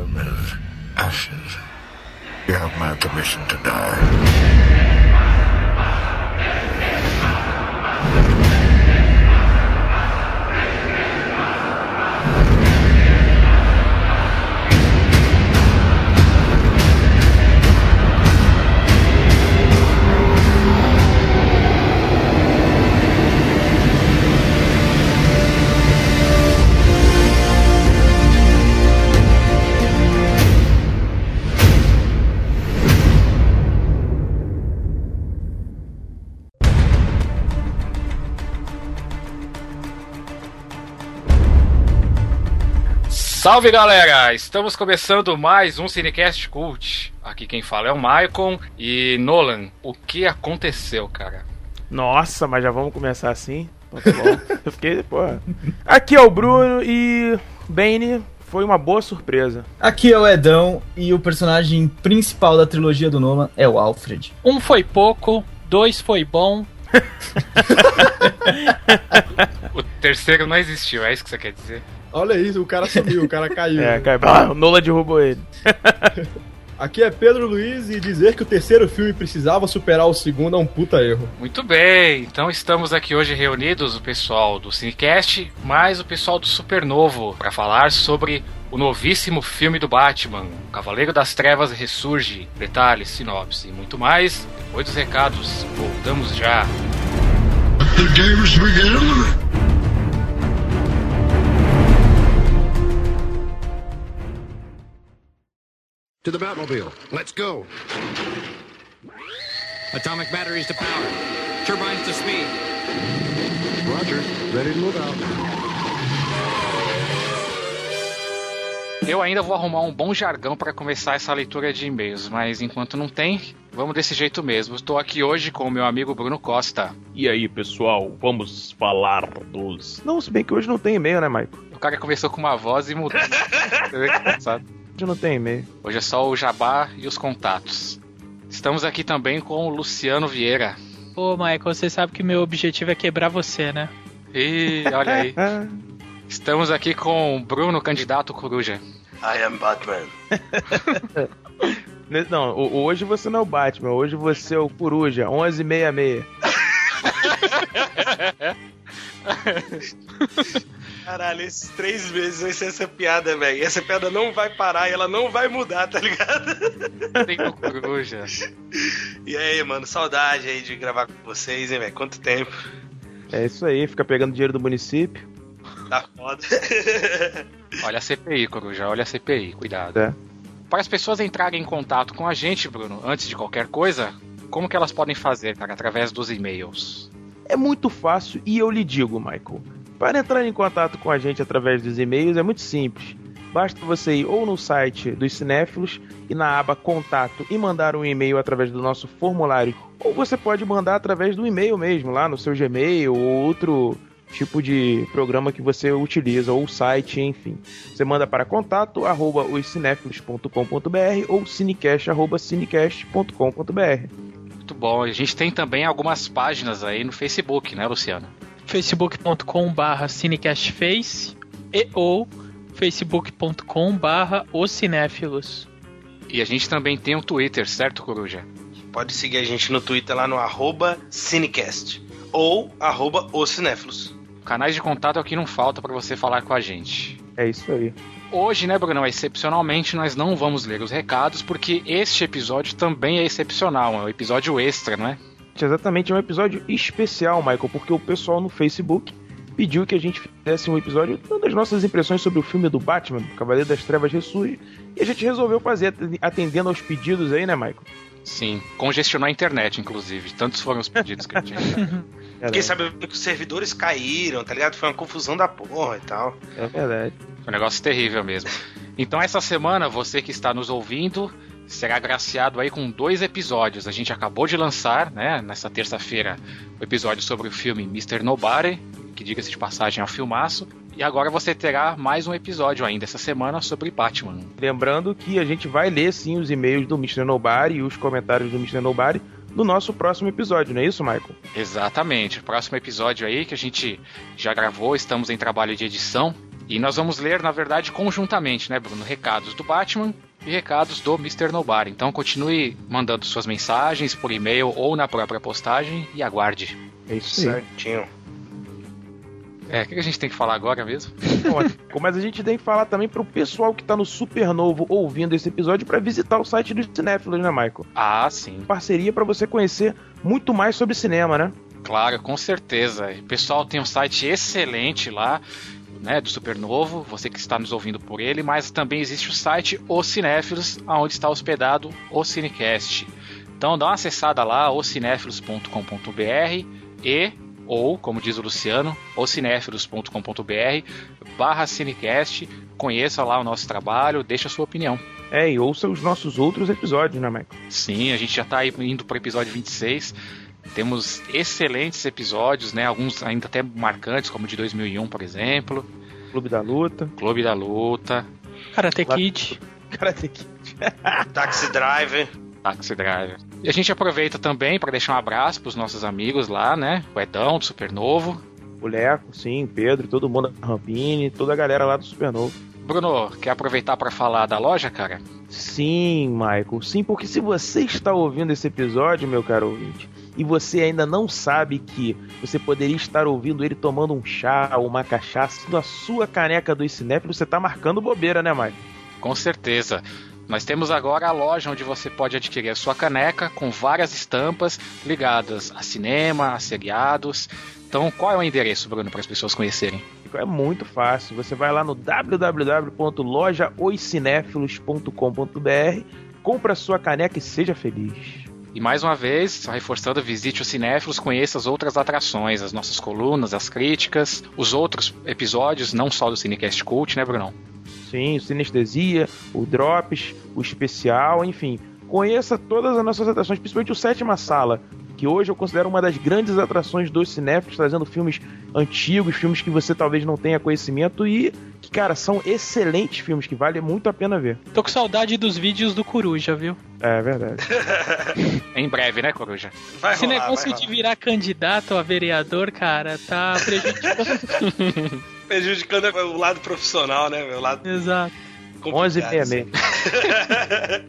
Is ashes. You have my permission to die. Salve galera! Estamos começando mais um Cinecast Cult. Aqui quem fala é o Maicon e Nolan. O que aconteceu, cara? Nossa, mas já vamos começar assim? Então tá bom. Eu fiquei, porra. Aqui é o Bruno e Bane foi uma boa surpresa. Aqui é o Edão e o personagem principal da trilogia do Nolan é o Alfred. Um foi pouco, dois foi bom. O terceiro não existiu, é isso que você quer dizer? Olha isso, o cara sumiu, o cara caiu. É, cara, ah, o Nola derrubou ele. Aqui é Pedro Luiz e dizer que o terceiro filme precisava superar o segundo é um puta erro. Muito bem, então estamos aqui hoje reunidos, o pessoal do Cinecast, mais o pessoal do Supernovo, para falar sobre o novíssimo filme do Batman, O Cavaleiro das Trevas Ressurge. Detalhes, sinopse e muito mais. Depois dos recados, voltamos já. The games begin. To the Batmobile. Let's go. Atomic batteries to power. Turbines to speed. Roger. Ready to move out. Eu ainda vou arrumar um bom jargão para começar essa leitura de e-mails, mas enquanto não tem, vamos desse jeito mesmo. Estou aqui hoje com o meu amigo Bruno Costa. E aí, pessoal, vamos falar dos. Não, se bem que hoje não tem e-mail, né, Maico? O cara começou com uma voz e mudou. Hoje não tem e-mail. Hoje é só o jabá e os contatos. Estamos aqui também com o Luciano Vieira. Ô, Michael, você sabe que meu objetivo é quebrar você, né? E olha aí. Estamos aqui com o Bruno, candidato coruja. I am Batman. Não, ho- hoje você não é o Batman, hoje você é o Coruja, 1166. Caralho, esses três meses vai ser essa piada, velho. Essa piada não vai parar e ela não vai mudar, tá ligado? Tem o coruja. E aí, mano, saudade aí de gravar com vocês, hein, velho? Quanto tempo? É isso aí, fica pegando dinheiro do município. Tá foda. Olha a CPI, coruja, olha a CPI, cuidado. É. Para as pessoas entrarem em contato com a gente, Bruno, antes de qualquer coisa, como que elas podem fazer, cara? Através dos e-mails. É muito fácil e eu lhe digo, Michael. Para entrar em contato com a gente através dos e-mails é muito simples. Basta você ir ou no site dos cinéfilos e na aba Contato e mandar um e-mail através do nosso formulário. Ou você pode mandar através do e-mail mesmo, lá no seu Gmail ou outro tipo de programa que você utiliza, ou site, enfim. Você manda para contato arroba oscinéfilos.com.br ou cinecast arroba cinecast.com.br. Muito bom. A gente tem também algumas páginas aí no Facebook, né, Luciano? facebook.com barra cinecastface e ou facebook.com barra os cinéfilos. E a gente também tem um Twitter, certo, Coruja? Pode seguir a gente no Twitter lá no arroba Cinecast ou arroba os cinéfilos. Canais de contato é o que não falta para você falar com a gente. É isso aí. Hoje, né, Bruno, excepcionalmente nós não vamos ler os recados, porque este episódio também é excepcional, é um episódio extra, não é? Exatamente, é um episódio especial, Michael, porque o pessoal no Facebook pediu que a gente fizesse um episódio dando as nossas impressões sobre o filme do Batman, Cavaleiro das Trevas Ressurge, e a gente resolveu fazer, atendendo aos pedidos aí, né, Michael? Sim, congestionou a internet, inclusive. Tantos foram os pedidos que eu tinha. Fiquei sabendo que os servidores caíram, tá ligado? Foi uma confusão da porra e tal. É verdade. Foi um negócio terrível mesmo. Então, essa semana, você que está nos ouvindo será agraciado aí com dois episódios. A gente acabou de lançar, né, nessa terça-feira, o episódio sobre o filme Mr. Nobody, que diga-se de passagem é um filmaço. E agora você terá mais um episódio ainda essa semana sobre Batman. Lembrando que a gente vai ler sim os e-mails do Mr. Nobody e os comentários do Mr. Nobody no nosso próximo episódio, não é isso, Michael? Exatamente. O próximo episódio aí que a gente já gravou, estamos em trabalho de edição. E nós vamos ler, na verdade, conjuntamente, né, Bruno? Recados do Batman e recados do Mr. Nobody. Então continue mandando suas mensagens por e-mail ou na própria postagem e aguarde. É isso aí. Certinho. É, o que a gente tem que falar agora mesmo? Ótimo. Mas a gente tem que falar também pro pessoal que tá no Supernovo ouvindo esse episódio pra visitar o site do Cinéfilos, né, Michael? Ah, sim. Parceria pra você conhecer muito mais sobre cinema, né? Claro, com certeza. O pessoal tem um site excelente lá, né, do Supernovo, você que está nos ouvindo por ele, mas também existe o site Os Cinéfilos, onde está hospedado o Cinecast. Então dá uma acessada lá, ocinéfilos.com.br e ou, como diz o Luciano, ocinéfilos.com.br barra Cinecast, conheça lá o nosso trabalho, deixe a sua opinião. É, e ouça os nossos outros episódios, né, Michael? Sim, a gente já está indo para o episódio 26. Temos excelentes episódios, né? Alguns ainda até marcantes, como o de 2001, por exemplo. Clube da Luta. Clube da Luta, Karate Kid. Karate Kid. Taxi Driver. Taxi Driver. E a gente aproveita também para deixar um abraço para os nossos amigos lá, né? O Edão, do Supernovo. O Leco, sim, Pedro, todo mundo da Rampini, toda a galera lá do Supernovo. Bruno, quer aproveitar para falar da loja, cara? Sim, Michael, sim, porque se você está ouvindo esse episódio, meu caro ouvinte, e você ainda não sabe que você poderia estar ouvindo ele tomando um chá ou uma cachaça da sua caneca do cinéfilo, você tá marcando bobeira, né, Michael? Com certeza. Nós temos agora a loja onde você pode adquirir a sua caneca com várias estampas ligadas a cinema, a seriados. Então, qual é o endereço, Bruno, para as pessoas conhecerem? É muito fácil. Você vai lá no www.lojaoscinéfilos.com.br, compra a sua caneca e seja feliz. E mais uma vez, só reforçando, visite os cinéfilos, conheça as outras atrações, as nossas colunas, as críticas, os outros episódios, não só do Cinecast Cult, né, Brunão? Sim, o Sinestesia, o Drops, o Especial, enfim. Conheça todas as nossas atrações, principalmente o Sétima Sala, que hoje eu considero uma das grandes atrações dos cinéfilos, trazendo filmes antigos, filmes que você talvez não tenha conhecimento e que, cara, são excelentes filmes que vale muito a pena ver. Tô com saudade dos vídeos do Coruja, viu? É verdade. Em breve, né, Coruja? Vai Esse rolar, negócio vai de virar candidato a vereador, cara, tá prejudicando. Prejudicando o lado profissional, né? O lado Exato. complicado. 11 e meia.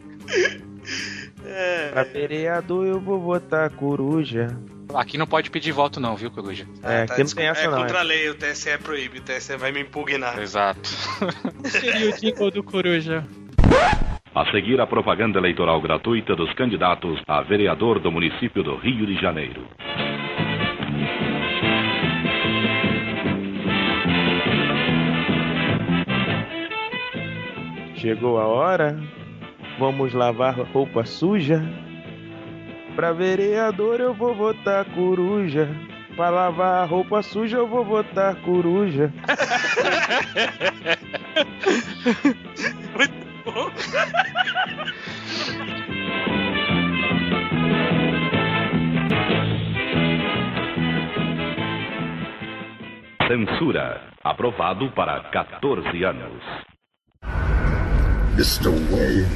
É, Pra vereador eu vou votar coruja. Aqui não pode pedir voto não, viu, Coruja? É, tá, aqui não tem essa é não. contra é. a lei, o TSE proíbe, o TSE vai me impugnar. Exato. Seria o jingle do Coruja? A seguir, a propaganda eleitoral gratuita dos candidatos a vereador do município do Rio de Janeiro. Chegou a hora, vamos lavar roupa suja. Pra vereador eu vou votar coruja. Pra lavar roupa suja eu vou votar coruja. Censura. Aprovado para 14 anos. Mr. Wayne.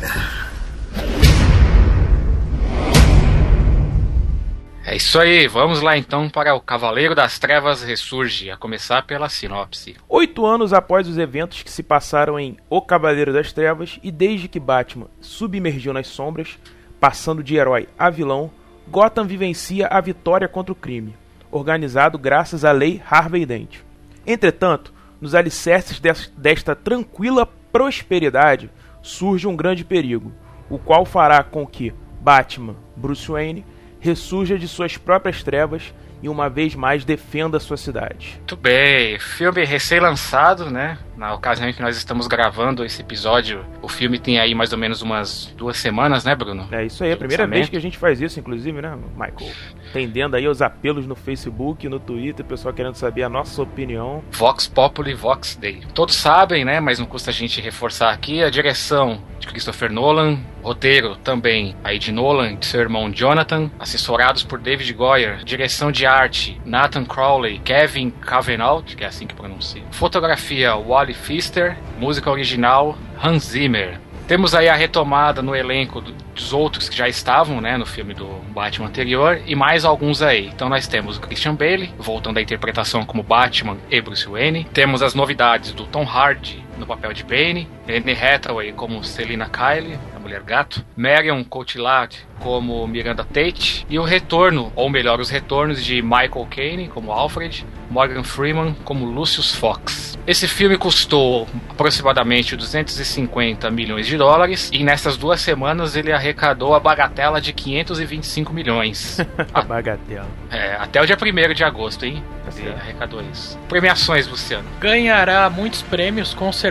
É isso aí, vamos lá então para o Cavaleiro das Trevas Ressurge, a começar pela sinopse. Oito anos após os eventos que se passaram em O Cavaleiro das Trevas e desde que Batman submergiu nas sombras, passando de herói a vilão, Gotham vivencia a vitória contra o crime, organizado graças à lei Harvey Dent. Entretanto, nos alicerces des- desta tranquila prosperidade surge um grande perigo, o qual fará com que Batman, Bruce Wayne, ressurja de suas próprias trevas e uma vez mais defenda sua cidade. Muito bem, filme recém-lançado, né? Na ocasião em que nós estamos gravando esse episódio, o filme tem aí mais ou menos umas duas semanas, né, Bruno? É isso aí, a De primeira vez que a gente faz isso, inclusive, né, Michael? Tendendo aí aos apelos no Facebook, no Twitter, o pessoal querendo saber a nossa opinião. Vox Populi, Vox Dei. Todos sabem, né? Mas não custa a gente reforçar aqui a direção de Christopher Nolan, roteiro também aí de Nolan e seu irmão Jonathan, assessorados por David Goyer, direção de arte Nathan Crowley, Kevin Cavenaut, que é assim que pronuncia, fotografia Wally Pfister, música original Hans Zimmer. Temos aí a retomada no elenco do- dos outros que já estavam, né, no filme do Batman anterior e mais alguns aí. Então nós temos o Christian Bale voltando à interpretação como Batman e Bruce Wayne. Temos as novidades do Tom Hardy no papel de Bane, Anne Hathaway como Selina Kyle, a Mulher Gato, Marion Cotillard como Miranda Tate e o retorno, ou melhor, os retornos de Michael Caine como Alfred, Morgan Freeman como Lucius Fox. Esse filme custou aproximadamente 250 milhões de dólares e nessas duas semanas ele arrecadou a bagatela de 525 milhões. A bagatela. É, até o dia 1 de agosto, hein? Tá Ele arrecadou isso. Premiações, Luciano. Ganhará muitos prêmios, com certeza,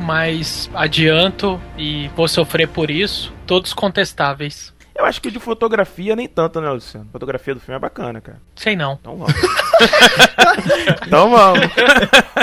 mas adianto e vou sofrer por isso. Todos contestáveis. Eu acho que de fotografia nem tanto, né, Luciano? A fotografia do filme é bacana, cara. Sei não. Então vamos. então vamos.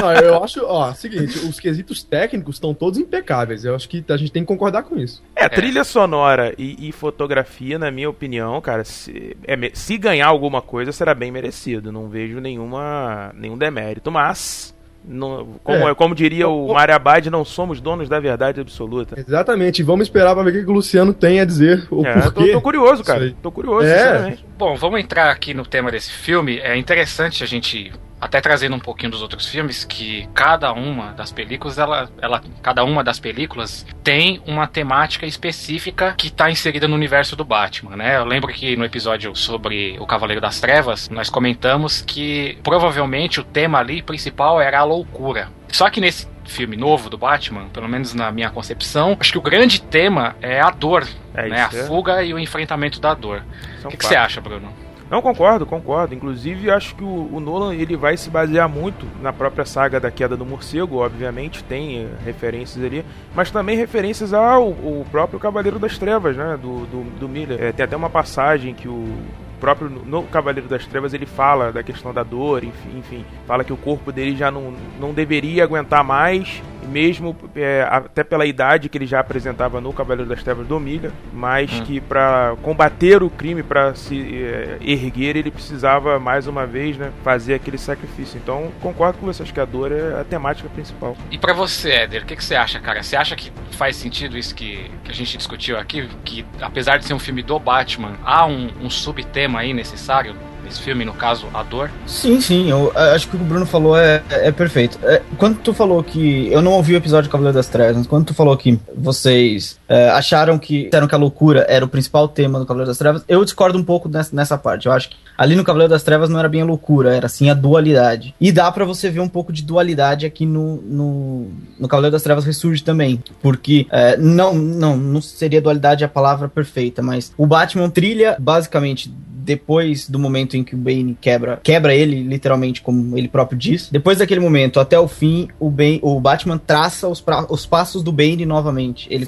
Não, eu acho, ó, seguinte, os quesitos técnicos estão todos impecáveis. Eu acho que a gente tem que concordar com isso. É, trilha sonora e, e fotografia, na minha opinião, cara, se, é se ganhar alguma coisa, será bem merecido. Não vejo nenhuma, nenhum demérito. Mas, não- como, É. como diria o Mário Abad, não somos donos da verdade absoluta. Exatamente. Vamos esperar pra ver o que o Luciano tem a dizer. O É, tô, tô curioso, cara. Tô curioso, É. sinceramente. Bom, vamos entrar aqui no tema desse filme. É interessante a gente até trazendo um pouquinho dos outros filmes que cada uma das películas, ela, ela cada uma das películas tem uma temática específica que está inserida no universo do Batman, né? Eu lembro que no episódio sobre o Cavaleiro das Trevas, nós comentamos que provavelmente o tema ali principal era a loucura. Só que nesse filme novo do Batman, pelo menos na minha concepção, acho que o grande tema é a dor, É né? A é. fuga e o enfrentamento da dor. São O que, você acha, Bruno? Não, concordo, concordo. Inclusive, acho que o, o Nolan ele vai se basear muito na própria saga da queda do morcego, obviamente, tem eh, referências ali, mas também referências ao próprio Cavaleiro das Trevas, né? Do, do, do Miller. Eh, tem até uma passagem que o próprio no Cavaleiro das Trevas ele fala da questão da dor, enfim, enfim fala que o corpo dele já não, não deveria aguentar mais, mesmo eh, até pela idade que ele já apresentava no Cavaleiro das Trevas do Miller, mas Hum. que para combater o crime, para se eh, erguer, ele precisava mais uma vez, né, fazer aquele sacrifício. Então, concordo com você, acho que a dor é a temática principal. E pra você, Éder, o que, que você acha, cara? Você acha que faz sentido isso que, que a gente discutiu aqui? Que apesar de ser um filme do Batman, há um, um subtema aí necessário nesse filme, no caso, a dor? Sim, sim, eu acho que o que o Bruno falou é, é perfeito. É, quando tu falou que. Eu não ouvi o episódio de Cavaleiro das Trevas, mas quando tu falou que vocês eh, acharam que. disseram que a loucura era o principal tema do Cavaleiro das Trevas, eu discordo um pouco nessa, nessa parte. Eu acho que ali no Cavaleiro das Trevas não era bem a loucura, era sim a dualidade. E dá pra você ver um pouco de dualidade aqui no, no, no Cavaleiro das Trevas Ressurge também. Porque eh, não, não, não seria dualidade a palavra perfeita, mas o Batman trilha basicamente depois do momento em que o Bane quebra, quebra ele, literalmente, como ele próprio diz. Depois daquele momento, até o fim, o, Bane, o Batman traça os, pra- os passos do Bane novamente. Ele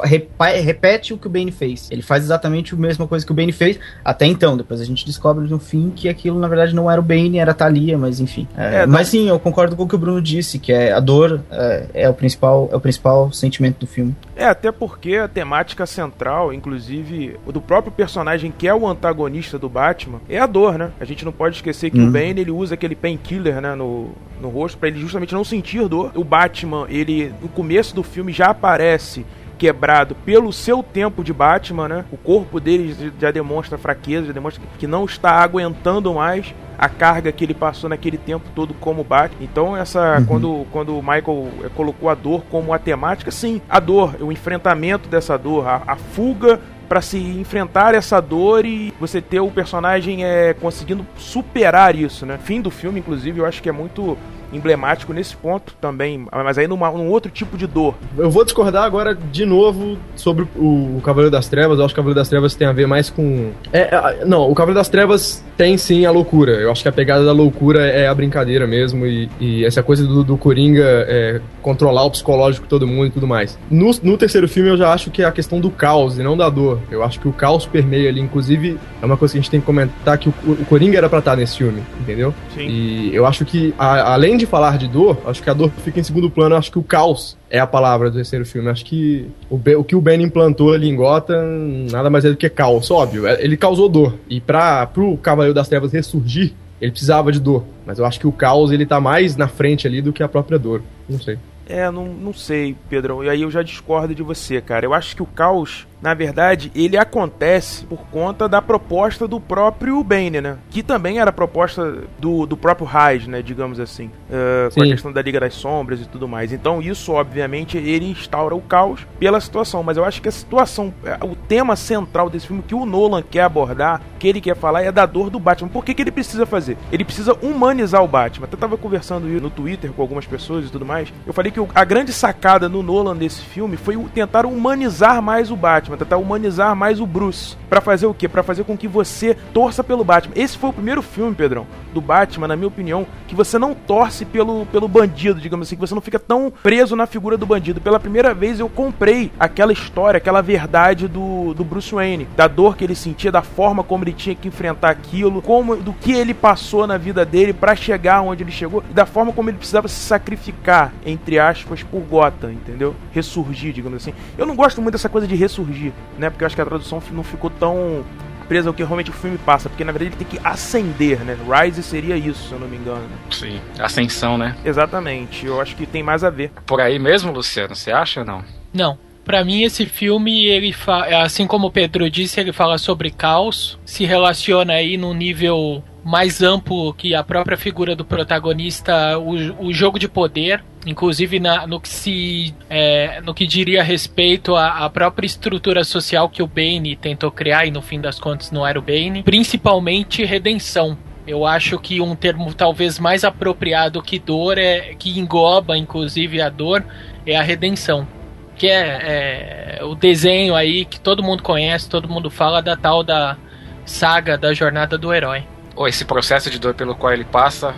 repete o que o Bane fez. Ele faz exatamente a mesma coisa que o Bane fez até então. Depois a gente descobre no fim que aquilo, na verdade, não era o Bane, era a Thalia, mas enfim. É, É, mas sim, eu concordo com o que o Bruno disse, que é a dor é, é o principal é o principal sentimento do filme. É, até porque a temática central, inclusive, do próprio personagem que é o antagonista do Batman, é a dor, né? A gente não pode esquecer que Uhum. o Bane, ele usa aquele painkiller, né, no, no rosto, pra ele justamente não sentir dor. O Batman, ele, no começo do filme, já aparece quebrado pelo seu tempo de Batman, né? O corpo dele já demonstra fraqueza, já demonstra que não está aguentando mais a carga que ele passou naquele tempo todo como Batman. Então essa Uhum. quando quando o Michael eh, colocou a dor como a temática, sim, a dor, o enfrentamento dessa dor, a, a fuga para se enfrentar essa dor e você ter o personagem é, conseguindo superar isso, né? Fim do filme, inclusive, eu acho que é muito emblemático nesse ponto também, mas aí numa, num outro tipo de dor. Eu vou discordar agora de novo sobre o, o Cavaleiro das Trevas. Eu acho que o Cavaleiro das Trevas tem a ver mais com. É, é, não, o Cavaleiro das Trevas tem sim a loucura. Eu acho que a pegada da loucura é a brincadeira mesmo. E, e essa coisa do, do Coringa é, controlar o psicológico de todo mundo e tudo mais. No, no terceiro filme eu já acho que é a questão do caos e não da dor. Eu acho que o caos permeia ali. Inclusive, é uma coisa que a gente tem que comentar que o, o Coringa era pra estar nesse filme, entendeu? Sim. E eu acho que, a- além de falar de dor, acho que a dor fica em segundo plano. Acho que o caos é a palavra do terceiro filme. Acho que o, o que o Ben implantou ali em Gotham nada mais é do que caos. Óbvio, é- ele causou dor. E para pro Cavaleiro das Trevas ressurgir, ele precisava de dor. Mas eu acho que o caos ele tá mais na frente ali do que a própria dor. Não sei. É, não, não sei, Pedrão. E aí eu já discordo de você, cara. Eu acho que o caos, na verdade, ele acontece por conta da proposta do próprio Bane, né? Que também era proposta do, do próprio Raiz, né? Digamos assim. Uh, com a questão da Liga das Sombras e tudo mais. Então, isso, obviamente, ele instaura o caos pela situação. Mas eu acho que a situação, eh, o tema central desse filme que o Nolan quer abordar, que ele quer falar, é da dor do Batman. Por que, que ele precisa fazer? Ele precisa humanizar o Batman. Até tava conversando no Twitter com algumas pessoas e tudo mais. Eu falei que a grande sacada no Nolan desse filme foi tentar humanizar mais o Batman, tentar humanizar mais o Bruce. Pra fazer o quê? Pra fazer com que você torça pelo Batman. Esse foi o primeiro filme, Pedrão, do Batman, na minha opinião, que você não torce pelo, pelo bandido, digamos assim, que você não fica tão preso na figura do bandido. Pela primeira vez eu comprei aquela história, aquela verdade do, do Bruce Wayne, da dor que ele sentia, da forma como ele tinha que enfrentar aquilo, como do que ele passou na vida dele pra chegar onde ele chegou, e da forma como ele precisava se sacrificar, entre aspas, por Gotham, entendeu? Ressurgir, digamos assim. Eu não gosto muito dessa coisa de ressurgir, né? Porque eu acho que a tradução não ficou tão presa ao que realmente o filme passa, porque na verdade ele tem que ascender, né? Rise seria isso, se eu não me engano. Sim. Ascensão, né? Exatamente, eu acho que tem mais a ver. Por aí mesmo, Luciano, você acha ou não? Não. Pra mim, esse filme, ele fa... assim como o Pedro disse, ele fala sobre caos, se relaciona aí num nível mais amplo que a própria figura do protagonista, o, o jogo de poder, inclusive na, no que se é, no que diria respeito à, à própria estrutura social que o Bane tentou criar e no fim das contas não era o Bane, principalmente redenção. Eu acho que um termo talvez mais apropriado que dor é que engloba inclusive a dor é a redenção que é, é, o desenho aí que todo mundo conhece, todo mundo fala da tal da saga da jornada do herói. Ou esse processo de dor pelo qual ele passa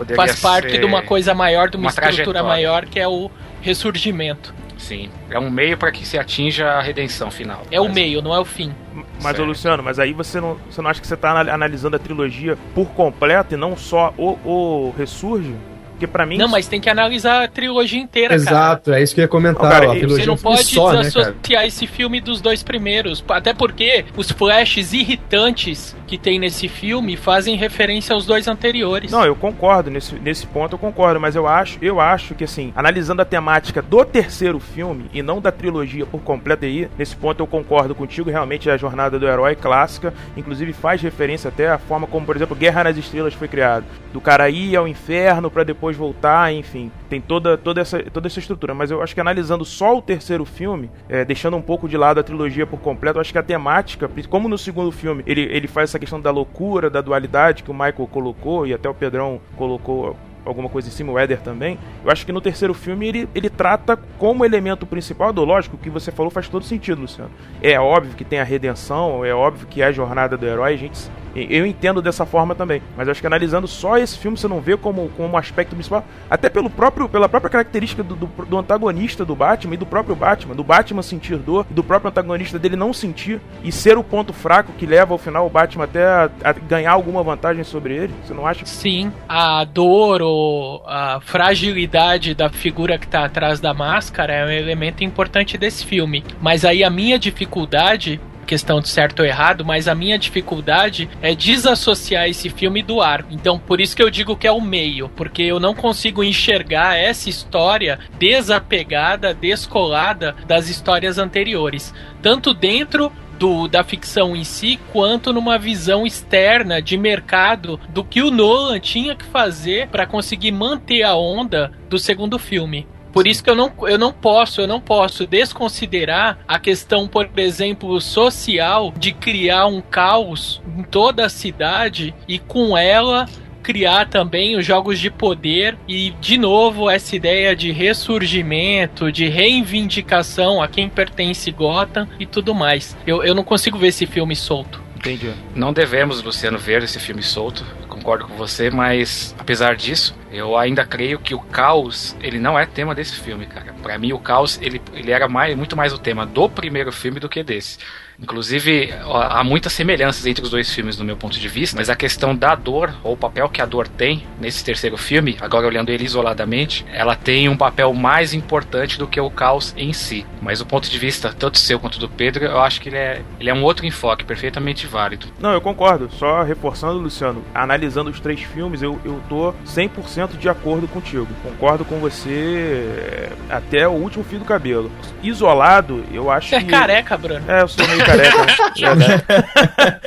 poderia Faz parte ser de uma coisa maior, de uma, uma estrutura trajetória. maior que é o ressurgimento. Sim, é um meio para que se atinja a redenção final. É o meio, não é o fim. Mas, ô. Luciano, mas aí você não, você não acha que você tá ana- analisando a trilogia por completo e não só o, o Ressurge? Porque pra mim. Não, mas tem que analisar a trilogia inteira, cara. Exato, é isso que eu ia comentar. Cara, ó, a você trilogia Você não pode só, né, cara? desassociar esse filme dos dois primeiros. Até porque os flashes irritantes que tem nesse filme fazem referência aos dois anteriores. Não, eu concordo, nesse, nesse ponto eu concordo, mas eu acho, eu acho que assim, analisando a temática do terceiro filme e não da trilogia por completo aí, nesse ponto eu concordo contigo, realmente é a jornada do herói clássica, inclusive faz referência até à forma como, por exemplo, Guerra nas Estrelas foi criado, do cara ir ao inferno pra depois voltar, enfim, tem toda, toda, essa, toda essa estrutura, mas eu acho que analisando só o terceiro filme, é, deixando um pouco de lado a trilogia por completo, eu acho que a temática, como no segundo filme ele, ele faz essa questão da loucura, da dualidade que o Michael colocou e até o Pedrão colocou alguma coisa em cima, o Éder também. Eu acho que no terceiro filme ele, ele trata como elemento principal, do lógico, o que você falou faz todo sentido, Luciano. É óbvio que tem a redenção, é óbvio que é a jornada do herói, a gente eu entendo dessa forma também, mas acho que analisando só esse filme você não vê como, como aspecto principal, até pelo próprio, pela própria característica do, do, do antagonista do Batman e do próprio Batman, do Batman sentir dor do próprio antagonista dele não sentir e ser o ponto fraco que leva ao final o Batman até a, a ganhar alguma vantagem sobre ele. Você não acha? Sim, a dor ou a fragilidade da figura que tá atrás da máscara é um elemento importante desse filme. Mas aí a minha dificuldade questão de certo ou errado, mas a minha dificuldade é desassociar esse filme do ar. Então, por isso que eu digo que é o meio, porque eu não consigo enxergar essa história desapegada, descolada das histórias anteriores, tanto dentro do, da ficção em si, quanto numa visão externa de mercado do que o Nolan tinha que fazer para conseguir manter a onda do segundo filme. Por isso que eu não, eu não posso, eu não posso desconsiderar a questão, por exemplo, social de criar um caos em toda a cidade e com ela criar também os jogos de poder e de novo essa ideia de ressurgimento, de reivindicação a quem pertence Gotham e tudo mais. Eu, eu não consigo ver esse filme solto. Entendi. Não devemos, Luciano, ver esse filme solto. Concordo com você, mas apesar disso, eu ainda creio que o caos, ele não é tema desse filme, cara. Para mim, o caos, ele, ele era mais, muito mais o tema do primeiro filme do que desse. Inclusive, há muitas semelhanças entre os dois filmes, no meu ponto de vista, mas a questão da dor, ou o papel que a dor tem nesse terceiro filme, agora olhando ele isoladamente, ela tem um papel mais importante do que o caos em si. Mas o ponto de vista, tanto seu quanto do Pedro, eu acho que ele é, ele é um outro enfoque, perfeitamente válido. Não, eu concordo. Só reforçando, Luciano, analisando os três filmes, eu, eu tô 100% 100% de acordo contigo. Concordo com você é, até o último fio do cabelo. Isolado, eu acho Você é que. careca, Bruno. É, eu sou meio careca.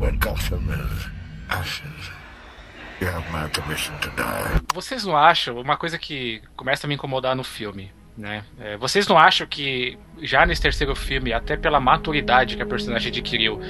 When Gotham is ashes, you have my permission to die. Vocês não acham, uma coisa que começa a me incomodar no filme, né? É, vocês não acham que já nesse terceiro filme, até pela maturidade que a personagem adquiriu,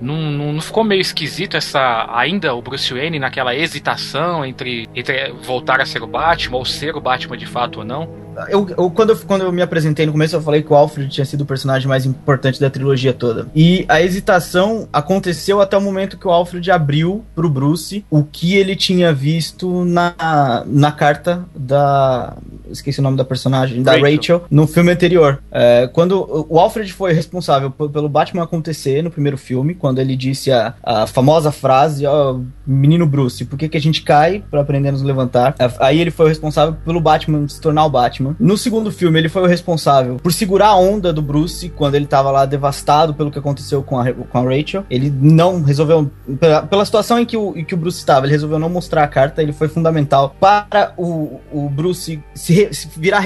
não, não, não ficou meio esquisito essa ainda o Bruce Wayne naquela hesitação entre, entre voltar a ser o Batman ou ser o Batman de fato ou não? Eu, eu- quando, eu, quando eu me apresentei no começo, eu falei que o Alfred tinha sido o personagem mais importante da trilogia toda. E a hesitação aconteceu até o momento que o Alfred abriu pro Bruce o que ele tinha visto na, na carta da. Esqueci o nome da personagem, da Rachel. Rachel, no filme anterior. É, quando o- Alfred foi responsável pelo Batman acontecer no primeiro filme, quando ele disse a, a famosa frase: Ó, menino Bruce, por que, que a gente cai pra aprender a nos levantar? É, Aí ele foi o responsável pelo Batman se tornar o Batman. No segundo filme, ele foi o responsável por segurar a onda do Bruce quando ele tava lá devastado pelo que aconteceu com a, com a Rachel. Ele não resolveu, pela, pela situação em que, o, em que o Bruce estava, ele resolveu não mostrar a carta. Ele foi fundamental para o, o Bruce se, se virar.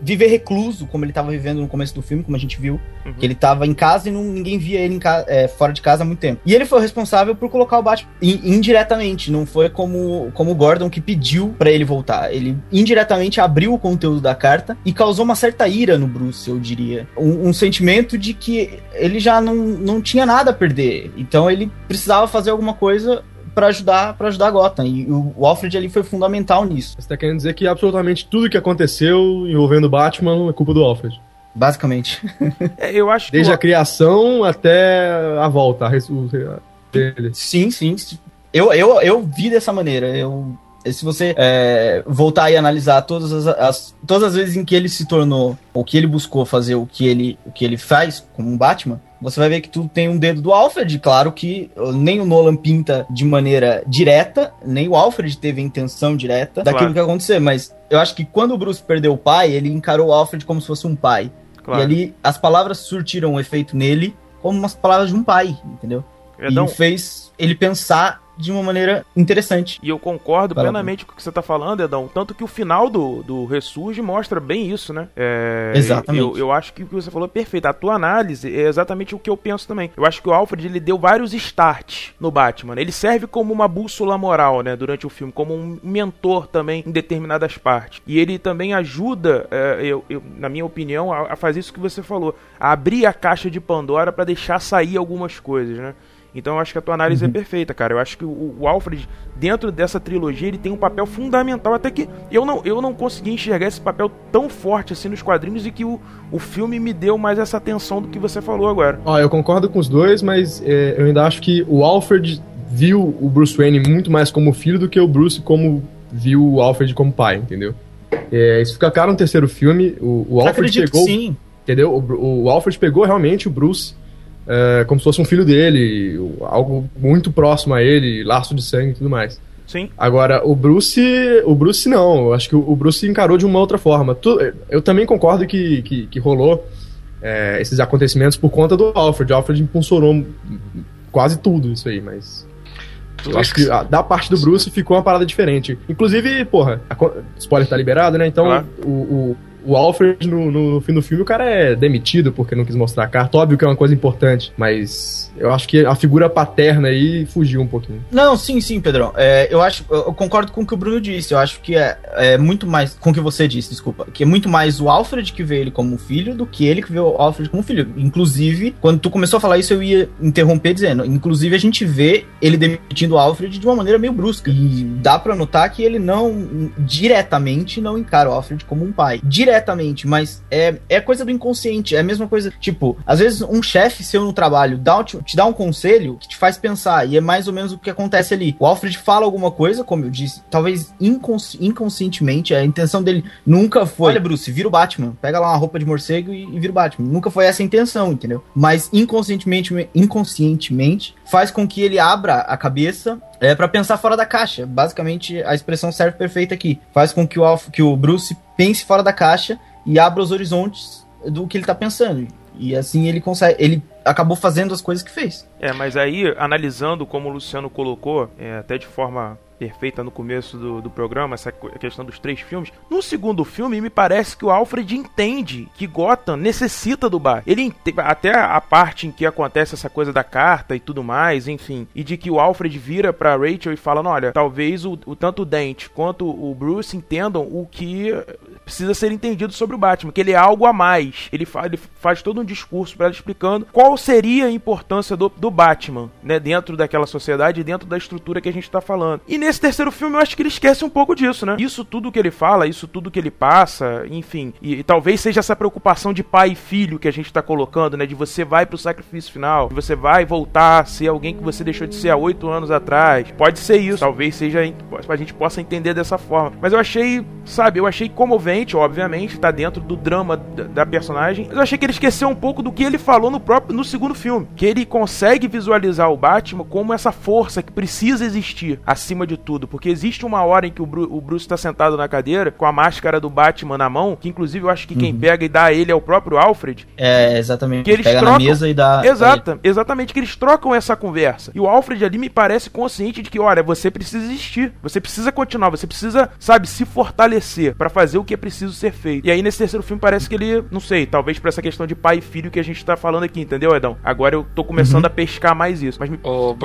Viver recluso, como ele tava vivendo no começo do filme, como a gente viu. Que ele tava em casa e não, ninguém via ele é, fora de casa há muito tempo. E ele foi o responsável por colocar o Batman in- indiretamente. Não foi como, como o Gordon que pediu pra ele voltar. Ele indiretamente abriu o conteúdo da carta e causou uma certa ira no Bruce, eu diria. Um, um sentimento de que ele já não, não tinha nada a perder. Então ele precisava fazer alguma coisa pra ajudar para ajudar a Gotham. E o, o Alfred ali foi fundamental nisso. Você tá querendo dizer que absolutamente tudo que aconteceu envolvendo o Batman é culpa do Alfred. Basicamente. É, eu acho. Desde o- a criação até a volta, a dele. Sim, sim. Eu, eu, eu vi dessa maneira. Eu, se você é, voltar e analisar todas as, as- todas as vezes em que ele se tornou, ou que ele buscou fazer o que ele, o que ele faz como um Batman, você vai ver que tudo tem um dedo do Alfred. Claro que uh, nem o Nolan pinta de maneira direta, nem o Alfred teve a intenção direta daquilo Claro. que aconteceu. Mas eu acho que quando o Bruce perdeu o pai, ele encarou o Alfred como se fosse um pai. Claro. E ali as palavras surtiram um efeito nele como umas palavras de um pai, entendeu? Edão, E fez ele pensar de uma maneira interessante. E eu concordo Fala, plenamente com o que você tá falando, Edão. Tanto que o final do, do Ressurge mostra bem isso, né? É, Exatamente. Eu, eu acho que o que você falou é perfeito. A tua análise é exatamente o que eu penso também. Eu acho que o Alfred ele deu vários starts no Batman. Ele serve como uma bússola moral, né? Durante o filme, como um mentor também em determinadas partes. E ele também ajuda, é, eu, eu- na minha opinião, a, a fazer isso que você falou. A abrir a caixa de Pandora pra deixar sair algumas coisas, né? Então eu acho que a tua análise é perfeita, cara. Eu acho que o, o Alfred, dentro dessa trilogia, ele tem um papel fundamental. Até que eu não, eu não consegui enxergar esse papel tão forte assim nos quadrinhos e que o, o filme me deu mais essa atenção do que você falou agora. Ó, eu concordo com os dois, mas é, eu ainda acho que o Alfred viu o Bruce Wayne muito mais como filho do que o Bruce como viu o Alfred como pai, entendeu? É, isso fica claro no terceiro filme. O, o Alfred pegou. sim. Entendeu? O, o Alfred pegou realmente o Bruce é, como se fosse um filho dele, algo muito próximo a ele, laço de sangue e tudo mais. Sim. Agora, o Bruce. O Bruce não. Eu acho que o, Bruce encarou de uma outra forma. Tu- eu também concordo que, que, que rolou é, esses acontecimentos por conta do Alfred. O Alfred impulsionou quase tudo isso aí, mas. Eu acho que a- da parte do Bruce ficou uma parada diferente. Inclusive, porra, a spoiler tá liberado, né? Então, o, o, o Alfred, no, no, fim do filme, o cara é demitido porque não quis mostrar a carta. Óbvio que é uma coisa importante, mas eu acho que a figura paterna aí fugiu um pouquinho. Não, sim, sim, Pedrão. É, eu acho, eu concordo com o que o Bruno disse. Eu acho que é, é muito mais com o que você disse, desculpa, que é muito mais o Alfred que vê ele como filho do que ele que vê o Alfred como filho. Inclusive, quando tu começou a falar isso, eu ia interromper dizendo, inclusive a gente vê ele demitindo o Alfred de uma maneira meio brusca e dá pra notar que ele não diretamente não encara o Alfred como um pai. Diretamente, mas é, é coisa do inconsciente. É a mesma coisa, tipo, às vezes um chefe seu no trabalho dá, te, te dá um conselho que te faz pensar, e é mais ou menos o que acontece ali. O Alfred fala alguma coisa, como eu disse, talvez inconsci- inconscientemente, a intenção dele nunca foi. Olha, Bruce, vira o Batman, pega lá uma roupa de morcego e, e vira o Batman. Nunca foi essa a intenção, entendeu? Mas inconscientemente, inconscientemente faz com que ele abra a cabeça é para pensar fora da caixa. Basicamente, a expressão serve perfeita aqui. Faz com que o, Alf, que o Bruce pense fora da caixa e abra os horizontes do que ele tá pensando. E assim ele consegue. Ele acabou fazendo as coisas que fez. É, mas aí, analisando como o Luciano colocou, é, até de forma perfeita no começo do, do programa, essa questão dos três filmes. No segundo filme, me parece que o Alfred entende que Gotham necessita do Batman. Ele até a parte em que acontece essa coisa da carta e tudo mais, enfim, e de que o Alfred vira para Rachel e fala, olha, talvez o, o tanto o Dent quanto o Bruce entendam o que precisa ser entendido sobre o Batman, que ele é algo a mais. Ele, fa ele faz todo um discurso para ela explicando qual seria a importância do, do Batman, né, dentro daquela sociedade, dentro da estrutura que a gente tá falando. E nesse terceiro filme eu acho que ele esquece um pouco disso, né? Isso tudo que ele fala, isso tudo que ele passa, enfim. E, e talvez seja essa preocupação de pai e filho que a gente tá colocando, né? De você vai pro sacrifício final, você vai voltar a ser alguém que você deixou de ser há oito anos atrás. Pode ser isso, talvez seja a gente possa entender dessa forma. Mas eu achei, sabe, eu achei comovente, obviamente, tá dentro do drama da, da personagem. Mas eu achei que ele esqueceu um pouco do que ele falou no próprio no segundo filme, que ele consegue visualizar o Batman como essa força que precisa existir acima de de tudo, porque existe uma hora em que o, Bru o Bruce está sentado na cadeira com a máscara do Batman na mão, que inclusive eu acho que quem uhum. pega e dá a ele é o próprio Alfred. É, exatamente. Que eles pega trocam... na mesa e dá. Exato, exatamente, que eles trocam essa conversa. E o Alfred ali me parece consciente de que, olha, você precisa existir, você precisa continuar, você precisa, sabe, se fortalecer para fazer o que é preciso ser feito. E aí nesse terceiro filme parece que ele, não sei, talvez para essa questão de pai e filho que a gente tá falando aqui, entendeu, Edão? Agora eu tô começando uhum. a pescar mais isso. Mas me... Ou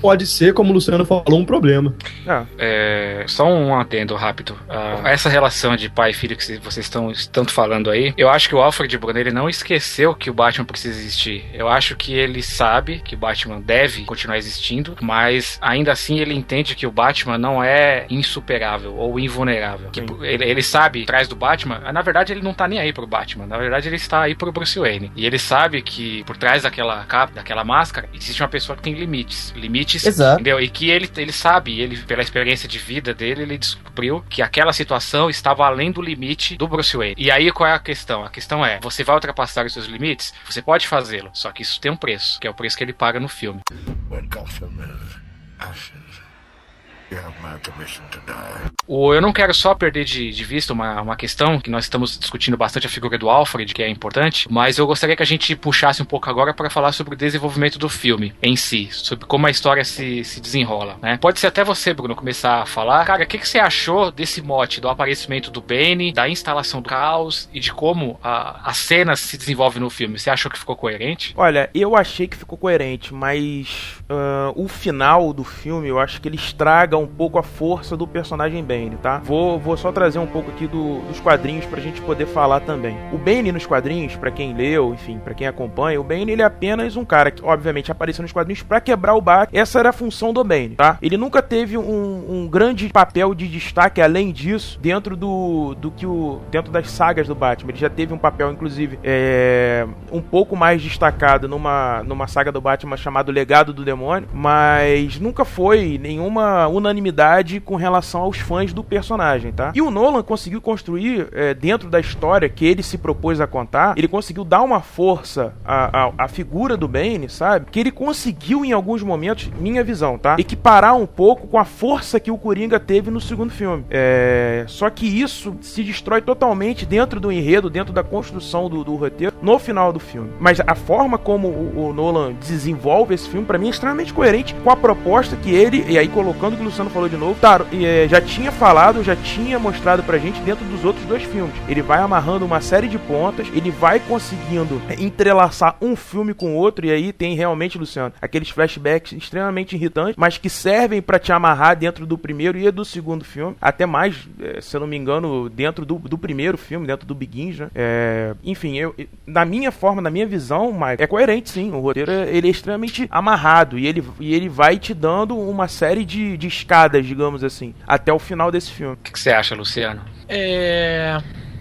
pode ser, como o Luciano falou, um problema. É. É, só um adendo rápido. Uh, essa relação de pai e filho que vocês estão tanto falando aí, eu acho que o Alfred Bruno ele não esqueceu que o Batman precisa existir. Eu acho que ele sabe que o Batman deve continuar existindo, mas ainda assim ele entende que o Batman não é insuperável ou invulnerável. Ele, ele sabe, atrás do Batman, na verdade ele não tá nem aí pro Batman, na verdade ele está aí pro Bruce Wayne. E ele sabe que por trás daquela capa, daquela máscara, existe uma pessoa que tem limites. Limites, Exato. entendeu? E que ele, ele sabe, ele pela experiência de vida dele, ele descobriu que aquela situação estava além do limite do Bruce Wayne. E aí qual é a questão? A questão é: você vai ultrapassar os seus limites? Você pode fazê-lo, só que isso tem um preço, que é o preço que ele paga no filme. When Gotham is ashes. O, eu não quero só perder de, de vista uma, uma questão que nós estamos discutindo bastante a figura do Alfred, que é importante, mas eu gostaria que a gente puxasse um pouco agora para falar sobre o desenvolvimento do filme em si, sobre como a história se, se desenrola. Né? Pode ser até você, Bruno, começar a falar. Cara, o que, que você achou desse mote, do aparecimento do Bane, da instalação do caos e de como a, a cena se desenvolve no filme? Você achou que ficou coerente? Olha, eu achei que ficou coerente, mas uh, o final do filme eu acho que ele estraga um pouco a força do personagem Bane, tá? Vou, vou só trazer um pouco aqui do, dos quadrinhos pra gente poder falar também. O Bane nos quadrinhos, para quem leu, enfim, para quem acompanha, o Bane ele é apenas um cara que, obviamente, apareceu nos quadrinhos para quebrar o Batman. Essa era a função do Bane, tá? Ele nunca teve um, um grande papel de destaque além disso dentro do, do que o dentro das sagas do Batman. Ele já teve um papel, inclusive, é, um pouco mais destacado numa, numa saga do Batman chamado Legado do Demônio, mas nunca foi nenhuma unanimidade com relação aos fãs do personagem, tá? E o Nolan conseguiu construir, é, dentro da história que ele se propôs a contar, ele conseguiu dar uma força à, à, à, figura do Bane, sabe? Que ele conseguiu, em alguns momentos, minha visão, tá? Equiparar um pouco com a força que o Coringa teve no segundo filme. É... Só que isso se destrói totalmente dentro do enredo, dentro da construção do, do roteiro, no final do filme. Mas a forma como o, o Nolan desenvolve esse filme, para mim, é extremamente coerente com a proposta que ele, e aí colocando Luciano falou de novo, tá, é, já tinha falado, já tinha mostrado pra gente dentro dos outros dois filmes. Ele vai amarrando uma série de pontas, ele vai conseguindo entrelaçar um filme com o outro, e aí tem realmente, Luciano, aqueles flashbacks extremamente irritantes, mas que servem para te amarrar dentro do primeiro e do segundo filme, até mais, é, se eu não me engano, dentro do, do primeiro filme, dentro do Begins, né? É, enfim, eu, na minha forma, na minha visão, é coerente sim, o roteiro ele é extremamente amarrado e ele, e ele vai te dando uma série de, de escadas, digamos assim, até o final desse filme. O que, que você acha, Luciano? É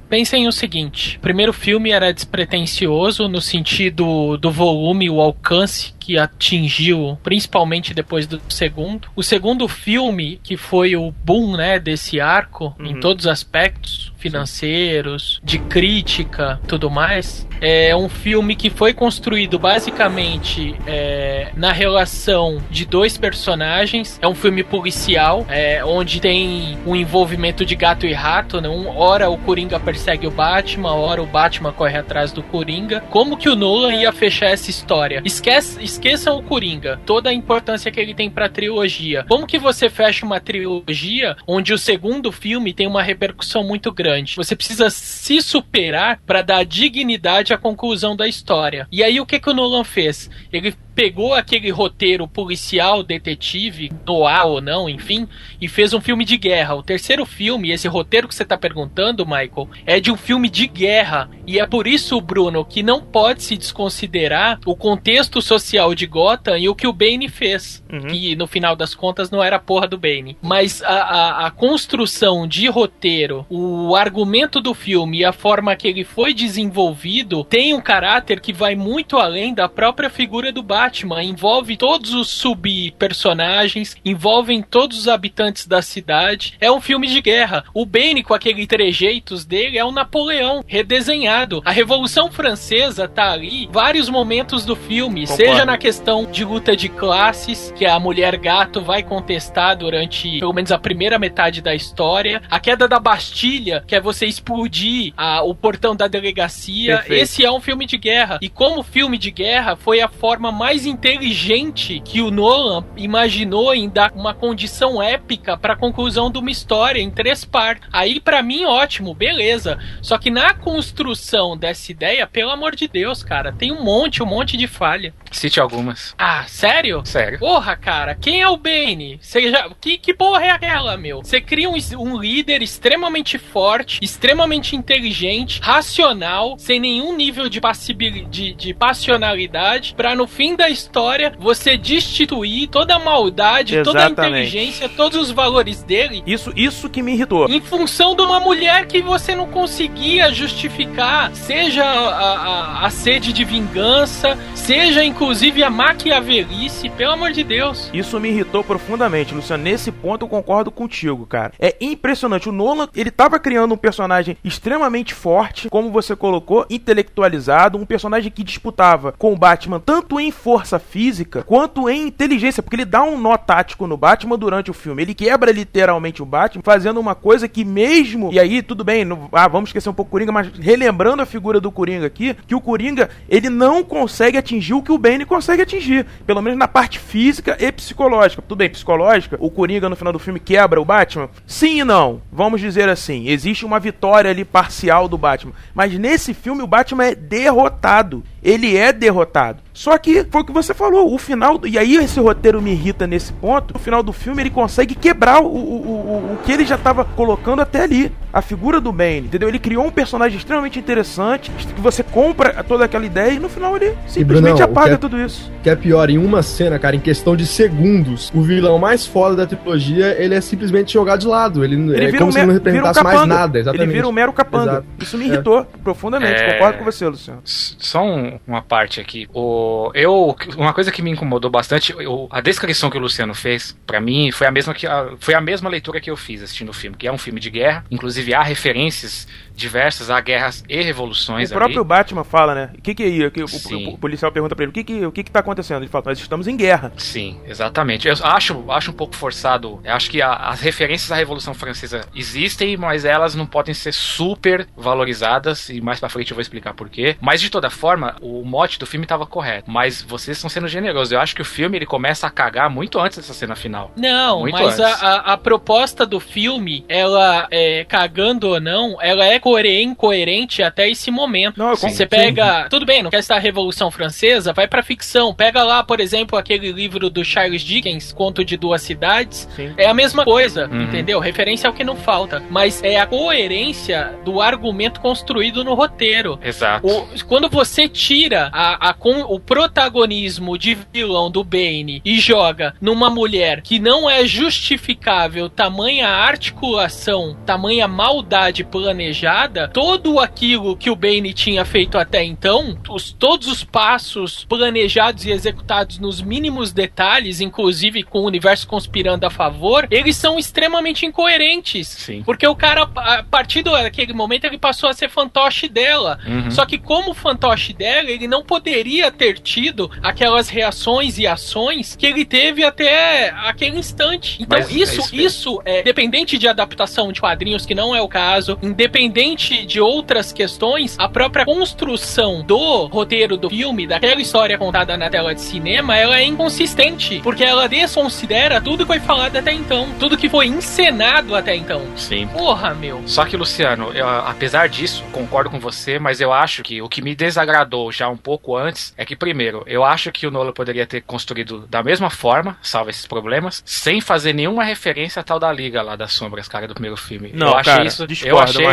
pensem o seguinte: o primeiro filme era despretensioso no sentido do volume, o alcance que atingiu, principalmente depois do segundo. O segundo filme, que foi o boom, né, desse arco, em todos os aspectos, financeiros, de crítica, tudo mais, é um filme que foi construído basicamente é, na relação de dois personagens. É um filme policial, é, onde tem um envolvimento de gato e rato. Né? Um, hora o Coringa persegue o Batman, hora o Batman corre atrás do Coringa. Como que o Nolan ia fechar essa história? Esquece, esqueçam o Coringa, toda a importância que ele tem pra trilogia. Como que você fecha uma trilogia onde o segundo filme tem uma repercussão muito grande? Você precisa se superar para dar dignidade à conclusão da história. E aí o que que o Nolan fez? Ele pegou aquele roteiro policial, detetive, noir ou não, enfim, e fez um filme de guerra. O terceiro filme, esse roteiro que você está perguntando, Michael, é de um filme de guerra. E é por isso, Bruno, que não pode se desconsiderar o contexto social de Gotham e o que o Bane fez. Que no final das contas não era a porra do Bane. Mas a, a, a construção de roteiro, o argumento do filme e a forma que ele foi desenvolvido tem um caráter que vai muito além da própria figura do Batman. Envolve todos os sub-personagens, envolvem todos os habitantes da cidade. É um filme de guerra. O Bane, com aqueles trejeitos dele, é um Napoleão redesenhado. A Revolução Francesa tá ali vários momentos do filme, Concordo. seja na questão de luta de classes, que a mulher gato vai contestar durante pelo menos a primeira metade da história, a queda da Bastilha, que é você explodir a- o portão da delegacia. Perfeito. Esse é um filme de guerra. E como filme de guerra, foi a forma mais inteligente que o Nolan imaginou em dar uma condição épica pra conclusão de uma história em três partes. Aí pra mim ótimo, beleza. Só que na construção dessa ideia, pelo amor de Deus, cara, tem um monte, um monte de falha. Cite algumas. Ah, sério? Sério. Porra, cara, quem é o Bane? Você já... que, que porra é aquela, meu? Você cria um, um líder extremamente forte, extremamente inteligente, racional, sem nenhum nível de, passibil... de, de passionalidade, pra no fim da história você destituir toda a maldade, toda a Exatamente. inteligência, todos os valores dele Isso, isso que me irritou. em função de uma mulher que você não conseguia justificar, seja a, a, a sede de vingança, seja inclusive a maquiavelice, pelo amor de Deus. Isso me irritou profundamente, Luciano. Nesse ponto eu concordo contigo, cara. É impressionante. O Nolan, ele tava criando um personagem extremamente forte, como você colocou, intelectualizado, um personagem que disputava com o Batman tanto em força física quanto em inteligência, porque ele dá um nó tático no Batman durante o filme. Ele quebra literalmente o Batman, fazendo uma coisa que mesmo. E aí, tudo bem, ah, vamos esquecer um pouco o Coringa, mas relembrando a figura do Coringa aqui, que o Coringa, ele não consegue atingir o que o Bane consegue atingir. Pelo menos na parte física e psicológica. Tudo bem, psicológica, o Coringa no final do filme quebra o Batman? Sim e não. Vamos dizer assim, existe uma vitória ali parcial do Batman. Mas nesse filme o Batman é derrotado. Ele é derrotado. Só que foi o que você falou, o final. E aí esse roteiro me irrita nesse ponto. No final do filme ele consegue quebrar o, o, o, o que ele já estava colocando até ali. A figura do Bane, entendeu? Ele criou um personagem extremamente interessante, que você compra toda aquela ideia e no final ele simplesmente apaga é- tudo isso. Que é pior, em uma cena, cara, em questão de segundos, o vilão mais foda da trilogia, ele é simplesmente jogado de lado. Ele, Ele é como um se não vira um representasse mais nada, exatamente. Ele vira um mero capanga. Exato. Isso me É. irritou profundamente. É. Concordo com você, Luciano. Só um- uma parte aqui. O, eu, uma coisa que me incomodou bastante, eu- a descrição que o Luciano fez, pra mim, foi a mesma que a, foi a mesma leitura que eu fiz assistindo o filme, que é um filme de guerra. Inclusive há referências diversas a guerras e revoluções O próprio ali. Batman fala, né? O que que é isso? Que o, o- o policial pergunta pra ele, o que que, o que que tá acontecendo? Ele fala, nós estamos em guerra. Sim, exatamente. Eu acho, acho um pouco forçado. Eu acho que a- as referências à Revolução Francesa existem, mas elas não podem ser super valorizadas. E mais pra frente eu vou explicar por quê. Mas de toda forma, o mote do filme estava correto. Mas vocês estão sendo generosos. Eu acho que o filme ele começa a cagar muito antes dessa cena final. Não, Muito mas a, antes. a, a proposta do filme, ela é cagando ou não, ela é incoerente até esse momento. Não, Sim. Você pega. Tudo bem, não quer estar a Revolução Francesa? Vai pra ficção. Pega lá, por exemplo, aquele livro do Charles Dickens, Conto de Duas Cidades. Sim. É a mesma coisa, Uhum. entendeu? Referência é o que não falta. Mas é a coerência do argumento construído no roteiro. Exato. O- quando você tira a, a con- o protagonismo de vilão do Bane e joga numa mulher que não é justificável tamanha articulação, tamanha maldade planejada, todo aquilo que o Bane tinha feito até então, os, todos os passos planejados e executados nos mínimos detalhes, inclusive com o universo conspirando a favor, eles são extremamente incoerentes. Sim. Porque o cara, a partir daquele momento, ele passou a ser fantoche dela. Uhum. Só que como fantoche dela, ele não poderia ter tido aquelas reações e ações que ele teve até aquele instante. Então Mas é isso, isso mesmo. isso é dependente de adaptação de quadrinhos, que não é o caso, independente de outras questões, a própria construção do roteiro do filme, daquela história contada na tela de cinema, ela é inconsistente, porque ela desconsidera tudo que foi falado até então, tudo que foi encenado até então. Sim. Porra, meu. Só que, Luciano, eu, apesar disso, concordo com você, mas eu acho que o que me desagradou já um pouco antes é que, primeiro, eu acho que o Nolan poderia ter construído da mesma forma, salvo esses problemas, sem fazer nenhuma referência a tal da Liga lá das Sombras, cara, do primeiro filme. Não, eu achei cara, isso. eu discordo, achei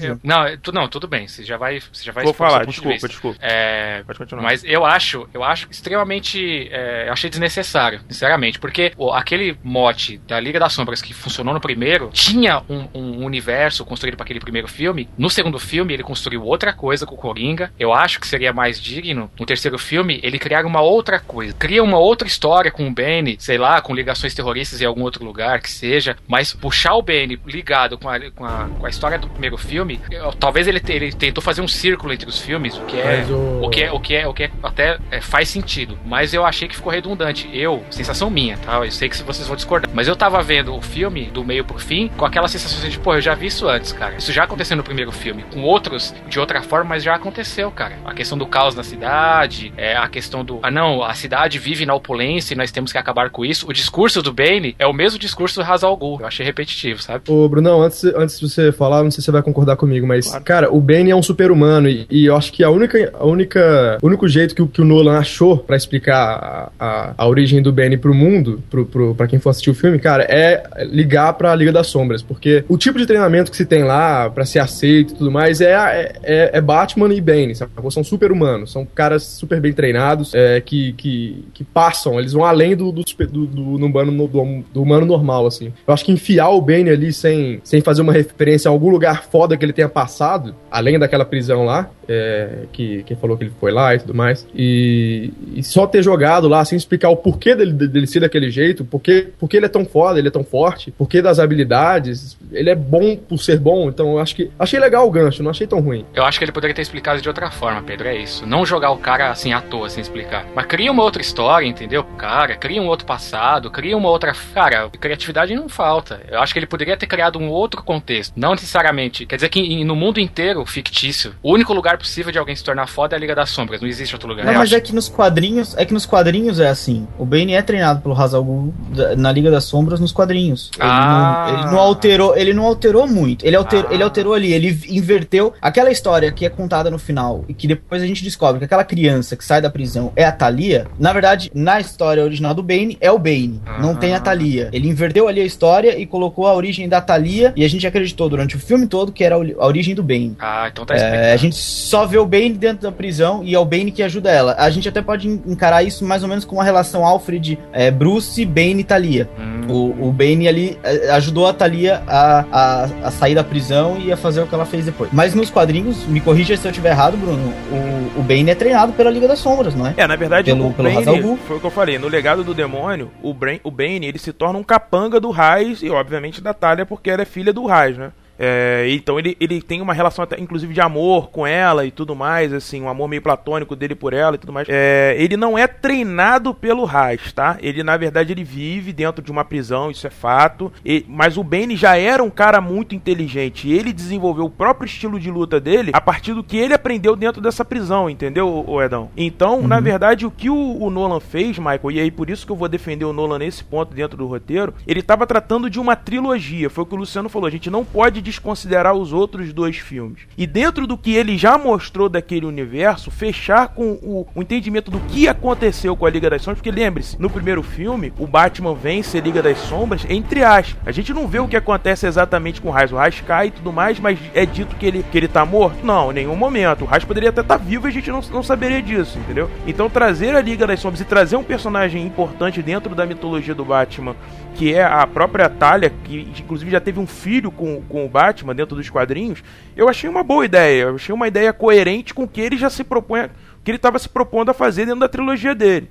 Não eu- não, tu, não, tudo bem. Você já vai, você já vai Vou falar, de desculpa, vista. desculpa. É, Pode continuar. mas eu acho, eu acho extremamente, é, eu achei desnecessário, sinceramente, porque o- aquele mote da Liga das Sombras que funcionou no primeiro tinha um, um universo construído para aquele primeiro filme. No segundo filme ele construiu outra coisa com o Coringa. Eu acho que seria mais digno. No terceiro filme ele criar uma outra coisa, cria uma outra história com o Bane, sei lá, com ligações terroristas em algum outro lugar que seja, mas puxar o Bane ligado com a, com a, com a história do primeiro filme, eu- talvez ele, ele tentou fazer um círculo entre os filmes, o que é o- o que é, o que é, o que é até é, faz sentido. Mas eu achei que ficou redundante. Eu, sensação minha, tá? Eu sei que vocês vão discordar. Mas eu tava vendo o filme do meio pro fim com aquela sensação de, pô, eu já vi isso antes, cara. Isso já aconteceu no primeiro filme. Com outros de outra forma, mas já aconteceu, cara. A questão do caos na cidade, é a questão do. Ah, não, a cidade vive na opulência e nós temos que acabar com isso. O discurso do Bane é o mesmo discurso do Hazal Ghul. Eu achei repetitivo, sabe? Ô, Brunão, antes, antes de você falar, não sei se você vai concordar comigo, mas, cara, o Bane é um super-humano e, e eu acho que a única, a única, o único jeito que, o- que o Nolan achou pra explicar a, a, a origem do Bane pro mundo, pro, pro, pra quem for assistir o filme, cara, é ligar pra Liga das Sombras, porque o tipo de treinamento que se tem lá pra ser aceito e tudo mais é, é, é- é Batman e Bane, sabe? São super-humanos, são caras super bem treinados, é, que, que, que passam, eles vão além do, do, do- do humano, do, do humano normal, assim. Eu acho que enfiar o Bane ali sem, sem fazer uma referência a algum lugar foda que ele tenha passado, além daquela prisão lá, é, que quem falou que ele foi lá e tudo mais, e, e só ter jogado lá sem explicar o porquê dele, dele ser daquele jeito, porquê, porquê ele é tão foda, ele é tão forte, porquê das habilidades, ele é bom por ser bom, então eu acho que. Achei legal o gancho, não achei tão ruim. Eu acho que ele poderia ter explicado de outra forma, Pedro. É isso. Não jogar o cara assim à toa, sem explicar. Mas cria uma outra história, entendeu? Cara, cria um outro passado, cria uma outra. Cara, criatividade não falta. Eu acho que ele poderia ter criado um outro contexto. Não necessariamente. Quer dizer que em- no mundo inteiro, fictício, o único lugar possível de alguém se tornar foda é a Liga das Sombras. Não existe outro lugar. Não, mas acho- é que nos quadrinhos, é que nos quadrinhos é assim. O Bane é treinado pelo Hazal Ghul na Liga das Sombras nos quadrinhos. Ele, Ah. não, ele não alterou, ele não alterou muito. Ele alterou, Ah. ele alterou ali, ele inverteu aquela história que é contada no final e que depois a gente descobre que aquela criança que sai da prisão é a Thalia. Na verdade, na história original do Bane é o Bane, não tem a Ah. Thalia. Ele inverteu ali a história e colocou a origem da Thalia e a gente acreditou durante o filme todo que era a origem do Bane. Ah, então tá explicado. É, a gente só vê o Bane dentro da prisão e é o Bane que ajuda ela. A gente até pode en- encarar isso mais ou menos como uma relação Alfred, é, Bruce, Bane e Thalia. Hum. O, o Bane ali é, ajudou a Thalia a, a, a sair da prisão e a fazer o que ela fez depois. Mas nos quadrinhos, me corrija se eu estiver errado, Bruno, o, o Bane é treinado pela Liga das Sombras, não é? É, na verdade, Pelo- o pelo Bane, foi o que eu falei, no legado do demônio, o, Bran- o Bane, ele se torna um capanga do Raiz e, obviamente, da Talia, porque ela é filha do Raiz, né? É, então ele, ele tem uma relação até, inclusive de amor com ela e tudo mais, assim, um amor meio platônico dele por ela e tudo mais. É, ele não é treinado pelo Raiz, tá? Ele, na verdade, ele vive dentro de uma prisão, isso é fato. E- mas o Bane já era um cara muito inteligente. E ele desenvolveu o próprio estilo de luta dele a partir do que ele aprendeu dentro dessa prisão, entendeu, o Edão? Então, na verdade, o que o, o Nolan fez, Michael, e aí por isso que eu vou defender o Nolan nesse ponto dentro do roteiro, ele estava tratando de uma trilogia. Foi o que o Luciano falou. A gente não pode desconsiderar os outros dois filmes. E dentro do que ele já mostrou daquele universo, fechar com o, o entendimento do que aconteceu com a Liga das Sombras, porque lembre-se, no primeiro filme, o Batman vence a Liga das Sombras, entre aspas. A gente não vê o que acontece exatamente com o Raiz. O Raiz cai e tudo mais, mas é dito que ele, que ele tá morto? Não, em nenhum momento. O Raiz poderia até estar tá vivo e a gente não, não saberia disso, entendeu? Então trazer a Liga das Sombras e trazer um personagem importante dentro da mitologia do Batman, que é a própria Talia, que inclusive já teve um filho com, com o Batman dentro dos quadrinhos, eu achei uma boa ideia. Eu achei uma ideia coerente com o que ele já se propõe, que ele estava se propondo a fazer dentro da trilogia dele.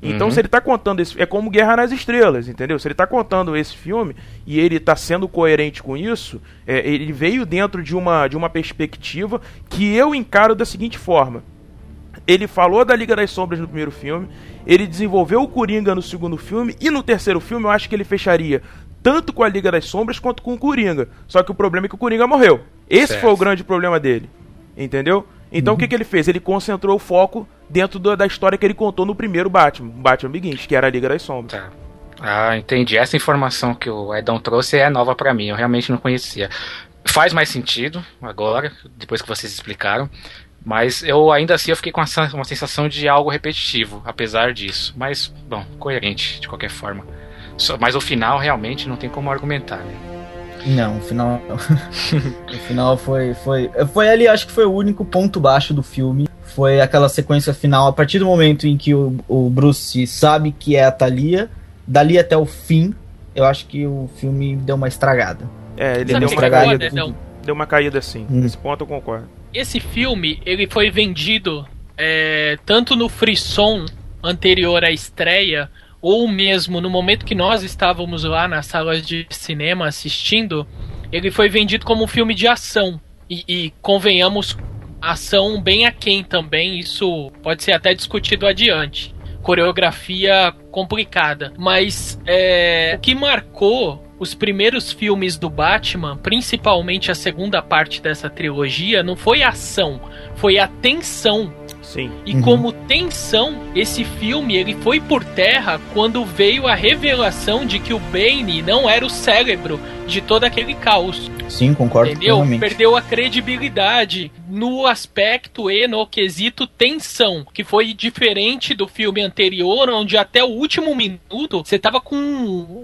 Então, uhum. se ele está contando esse. É como Guerra nas Estrelas, entendeu? Se ele está contando esse filme e ele está sendo coerente com isso, é, ele veio dentro de uma, de uma perspectiva que eu encaro da seguinte forma. Ele falou da Liga das Sombras no primeiro filme, ele desenvolveu o Coringa no segundo filme, e no terceiro filme eu acho que ele fecharia tanto com a Liga das Sombras quanto com o Coringa. Só que o problema é que o Coringa morreu. Esse certo. foi o grande problema dele. Entendeu? Então uhum. o que, que ele fez? Ele concentrou o foco dentro do, da história que ele contou no primeiro Batman, Batman Begins, que era a Liga das Sombras. Tá. Ah, entendi. Essa informação que o Edão trouxe é nova para mim, eu realmente não conhecia. Faz mais sentido agora, depois que vocês explicaram. Mas eu ainda assim eu fiquei com uma sensação de algo repetitivo, apesar disso. Mas, bom, coerente de qualquer forma. Mas o final realmente não tem como argumentar, né? Não, o final. o final foi, foi. Foi ali, acho que foi o único ponto baixo do filme. Foi aquela sequência final, a partir do momento em que o, o Bruce sabe que é a Thalia, dali até o fim, eu acho que o filme deu uma estragada. É, ele deu uma estragada. Deu uma caída assim. Hum. Nesse ponto eu concordo. Esse filme, ele foi vendido é, tanto no frisson anterior à estreia, ou mesmo no momento que nós estávamos lá nas salas de cinema assistindo, ele foi vendido como um filme de ação. E, e convenhamos, ação bem aquém também, isso pode ser até discutido adiante. Coreografia complicada. Mas é, o que marcou os primeiros filmes do Batman, principalmente a segunda parte dessa trilogia, não foi a ação, foi a tensão Sim. E uhum. como tensão, esse filme ele foi por terra quando veio a revelação de que o Bane não era o cérebro de todo aquele caos. Sim, concordo. Entendeu? Perdeu a credibilidade no aspecto e no quesito tensão, que foi diferente do filme anterior, onde até o último minuto você tava com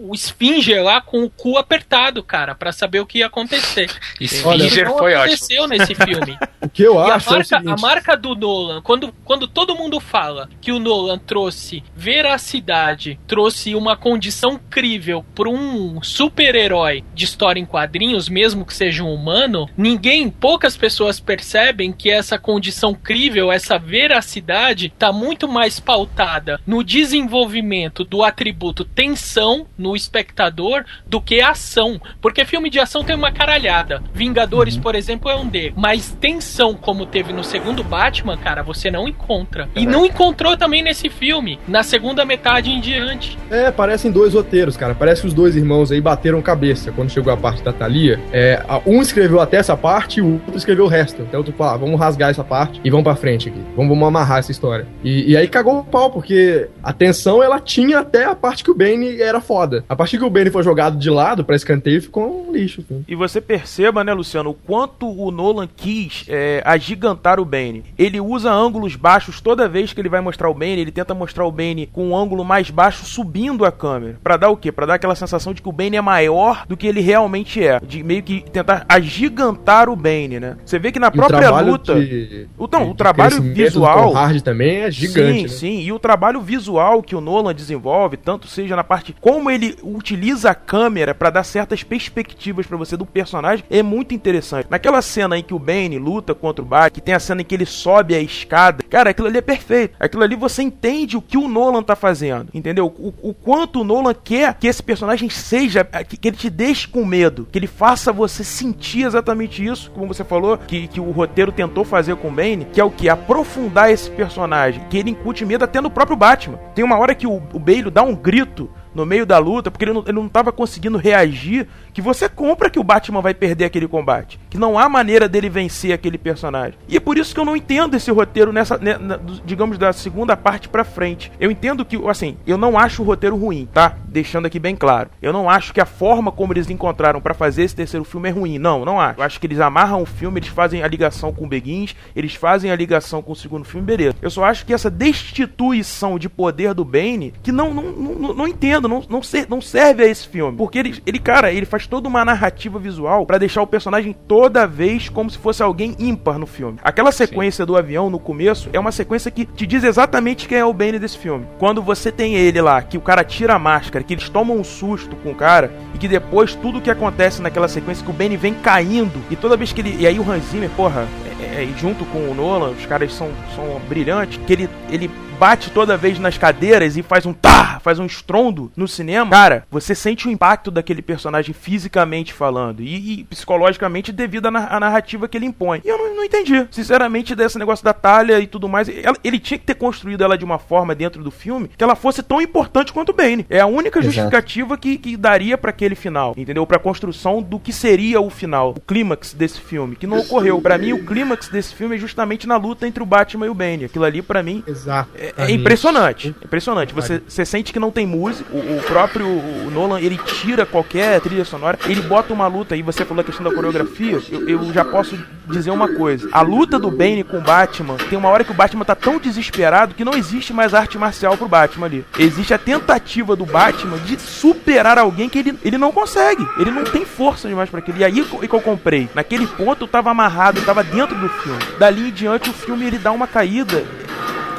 o Sfinger lá com o cu apertado, cara, para saber o que ia acontecer. Sfinger foi aconteceu ótimo. nesse filme. o que eu acho a marca, é a marca do Nolan, quando, quando todo mundo fala que o Nolan trouxe veracidade, trouxe uma condição crível para um super-herói de história em quadrinhos, mesmo que seja um humano, ninguém, poucas pessoas percebem que essa condição crível, essa veracidade, está muito mais pautada no desenvolvimento do atributo tensão no espectador do que ação. Porque filme de ação tem uma caralhada. Vingadores, uhum. por exemplo, é um D. Mas tensão, como teve no segundo Batman, cara, você não encontra. E não encontrou também nesse filme, na segunda metade em diante. É, parecem dois roteiros, cara. Parece que os dois irmãos aí bateram cabeça quando chegou a parte da Thalia. É, um escreveu até essa parte e o outro escreveu o resto. Então, tu fala, ah, vamos rasgar essa parte e vamos pra frente aqui. Vamos, vamos amarrar essa história. E, e, aí cagou o pau, porque a tensão ela tinha até a parte que o Bane era foda. A partir que o Bane foi jogado de lado pra escanteio, ficou um lixo. Filho. E você perceba, né, Luciano, o quanto o Nolan quis é, agigantar o Bane. Ele usa ângulos baixos toda vez que ele vai mostrar o Bane, ele tenta mostrar o Bane com um ângulo mais baixo subindo a câmera. para dar o quê? Para dar aquela sensação de que o Bane é maior do que ele realmente é. De meio que tentar agigantar o Bane, né? Você vê que na própria luta. De, então, de, o trabalho visual. O Hard também é gigante. Sim, né? sim. E o trabalho visual que o Nolan desenvolve, tanto seja na parte como ele utiliza a câmera para dar certas perspectivas para você do personagem, é muito interessante. Naquela cena em que o Bane luta contra o Batman, que tem a cena em que ele sobe a escada, cara, aquilo ali é perfeito. Aquilo ali você entende o que o Nolan tá fazendo, entendeu? O, o quanto o Nolan quer que esse personagem seja, que, que ele te deixe com medo, que ele faça você sentir exatamente isso, como você falou, que, que o roteiro tentou fazer com o Bane, que é o que? Aprofundar esse personagem, que ele incute medo até no próprio Batman. Tem uma hora que o, o Bale dá um grito no meio da luta, porque ele não, ele não tava conseguindo reagir, que você compra que o Batman vai perder aquele combate. Que não há maneira dele vencer aquele personagem. E é por isso que eu não entendo esse roteiro nessa, né, na- digamos, da segunda parte pra frente. Eu entendo que, assim, eu não acho o roteiro ruim, tá? Deixando aqui bem claro. Eu não acho que a forma como eles encontraram pra fazer esse terceiro filme é ruim. Não, não acho. Eu acho que eles amarram o filme, eles fazem a ligação com o Beguins, eles fazem a ligação com o segundo filme, beleza. Eu só acho que essa destituição de poder do Bane, que não, não, não, não- não não, não, ser- não serve a esse filme. Porque ele, ele, cara, ele faz toda uma narrativa visual pra deixar o personagem toda vez como se fosse alguém ímpar no filme. Aquela sequência do avião no começo é uma sequência que te diz exatamente quem é o Bane desse filme. Quando você tem ele lá, que o cara tira a máscara, que eles tomam um susto com o cara, e que depois tudo que acontece naquela sequência, que o Bane vem caindo, e toda vez que ele. E aí o Hans Zimmer, porra, é, é, junto com o Nolan, os caras são, são brilhantes, que ele, ele bate toda vez nas cadeiras e faz um tá, faz um estrondo no cinema, cara, você sente o impacto daquele personagem fisicamente falando e, e psicologicamente devido à, na- narrativa que ele impõe. E eu não, não entendi, sinceramente, desse negócio da talha e tudo mais. Ela- ele tinha que ter construído ela de uma forma dentro do filme que ela fosse tão importante quanto o Bane. É a única Exato. justificativa que, que daria pra aquele final, entendeu? Pra construção do que seria o final, o clímax desse filme, que não ocorreu. Pra mim, o clímax desse filme é justamente na luta entre o Batman e o Bane. Aquilo ali, pra mim, Exato. é. É impressionante. Você, você sente que não tem música. O, o próprio o Nolan, ele tira qualquer trilha sonora. Ele bota uma luta aí. Você falou a questão da coreografia. Eu, eu já posso dizer uma coisa. A luta do Bane com o Batman, tem uma hora que o Batman tá tão desesperado que não existe mais arte marcial pro Batman ali. Existe a tentativa do Batman de superar alguém que ele, ele não consegue. Ele não tem força demais pra aquilo. E aí que eu comprei. Naquele ponto eu tava amarrado, eu tava dentro do filme. Dali em diante o filme ele dá uma caída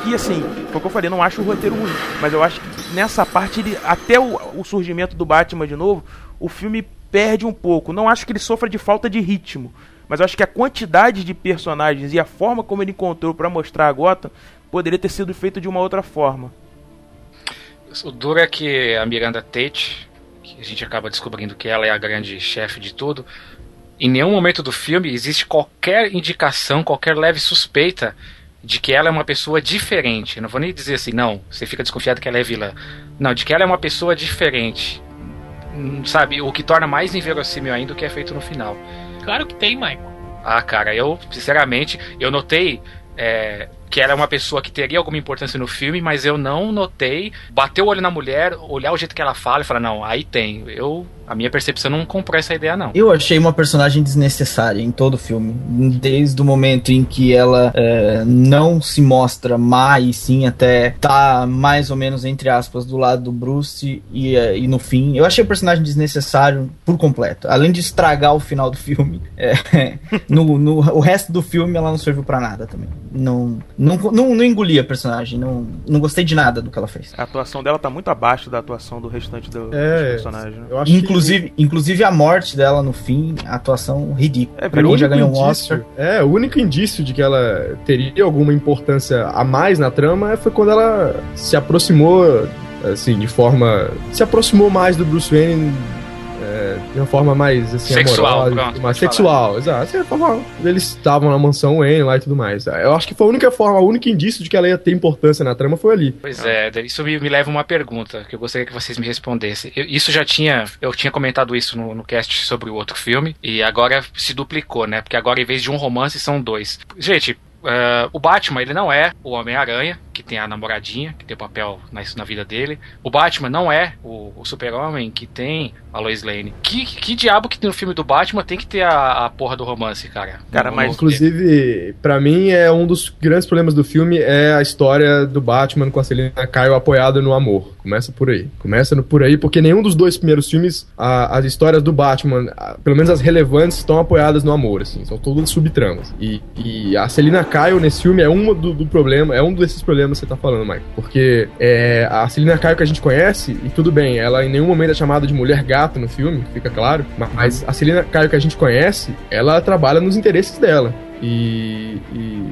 que assim, foi o que eu falei, não acho o roteiro ruim, mas eu acho que nessa parte ele até o, o surgimento do Batman de novo, o filme perde um pouco. Não acho que ele sofra de falta de ritmo, mas acho que a quantidade de personagens e a forma como ele encontrou pra mostrar a Gotham poderia ter sido feito de uma outra forma. O duro é que a Miranda Tate, que a gente acaba descobrindo que ela é a grande chefe de tudo, em nenhum momento do filme existe qualquer indicação, qualquer leve suspeita de que ela é uma pessoa diferente. Eu não vou nem dizer assim, não, você fica desconfiado que ela é vilã. Não, de que ela é uma pessoa diferente. Hum, Sabe, o que torna mais inverossímil ainda o que é feito no final. Claro que tem, Michael. Ah, cara, eu, sinceramente, eu notei é, que ela é uma pessoa que teria alguma importância no filme, mas eu não notei bater o olho na mulher, olhar o jeito que ela fala e falar, não, aí tem. Eu, a minha percepção não comprou essa ideia, não. Eu achei uma personagem desnecessária em todo o filme. Desde o momento em que ela é, não se mostra má e sim até tá mais ou menos, entre aspas, do lado do Bruce e, é, e no fim. Eu achei o personagem desnecessário por completo. Além de estragar o final do filme. é, no, no, o resto do filme ela não serviu pra nada também. Não, não, não, não engoli a personagem. Não, não gostei de nada do que ela fez. A atuação dela tá muito abaixo da atuação do restante do, É, dos personagens. né? Eu acho que Inclusive, inclusive a morte dela no fim, a atuação ridícula. É, pra já ganhou um indício- Oscar. É, o único indício de que ela teria alguma importância a mais na trama foi quando ela se aproximou, assim, de forma. Se aproximou mais do Bruce Wayne. É, de uma forma mais assim, Sexual, amorosa, pronto, mais sexual, exato. Assim, forma- eles estavam na mansão Wayne lá e tudo mais. Eu acho que foi a única forma, o único indício de que ela ia ter importância na trama foi ali. Pois é, isso me, me leva a uma pergunta que eu gostaria que vocês me respondessem. Eu- isso já tinha, eu tinha comentado isso no, no cast sobre o outro filme e agora se duplicou, né? Porque agora em vez de um romance são dois. Gente, eh, o Batman ele não é o Homem-Aranha que tem a namoradinha que tem o papel na, na vida dele. O Batman não é o, o Super-Homem que tem a Lois Lane. Que, que diabo que no filme do Batman tem que ter a, a porra do romance, cara? Cara, mas- Inclusive, pra mim, é um dos grandes problemas do filme é a história do Batman com a Selina Kyle apoiada no amor. Começa por aí. Começa no- por aí, porque nenhum dos dois primeiros filmes, a- as histórias do Batman, a- pelo menos as relevantes, estão apoiadas no amor, assim. São todas subtramas. E, e a Selina Kyle nesse filme é um do, do problema, é um desses problemas que você tá falando, Mike. Porque é, a Selina Kyle que a gente conhece, e tudo bem, ela em nenhum momento é chamada de mulher gato no filme, fica claro. ma- Mas a Selina Kyle que a gente conhece, ela trabalha nos interesses dela. E, e,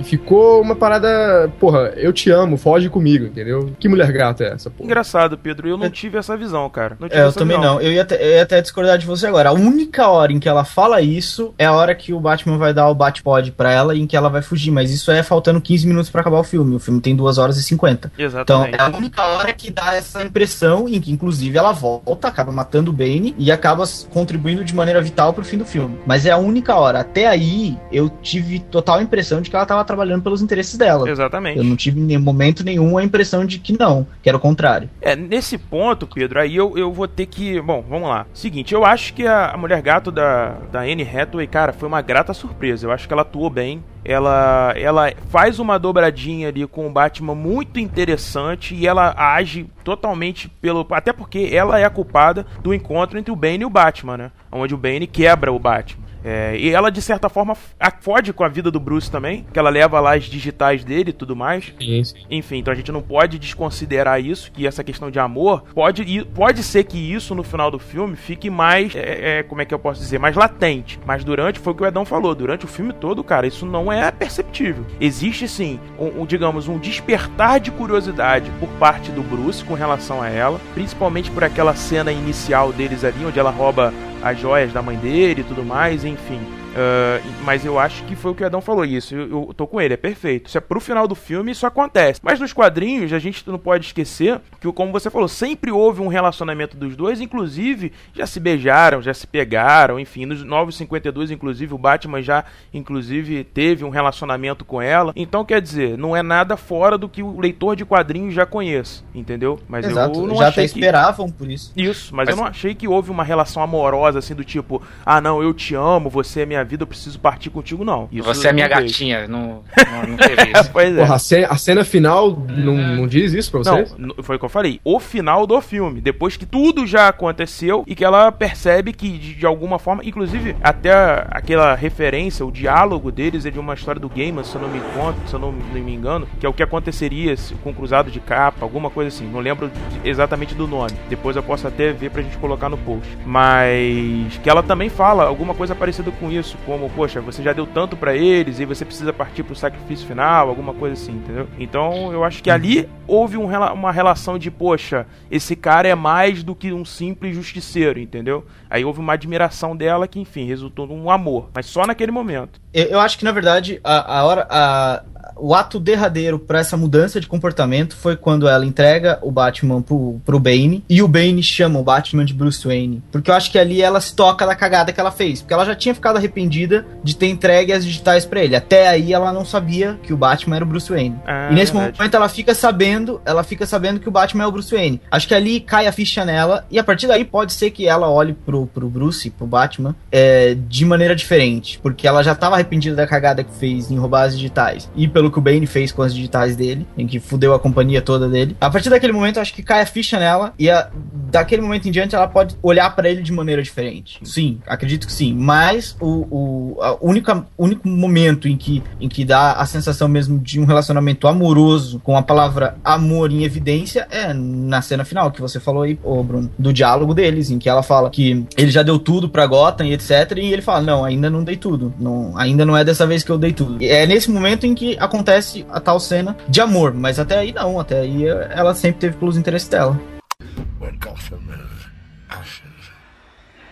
E ficou uma parada, porra, eu te amo, foge comigo, entendeu? Que mulher gata é essa, porra? Engraçado, Pedro, eu não tive essa visão, cara. Não tive É, eu essa também visão. não. Eu ia, até, eu ia até discordar de você agora. A única hora em que ela fala isso é a hora que o Batman vai dar o Batpod pra ela e em que ela vai fugir. Mas isso é faltando 15 minutos pra acabar o filme. O filme tem 2 horas e 50. Então Exatamente. é a única hora que dá essa impressão em que, inclusive, ela volta, acaba matando o Bane e acaba contribuindo de maneira vital pro fim do filme. Mas é a única hora. Até aí, eu tive total impressão de que ela tava trabalhando pelos interesses dela. Exatamente. Eu não tive em momento nenhum a impressão de que não, que era o contrário. É, nesse ponto, Pedro, aí eu, eu vou ter que. Bom, vamos lá. Seguinte, eu acho que a, a mulher gato da, da Anne Hathaway, cara, foi uma grata surpresa. Eu acho que ela atuou bem. Ela, ela faz uma dobradinha ali com o Batman muito interessante e ela age totalmente pelo. Até porque ela é a culpada do encontro entre o Bane e o Batman, né? Onde o Bane quebra o Batman. É, e ela, de certa forma, f- a- fode com a vida do Bruce também, que ela leva lá as digitais dele e tudo mais. Sim, sim. Enfim, então a gente não pode desconsiderar isso, que essa questão de amor pode, pode ser que isso no final do filme fique mais, é, é, como é que eu posso dizer, mais latente. Mas durante, foi o que o Edão falou, durante o filme todo, cara, isso não é perceptível. Existe sim, um, um, digamos, um despertar de curiosidade por parte do Bruce com relação a ela, principalmente por aquela cena inicial deles ali, onde ela rouba as joias da mãe dele e tudo mais, enfim. Ah, mas eu acho que foi o que o Adão falou isso. Eu, eu tô com ele, é perfeito. Isso é pro final do filme, isso acontece. Mas nos quadrinhos, a gente não pode esquecer que, como você falou, sempre houve um relacionamento dos dois, inclusive já se beijaram, já se pegaram, enfim, nos 952, inclusive, o Batman já, inclusive, teve um relacionamento com ela. Então, quer dizer, não é nada fora do que o leitor de quadrinhos já conhece, entendeu? Mas Exato, eu não já até achei que... esperavam por isso. Isso, mas, Mas- eu não achei que houve uma relação amorosa assim do tipo, ah não, eu te amo, você é minha vida, eu preciso partir contigo, não. Isso Você é minha não vejo. gatinha, não, não, não teve isso. Pois é. Porra, a cena, a cena final não, não diz isso pra Não, vocês? n- foi o que eu falei. O final do filme, depois que tudo já aconteceu e que ela percebe que de, de alguma forma, inclusive até a- aquela referência, o diálogo deles é de uma história do Gaiman, se eu não me conto, se eu não, não me engano, que é o que aconteceria com o Cruzado de Capa, alguma coisa assim. Não lembro exatamente do nome. Depois eu posso até ver pra gente colocar no post. Mas que ela também fala alguma coisa parecida com isso, como, poxa, você já deu tanto pra eles e você precisa partir pro sacrifício final, alguma coisa assim, entendeu? Então eu acho que ali houve um uma relação de, poxa, esse cara é mais do que um simples justiceiro, entendeu? Aí houve uma admiração dela que, enfim, resultou num amor, mas só naquele momento. Eu, eu acho que, na verdade, a, a hora. A, o ato derradeiro pra essa mudança de comportamento foi quando ela entrega o Batman pro, pro Bane e o Bane chama o Batman de Bruce Wayne. Porque eu acho que ali ela se toca da cagada que ela fez. Porque ela já tinha ficado arrependida de ter entregue as digitais pra ele. Até aí ela não sabia que o Batman era o Bruce Wayne. Ah, e nesse verdade. momento ela fica sabendo, ela fica sabendo que o Batman é o Bruce Wayne. Acho que ali cai a ficha nela e a partir daí pode ser que ela olhe pro, pro Bruce, pro Batman, é, de maneira diferente, porque ela já tava arrependida da cagada que fez em roubar as digitais e pelo que o Bane fez com as digitais dele, em que fudeu a companhia toda dele. A partir daquele momento acho que cai a ficha nela e a- daquele momento em diante ela pode olhar pra ele de maneira diferente. Sim, acredito que sim, mas o, o a única, único momento em que, em que dá a sensação mesmo de um relacionamento amoroso com a palavra amor em evidência é na cena final que você falou aí, ô Bruno, do diálogo deles, em que ela fala que ele já deu tudo pra Gotham e etc. E ele fala: Não, ainda não dei tudo. Não, ainda não é dessa vez que eu dei tudo. E é nesse momento em que acontece a tal cena de amor, mas até aí não, até aí ela sempre teve pelos interesses dela. When Gotham is ashes,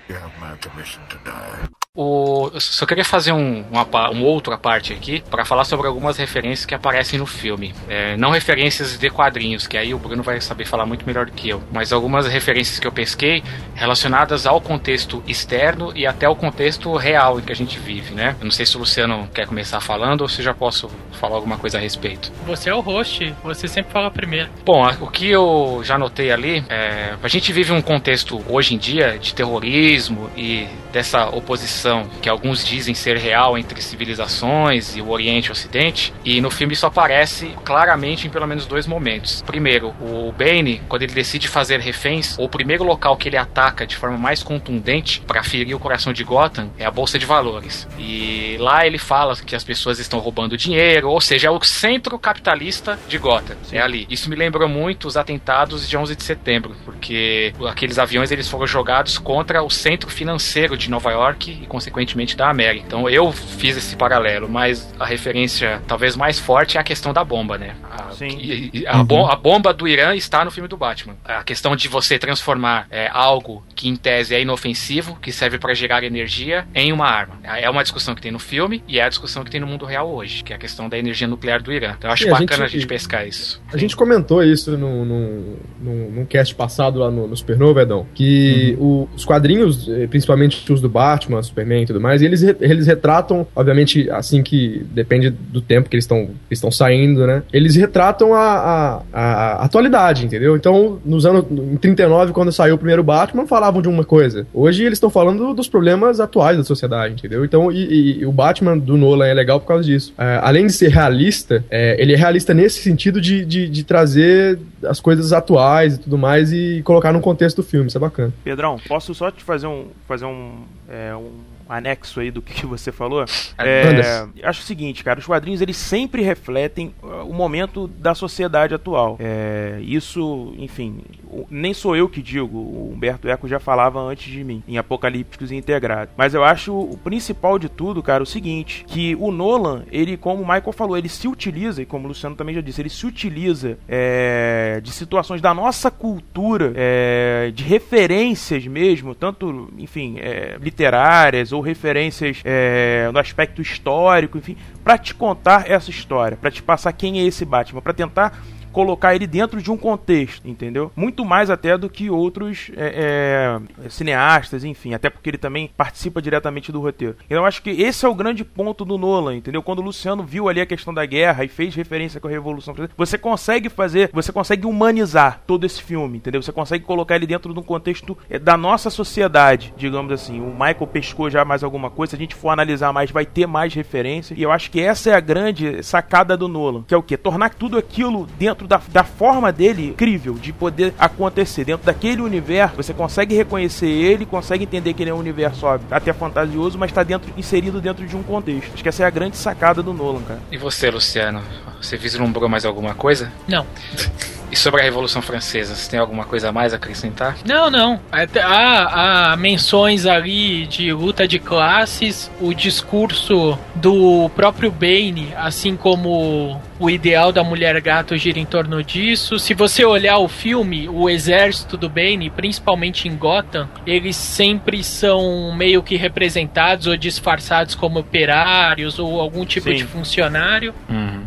you have my permission to die. O, eu só queria fazer um, uma, um outra parte aqui para falar sobre algumas referências que aparecem no filme. É, não referências de quadrinhos, que aí o Bruno vai saber falar muito melhor do que eu, mas algumas referências que eu pesquei relacionadas ao contexto externo e até ao contexto real em que a gente vive, né? Eu não sei se o Luciano quer começar falando ou se já posso falar alguma coisa a respeito. Você é o host, você sempre fala primeiro. Bom, o que eu já notei ali, é, a gente vive um contexto hoje em dia de terrorismo e dessa oposição que alguns dizem ser real entre civilizações e o Oriente e o Ocidente, e no filme isso aparece claramente em pelo menos dois momentos. Primeiro, o Bane, quando ele decide fazer reféns, o primeiro local que ele ataca de forma mais contundente para ferir o coração de Gotham é a bolsa de valores. E lá ele fala que as pessoas estão roubando dinheiro, ou seja, é o centro capitalista de Gotham. É ali. Isso me lembrou muito os atentados de 11 de setembro, porque aqueles aviões eles foram jogados contra o centro financeiro de Nova York e consequentemente da América. Então eu fiz esse paralelo, mas a referência talvez mais forte é a questão da bomba, né? A, Sim. e- e- a, bom- a bomba do Irã está no filme do Batman. A questão de você transformar é, algo que em tese é inofensivo, que serve para gerar energia, em uma arma. É uma discussão que tem no filme e é a discussão que tem no mundo real hoje, que é a questão da energia nuclear do Irã. Então eu acho Sim, a bacana a gente- gente pescar isso. A gente comentou isso num, num, num, num cast passado lá no, no Supernova, Edão, que o- os quadrinhos, eh, principalmente os do Batman, Superman e tudo mais, eles, re- eles retratam, obviamente, assim que depende do tempo que eles estão saindo, né? Eles retratam a, a, a atualidade, entendeu? Então, nos anos em 39, quando saiu o primeiro Batman, falavam de uma coisa. Hoje eles estão falando dos problemas atuais da sociedade, entendeu? Então, e, e- e o Batman do Nolan é legal por causa disso. É, além de ser realista, é, ele é realista nesse sentido de, de, de trazer as coisas atuais e tudo mais e colocar no contexto do filme. Isso é bacana. Pedrão, posso só te fazer um, fazer um, é, um anexo aí do que você falou? É, acho o seguinte, cara, os quadrinhos eles sempre refletem uh, o momento da sociedade atual. É, isso, enfim, nem sou eu que digo, o Humberto Eco já falava antes de mim, em Apocalípticos e Integrados. Mas eu acho o principal de tudo, cara, o seguinte, que o Nolan, ele, como o Michael falou, ele se utiliza, e como o Luciano também já disse, ele se utiliza é, de situações da nossa cultura, é, de referências mesmo, tanto, enfim, é, literárias ou referências é, no aspecto histórico, enfim, pra te contar essa história, pra te passar quem é esse Batman, pra tentar colocar ele dentro de um contexto, entendeu? Muito mais até do que outros é, é, cineastas, enfim, até porque ele também participa diretamente do roteiro. Então eu acho que esse é o grande ponto do Nolan, entendeu? Quando o Luciano viu ali a questão da guerra e fez referência com a Revolução Francesa, você consegue fazer, você consegue humanizar todo esse filme, entendeu? Você consegue colocar ele dentro de um contexto é, da nossa sociedade, digamos assim. O Michael pescou já mais alguma coisa, se a gente for analisar mais, vai ter mais referências. E eu acho que essa é a grande sacada do Nolan, que é o quê? Tornar tudo aquilo dentro da, da forma dele incrível de poder acontecer. Dentro daquele universo, você consegue reconhecer ele, consegue entender que ele é um universo óbvio, até fantasioso, mas está dentro, inserido dentro de um contexto. Acho que essa é a grande sacada do Nolan, cara. E você, Luciano? Você vislumbrou mais alguma coisa? Não. E sobre a Revolução Francesa, você tem alguma coisa a mais a acrescentar? Não, não. Há, há menções ali de luta de classes, o discurso do próprio Bane, assim como o ideal da mulher gato gira em torno disso. Se você olhar o filme, o exército do Bane, principalmente em Gotham, eles sempre são meio que representados ou disfarçados como operários ou algum tipo Sim. de funcionário. Uhum.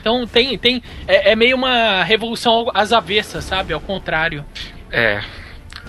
Então tem, tem é, é meio uma revolução às avessas, sabe? Ao contrário. É.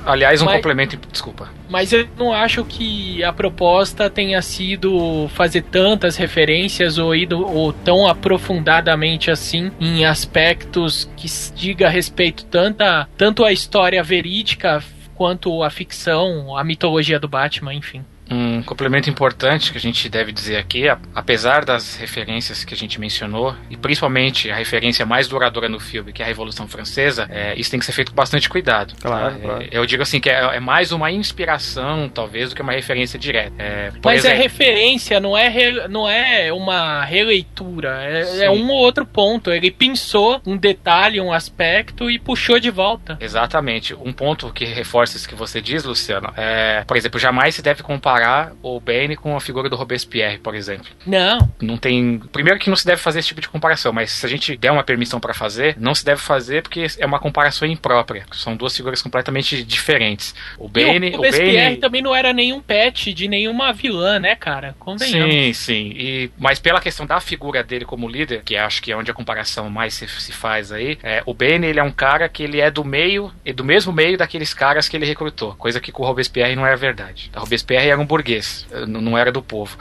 Aliás, um Mas- complemento. Desculpa. Mas eu não acho que a proposta tenha sido fazer tantas referências ou ido ou tão aprofundadamente assim em aspectos que diga respeito tanta, tanto à história verídica quanto à ficção, à mitologia do Batman, enfim. Um complemento importante que a gente deve dizer aqui, apesar das referências que a gente mencionou, e principalmente a referência mais duradoura no filme, que é a Revolução Francesa, é, isso tem que ser feito com bastante cuidado. Claro, É, claro. Eu digo assim que é, é mais uma inspiração, talvez, do que uma referência direta. É, por Mas é exemplo, referência, não é, re- não é uma releitura. É, é um ou outro ponto. Ele pensou um detalhe, um aspecto e puxou de volta. Exatamente. Um ponto que reforça isso que você diz, Luciano, é, por exemplo, jamais se deve comparar o Bane com a figura do Robespierre, por exemplo. Não, Não tem. Primeiro que não se deve fazer esse tipo de comparação, mas se a gente der uma permissão pra fazer, não se deve fazer porque é uma comparação imprópria. São duas figuras completamente diferentes. O Bane, e o Robespierre Bane. também não era nenhum pet de nenhuma vilã, né, cara? Convenhamos. Sim, sim. E, mas pela questão da figura dele como líder, que acho que é onde a comparação mais se, se faz aí, é, o Bane ele é um cara que ele é do meio, e do mesmo meio daqueles caras que ele recrutou. Coisa que com o Robespierre não é verdade. O Robespierre era um burguês, não era do povo.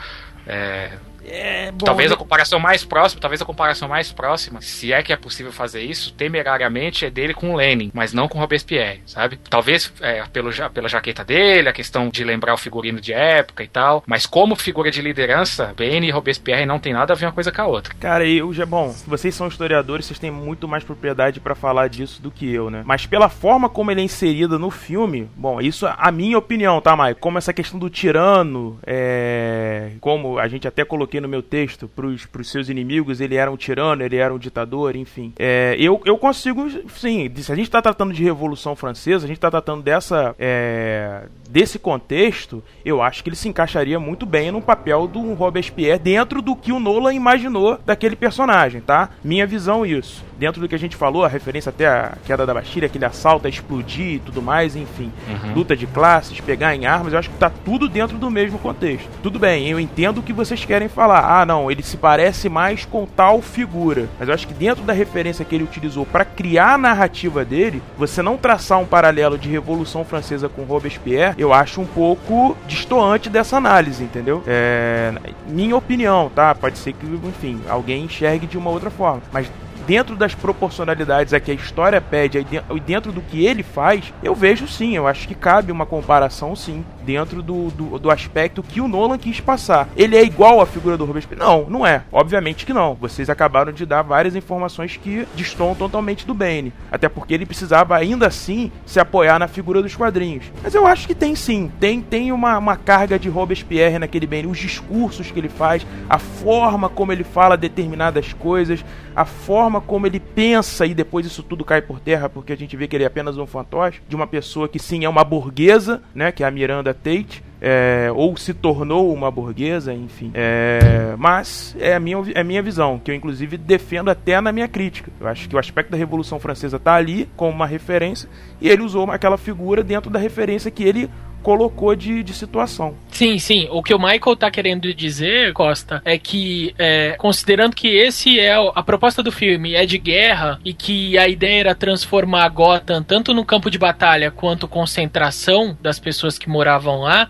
É, É, bom, talvez né? a comparação mais próxima, talvez a comparação mais próxima, se é que é possível fazer isso, temerariamente é dele com o Lenin, mas não com o Robespierre, sabe? Talvez é, pelo, pela jaqueta dele, a questão de lembrar o figurino de época e tal, mas como figura de liderança, Bane e Robespierre não tem nada a ver uma coisa com a outra. Cara, eu já. Bom, vocês são historiadores, vocês têm muito mais propriedade pra falar disso do que eu, né? Mas pela forma como ele é inserido no filme, bom, isso é a minha opinião, tá, Mike? Como essa questão do tirano, é. Como a gente até colocou coloquei no meu texto, pros, pros seus inimigos, ele era um tirano, ele era um ditador, enfim. É, eu, eu consigo, sim, se a gente está tratando de Revolução Francesa, a gente está tratando dessa. É, desse contexto, eu acho que ele se encaixaria muito bem no papel do Robespierre dentro do que o Nolan imaginou daquele personagem, tá? Minha visão isso. Dentro do que a gente falou, a referência até a queda da Bastilha, aquele assalto a explodir e tudo mais, enfim. Uhum. Luta de classes, pegar em armas, eu acho que tá tudo dentro do mesmo contexto. Tudo bem, eu entendo o que vocês querem falar. Ah, não, ele se parece mais com tal figura. Mas eu acho que dentro da referência que ele utilizou para criar a narrativa dele, você não traçar um paralelo de Revolução Francesa com Robespierre, eu acho um pouco distoante dessa análise, entendeu? É, minha opinião, tá? Pode ser que, enfim, alguém enxergue de uma outra forma. Mas dentro das proporcionalidades a que a história pede e dentro do que ele faz, eu vejo sim, eu acho que cabe uma comparação sim, dentro do, do, do aspecto que o Nolan quis passar. Ele é igual à figura do Robespierre? Não, não é. Obviamente que não. Vocês acabaram de dar várias informações que destoam totalmente do Bane. Até porque ele precisava ainda assim se apoiar na figura dos quadrinhos. Mas eu acho que tem sim. Tem, tem uma, uma carga de Robespierre naquele Bane. Os discursos que ele faz, a forma como ele fala determinadas coisas, a forma como ele pensa e depois isso tudo cai por terra porque a gente vê que ele é apenas um fantoche de uma pessoa que sim é uma burguesa, né, que é a Miranda Tate, é, ou se tornou uma burguesa, enfim. É, mas é a, minha, é a minha visão, que eu inclusive defendo até na minha crítica. Eu acho que o aspecto da Revolução Francesa está ali como uma referência e ele usou aquela figura dentro da referência que ele colocou de, de situação. Sim, sim. O que o Michael tá querendo dizer, Costa, é que, é, considerando que esse é a proposta do filme é de guerra e que a ideia era transformar Gotham tanto no campo de batalha quanto concentração das pessoas que moravam lá.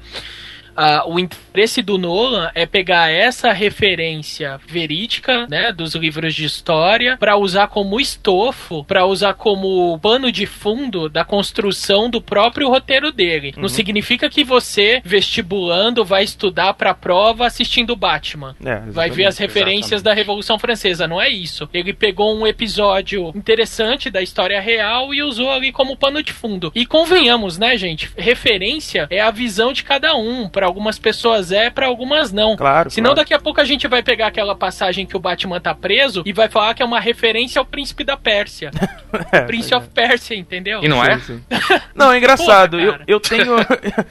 Uh, o interesse do Nolan é pegar essa referência verídica, né, dos livros de história, para usar como estofo, para usar como pano de fundo da construção do próprio roteiro dele. Uhum. Não significa que você, vestibulando, vai estudar para a prova assistindo Batman. É, vai ver as referências exatamente. da Revolução Francesa. Não é isso. Ele pegou um episódio interessante da história real e usou ali como pano de fundo. E convenhamos, né, gente? Referência é a visão de cada um para algumas pessoas é, para algumas não. Claro. Senão claro. daqui a pouco a gente vai pegar aquela passagem que o Batman tá preso e vai falar que é uma referência ao príncipe da Pérsia. é, Prince of Persia, entendeu? E não é? Sim, sim. Não, é engraçado. Porra, eu, eu tenho.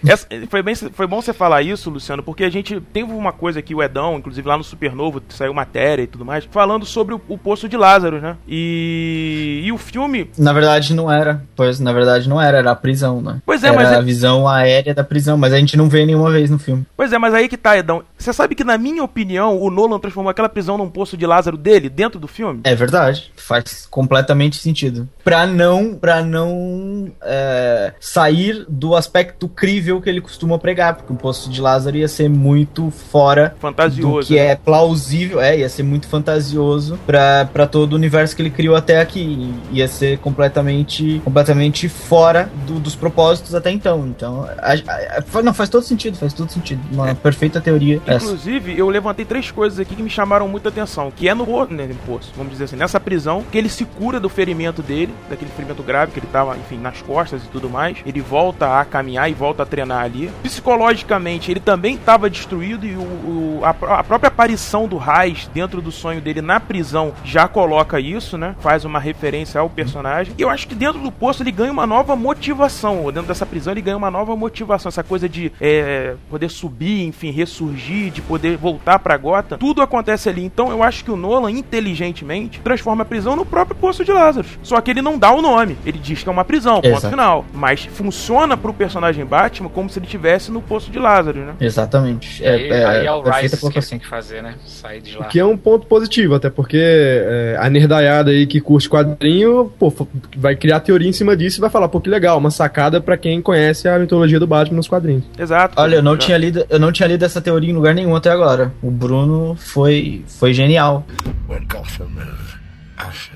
Essa, foi, bem, foi bom você falar isso, Luciano, porque a gente teve uma coisa aqui, o Edão, inclusive lá no Supernovo, saiu matéria e tudo mais, falando sobre o, o Poço de Lázaro, né? E, e o filme. Na verdade não era. Pois, na verdade não era, era a prisão, né? Pois é, era mas. a é... visão aérea da prisão, mas a gente não vê nenhuma vez no filme. Pois é, mas aí que tá, Edão. Você sabe que, na minha opinião, o Nolan transformou aquela prisão num poço de Lázaro dele dentro do filme? É verdade. Faz completamente sentido. Pra não, pra não é, sair do aspecto crível que ele costuma pregar, porque o poço de Lázaro ia ser muito fora fantasioso, do que né? é plausível, é, ia ser muito fantasioso pra, pra todo o universo que ele criou até aqui. Ia ser completamente, completamente fora do, dos propósitos até então. Então, a, a, não, faz todo sentido, faz todo sentido. Uma é. perfeita teoria. Inclusive, essa. eu levantei três coisas aqui que me chamaram muita atenção. Que é no, né, no poço, vamos dizer assim, nessa prisão, que ele se cura do ferimento dele, daquele ferimento grave que ele tava, enfim, nas costas e tudo mais. Ele volta a caminhar e volta a treinar ali. Psicologicamente, ele também estava destruído e o, o a, a, própria aparição do Raiz dentro do sonho dele na prisão já coloca isso, né? Faz uma referência ao personagem. E eu acho que dentro do poço ele ganha uma nova motivação. Dentro dessa prisão ele ganha uma nova motivação. Essa coisa de é, poder subir, enfim, ressurgir, de poder voltar pra Gota, tudo acontece ali. Então eu acho que o Nolan, inteligentemente, transforma a prisão no próprio Poço de Lázaro. Só que ele não dá o nome. Ele diz que é uma prisão, ponto Exato. final. Mas funciona pro personagem Batman como se ele estivesse no Poço de Lázaro, né? Exatamente. É, aí, é, aí é o Rise que tem que fazer, né? Sair de lá. O que é um ponto positivo, até porque é, a nerdaiada aí que curte quadrinho, pô, vai criar teoria em cima disso e vai falar, pô, que legal, uma sacada para quem conhece a mitologia do Batman nos quadrinhos. Exato. Olha, eu não, tinha lido, eu não tinha lido essa teoria em lugar nenhum até agora. O Bruno foi, foi genial. When Gotham is ashes,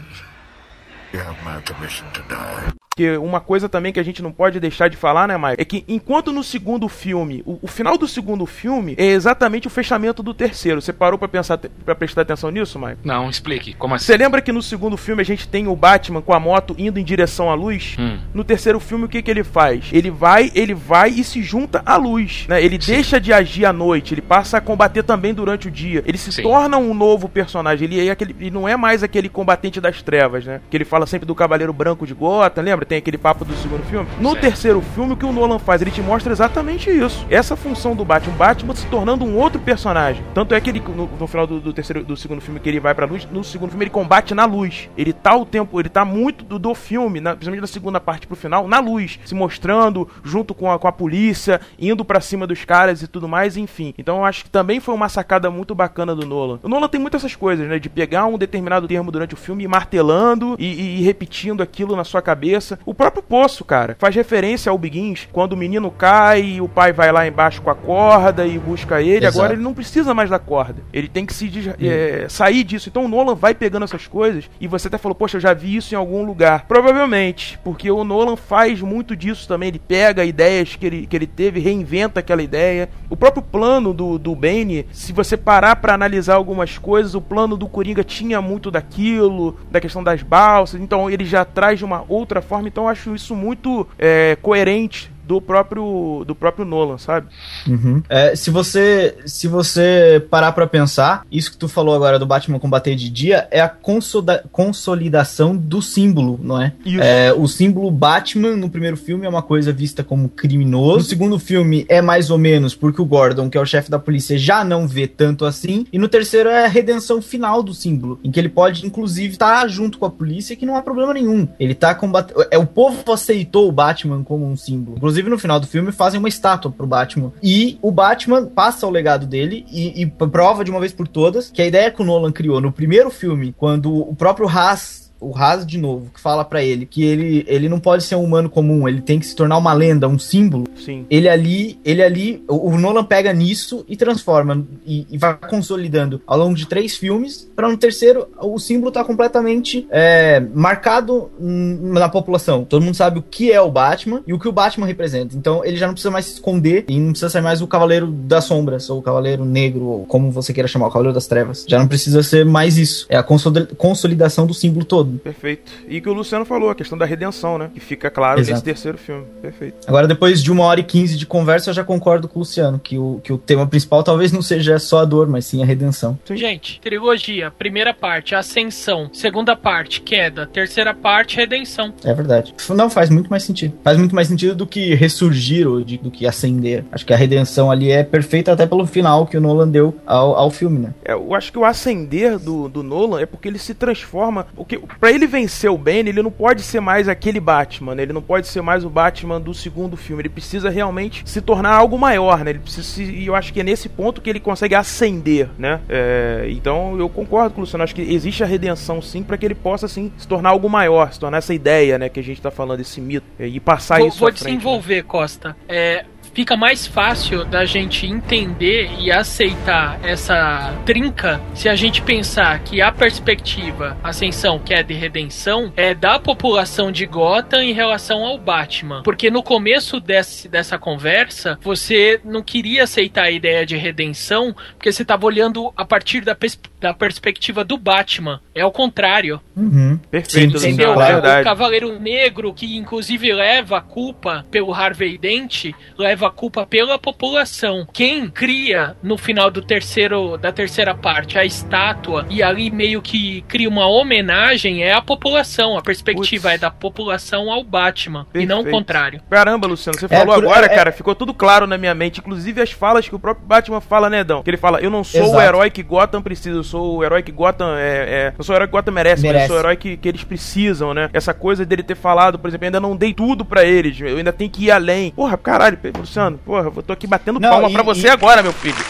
you have my permission to die. Porque uma coisa também que a gente não pode deixar de falar, né, Mike? É que enquanto no segundo filme, o, o final do segundo filme é exatamente o fechamento do terceiro. Você parou pra pensar, para prestar atenção nisso, Mike? Não, explique. Como assim? Você lembra que no segundo filme a gente tem o Batman com a moto indo em direção à luz? Hum. No terceiro filme, o que, que ele faz? Ele vai, ele vai e se junta à luz, né? Ele Sim. deixa de agir à noite, ele passa a combater também durante o dia. Ele se Sim. torna um novo personagem. Ele, é aquele, ele não é mais aquele combatente das trevas, né? Que ele fala sempre do Cavaleiro Branco de Gotham, lembra? Tem aquele papo do segundo filme. No Certo. terceiro filme, o que o Nolan faz? Ele te mostra exatamente isso. Essa função do Batman. O Batman se tornando um outro personagem. Tanto é que ele, no, no final do, do terceiro, do segundo filme que ele vai pra luz, no segundo filme ele combate na luz. Ele tá o tempo, ele tá muito do, do filme, na, principalmente da segunda parte pro final, na luz. Se mostrando junto com a, com a polícia, indo pra cima dos caras e tudo mais, enfim. Então eu acho que também foi uma sacada muito bacana do Nolan. O Nolan tem muitas essas coisas, né? De pegar um determinado termo durante o filme e martelando e, e- e repetindo aquilo na sua cabeça. O próprio Poço, cara, faz referência ao Begins, quando o menino cai e o pai vai lá embaixo com a corda e busca ele. Exato. Agora ele não precisa mais da corda. Ele tem que se é, sair disso. Então o Nolan vai pegando essas coisas e você até falou, poxa, eu já vi isso em algum lugar. Provavelmente, porque o Nolan faz muito disso também. Ele pega ideias que ele, que ele teve, reinventa aquela ideia. O próprio plano do, do Bane, se você parar pra analisar algumas coisas, o plano do Coringa tinha muito daquilo, da questão das balsas. Então ele já traz de uma outra forma. Então eu acho isso muito é, coerente do próprio do próprio Nolan, sabe? Uhum. É, se você se você parar pra pensar, isso que tu falou agora do Batman combater de dia é a consoda- consolidação do símbolo, não é? Isso. É, o símbolo Batman no primeiro filme é uma coisa vista como criminoso. No segundo filme é mais ou menos porque o Gordon, que é o chefe da polícia, já não vê tanto assim. E no terceiro é a redenção final do símbolo, em que ele pode inclusive estar junto com a polícia, que não há problema nenhum. Ele tá combatendo. É o povo aceitou o Batman como um símbolo. Inclusive no final do filme fazem uma estátua pro Batman. E o Batman passa o legado dele e, e prova de uma vez por todas que a ideia que o Nolan criou no primeiro filme, quando o próprio Haas o Haas de novo, que fala pra ele que ele, ele não pode ser um humano comum, ele tem que se tornar uma lenda, um símbolo. Sim. Ele ali, ele ali, o, o Nolan pega nisso e transforma e, e vai consolidando ao longo de três filmes. Para no terceiro, o símbolo tá completamente é, marcado na população. Todo mundo sabe o que é o Batman e o que o Batman representa. Então ele já não precisa mais se esconder e não precisa ser mais o Cavaleiro das Sombras ou o Cavaleiro Negro ou como você queira chamar, o Cavaleiro das Trevas. Já não precisa ser mais isso. É a consoli- consolidação do símbolo todo. Perfeito. E que o Luciano falou, a questão da redenção, né? Que fica claro Exato. nesse terceiro filme. Perfeito. Agora, depois de uma hora e quinze de conversa, eu já concordo com o Luciano, que o, que o tema principal talvez não seja só a dor, mas sim a redenção. Gente, trilogia, primeira parte, ascensão, segunda parte, queda, terceira parte, redenção. É verdade. Não faz muito mais sentido. Faz muito mais sentido do que ressurgir ou de- do que ascender. Acho que a redenção ali é perfeita até pelo final que o Nolan deu ao, ao filme, né? É, eu acho que o ascender do, do Nolan é porque ele se transforma. Porque para ele vencer o Bane, ele não pode ser mais aquele Batman, né? Ele não pode ser mais o Batman do segundo filme. Ele precisa realmente se tornar algo maior, né? Ele precisa se, e eu acho que é nesse ponto que ele consegue ascender, né? É, então eu concordo com o Luciano. Acho que existe a redenção sim para que ele possa assim se tornar algo maior, se tornar essa ideia, né? Que a gente tá falando esse mito e passar vou isso vou né? desenvolver, Costa. É, fica mais fácil da gente entender e aceitar essa trinca se a gente pensar que a perspectiva ascensão, queda e redenção é da população de Gotham em relação ao Batman. Porque no começo desse, dessa conversa, você não queria aceitar a ideia de redenção porque você estava olhando a partir da, pers- da perspectiva do Batman. É o contrário. Uhum. Perfeito, Sim, sim, Entendeu? Luciano, claro. É o. Cavaleiro Negro, que inclusive leva a culpa pelo Harvey Dent, leva a culpa pela população. Quem cria no final do terceiro da terceira parte a estátua e ali meio que cria uma homenagem é a população. A perspectiva Putz. é da população ao Batman e não o Perfeito. contrário. Caramba, Luciano, você É, falou por- agora, é- cara, ficou tudo claro na minha mente. Inclusive as falas que o próprio Batman fala, né, Dão? Que ele fala, eu não sou o Exato. herói que Gotham precisa, eu sou o herói que Gotham é. é eu sou o herói que Gotham merece, mas eu Merece. sou o herói que, que eles precisam, né? Essa coisa dele ter falado, por exemplo, eu ainda não dei tudo pra eles, eu ainda tenho que ir além. Porra, caralho, Luciano, porra, eu tô aqui batendo Não, palma e- pra você e- agora, meu filho.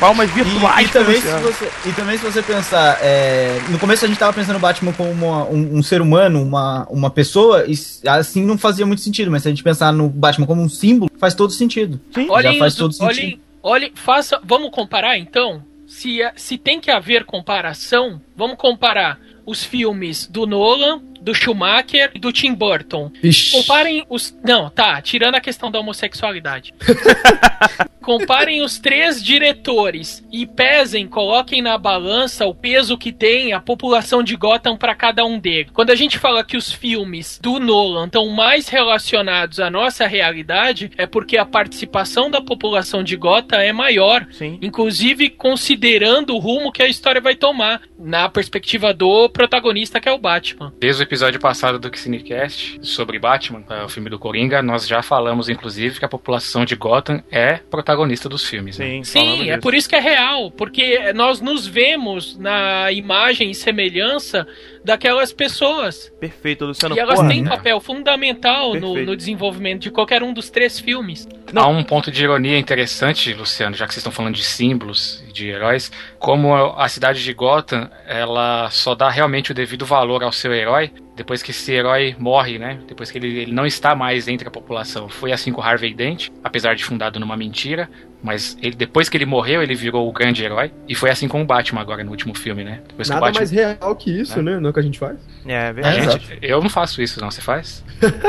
Palmas E, virtuais e também pro se você, e também se você pensar, é, no começo a gente tava pensando o Batman como uma- um, um ser humano, uma, uma pessoa, e assim não fazia muito sentido, mas se a gente pensar no Batman como um símbolo, faz todo sentido. Sim. Olhem, faz os- todo sentido. olhem, olhem, faça, vamos comparar então? Se, se tem que haver comparação, vamos comparar os filmes do Nolan, do Schumacher e do Tim Burton. Ixi. Comparem os. Não, tá, tirando a questão da homossexualidade. Comparem os três diretores e pesem, coloquem na balança o peso que tem a população de Gotham para cada um deles. Quando a gente fala que os filmes do Nolan estão mais relacionados à nossa realidade, é porque a participação da população de Gotham é maior, Sim. inclusive considerando o rumo que a história vai tomar na perspectiva do protagonista que é o Batman. Desde o episódio passado do Cinecast sobre Batman, é, o filme do Coringa, nós já falamos, inclusive, que a população de Gotham é protagonista dos filmes. né? Sim, Sim, falamos é por isso que é real, porque nós nos vemos na imagem e semelhança daquelas pessoas. Perfeito, Luciano. e elas porra, têm né? papel fundamental no, no desenvolvimento de qualquer um dos três filmes. Há um ponto de ironia interessante, Luciano, já que vocês estão falando de símbolos e de heróis, como a cidade de Gotham, ela só dá realmente o devido valor ao seu herói depois que esse herói morre, né? Depois que ele, ele não está mais entre a população. Foi assim com Harvey Dent, apesar de fundado numa mentira, mas ele, depois que ele morreu, ele virou o grande herói. E foi assim com o Batman agora no último filme, né? Depois que o Nada Batman... mais real que isso, né? Não é o que a gente faz. É, verdade. Gente, eu não faço isso, não. Você faz?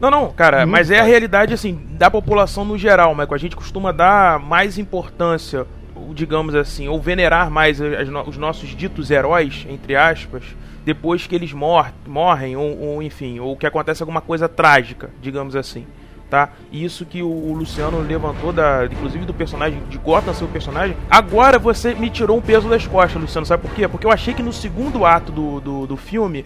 Não, não, cara, Muito mas é a realidade, assim, da população no geral, mas a gente costuma dar mais importância, digamos assim, ou venerar mais as no- os nossos ditos heróis, entre aspas, depois que eles mor morrem, ou, ou, enfim, ou que acontece alguma coisa trágica, digamos assim. Tá? Isso que o, o Luciano levantou, da, inclusive do personagem, de Gotham ser o personagem. Agora você me tirou um peso das costas, Luciano. Sabe por quê? Porque eu achei que no segundo ato do, do, do filme.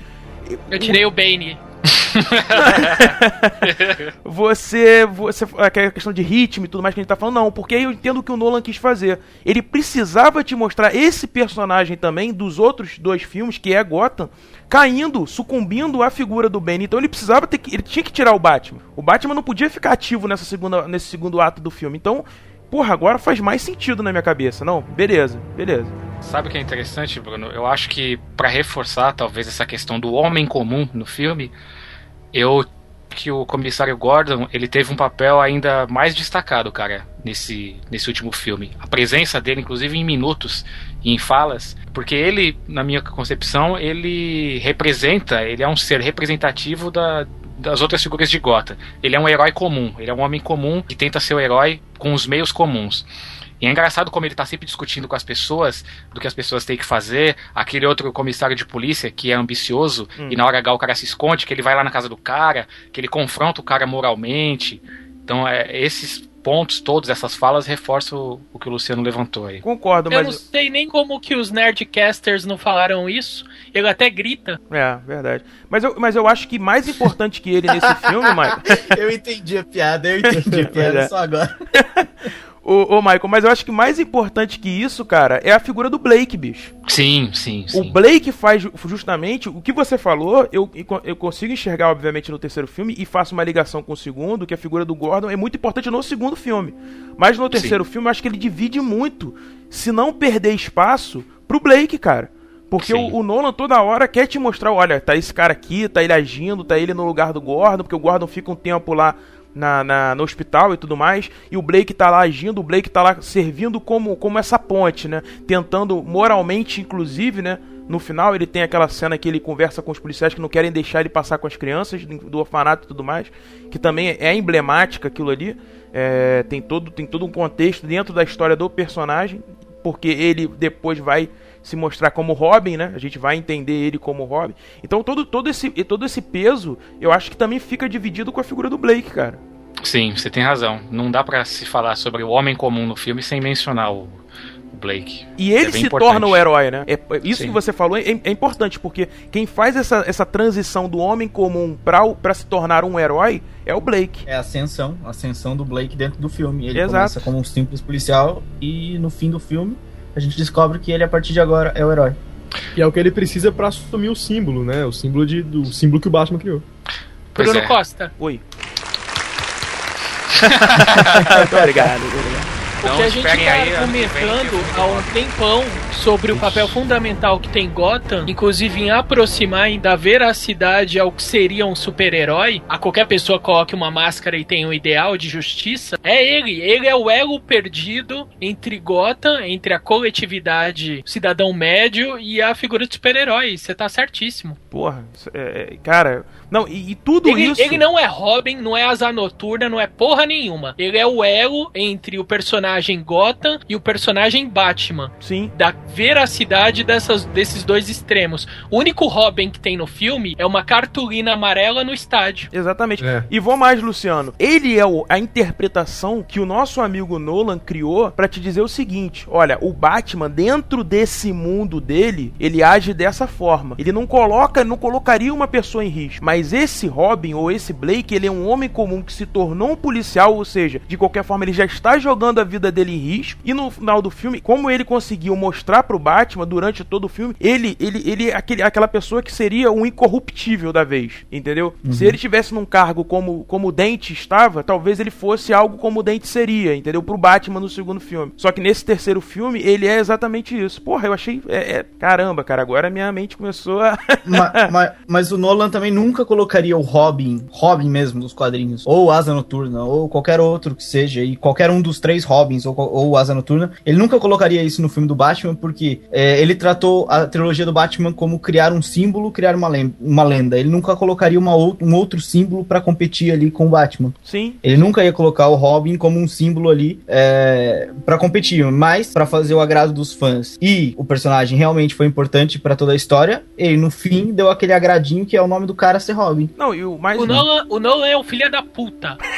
Eu tirei o Bane. você, você aquela questão de ritmo e tudo mais que a gente tá falando, não, porque eu entendo o que o Nolan quis fazer. Ele precisava te mostrar esse personagem também dos outros dois filmes, que é Gotham, caindo, sucumbindo à figura do Bane. Então ele precisava ter que, ele tinha que tirar o Batman. O Batman não podia ficar ativo nessa segunda, nesse segundo ato do filme. Então, porra, agora faz mais sentido na minha cabeça. Não, beleza, beleza. Sabe o que é interessante, Bruno? Eu acho que pra reforçar talvez essa questão do homem comum no filme, eu que o comissário Gordon ele teve um papel ainda mais destacado, cara, nesse, nesse último filme. A presença dele, inclusive em minutos e em falas, porque ele, na minha concepção, ele representa, ele é um ser representativo da, das outras figuras de Gotham. Ele é um herói comum, ele é um homem comum que tenta ser o herói com os meios comuns. E é engraçado como ele tá sempre discutindo com as pessoas do que as pessoas têm que fazer. Aquele outro comissário de polícia que é ambicioso e na hora H o cara se esconde, que ele vai lá na casa do cara, que ele confronta o cara moralmente. Então, é, esses pontos todos, essas falas, reforçam o, o que o Luciano levantou aí. Concordo, Eu não mas. sei nem como que os Nerdcasters não falaram isso. Ele até grita. É, verdade. Mas eu, mas eu acho que mais importante que ele nesse filme, Michael. Eu entendi a piada, eu entendi a piada é. só agora. Ô, ô, Michael, mas eu acho que mais importante que isso, cara, é a figura do Blake, bicho. Sim, sim, O sim. Blake faz ju- justamente o que você falou, eu, eu consigo enxergar, obviamente, no terceiro filme e faço uma ligação com o segundo, que a figura do Gordon é muito importante no segundo filme. Mas no terceiro filme, eu acho que ele divide muito, se não perder espaço, pro Blake, cara. Porque Sim. o, o Nolan toda hora quer te mostrar, olha, tá esse cara aqui, tá ele agindo, tá ele no lugar do Gordon, porque o Gordon fica um tempo lá na, na- no hospital e tudo mais, e o Blake tá lá agindo, o Blake tá lá servindo como, como essa ponte, né? Tentando moralmente, inclusive, né? No final ele tem aquela cena que ele conversa com os policiais que não querem deixar ele passar com as crianças do orfanato e tudo mais, que também é emblemática aquilo ali. É, tem, todo, tem todo um contexto dentro da história do personagem, porque ele depois vai se mostrar como Robin, né? A gente vai entender ele como Robin. Então todo, todo, esse, todo esse peso, eu acho que também fica dividido com a figura do Blake, cara. Sim, você tem razão. Não dá pra se falar sobre o homem comum no filme sem mencionar o, Blake. E ele É se importante. torna o herói, né? É, é- isso Sim. que você falou é, é importante, porque quem faz essa, essa transição do homem comum pra se tornar um herói é o Blake. É a ascensão, a ascensão do Blake dentro do filme. Ele Exato. começa como um simples policial e no fim do filme a gente descobre que ele a partir de agora é o herói. E é o que ele precisa pra assumir o símbolo, né? O símbolo, de, do o símbolo que o Batman criou. Pois Bruno é. Costa. Oi. obrigado, obrigado. Porque Então a gente tá aí eu há um tempão sobre o papel fundamental que tem Gotham, inclusive em aproximar da veracidade ao que seria um super-herói, a qualquer pessoa coloque uma máscara e tenha um ideal de justiça, é ele. Ele é o elo perdido entre Gotham, entre a coletividade cidadão médio e a figura de super-herói. Você tá certíssimo. Porra, é- é- cara. Não, e, e tudo Ele, isso. ele não é Robin, não é Asa Noturna, não é porra nenhuma. Ele é o elo entre o personagem Gotham e o personagem Batman. Sim. Da veracidade dessas, desses dois extremos. O único Robin que tem no filme é uma cartolina amarela no estádio. Exatamente. É. E vou mais, Luciano. Ele é o- a interpretação que o nosso amigo Nolan criou pra te dizer o seguinte: olha, o Batman, dentro desse mundo dele, ele age dessa forma. Ele não coloca, não colocaria uma pessoa em risco. Mas esse Robin ou esse Blake, ele é um homem comum que se tornou um policial, ou seja, de qualquer forma, ele já está jogando a vida dele em risco. E no final do filme, como ele conseguiu mostrar pro Batman durante todo o filme, ele, ele, ele é aquele, aquela pessoa que seria um incorruptível da vez, entendeu? Se ele tivesse num cargo como, como o Dente estava, talvez ele fosse algo como o Dente seria, entendeu? Pro Batman no segundo filme. Só que nesse terceiro filme, ele é exatamente isso. Porra, eu achei. é- é- caramba, cara, agora minha mente começou a. Ma- ma- mas o Nolan também nunca colocaria o Robin, Robin mesmo dos quadrinhos, ou Asa Noturna, ou qualquer outro que seja, e qualquer um dos três Robins, ou, ou Asa Noturna, ele nunca colocaria isso no filme do Batman, porque é, ele tratou a trilogia do Batman como criar um símbolo, criar uma, len- uma lenda. Ele nunca colocaria uma ou- um outro símbolo pra competir ali com o Batman. Sim. Ele nunca ia colocar o Robin como um símbolo ali é, para competir, mas pra fazer o agrado dos fãs. E o personagem realmente foi importante pra toda a história. E no fim deu aquele agradinho que é o nome do cara ser Robin. Não, e o mais. O Nolan, o Nolan é um filho da puta.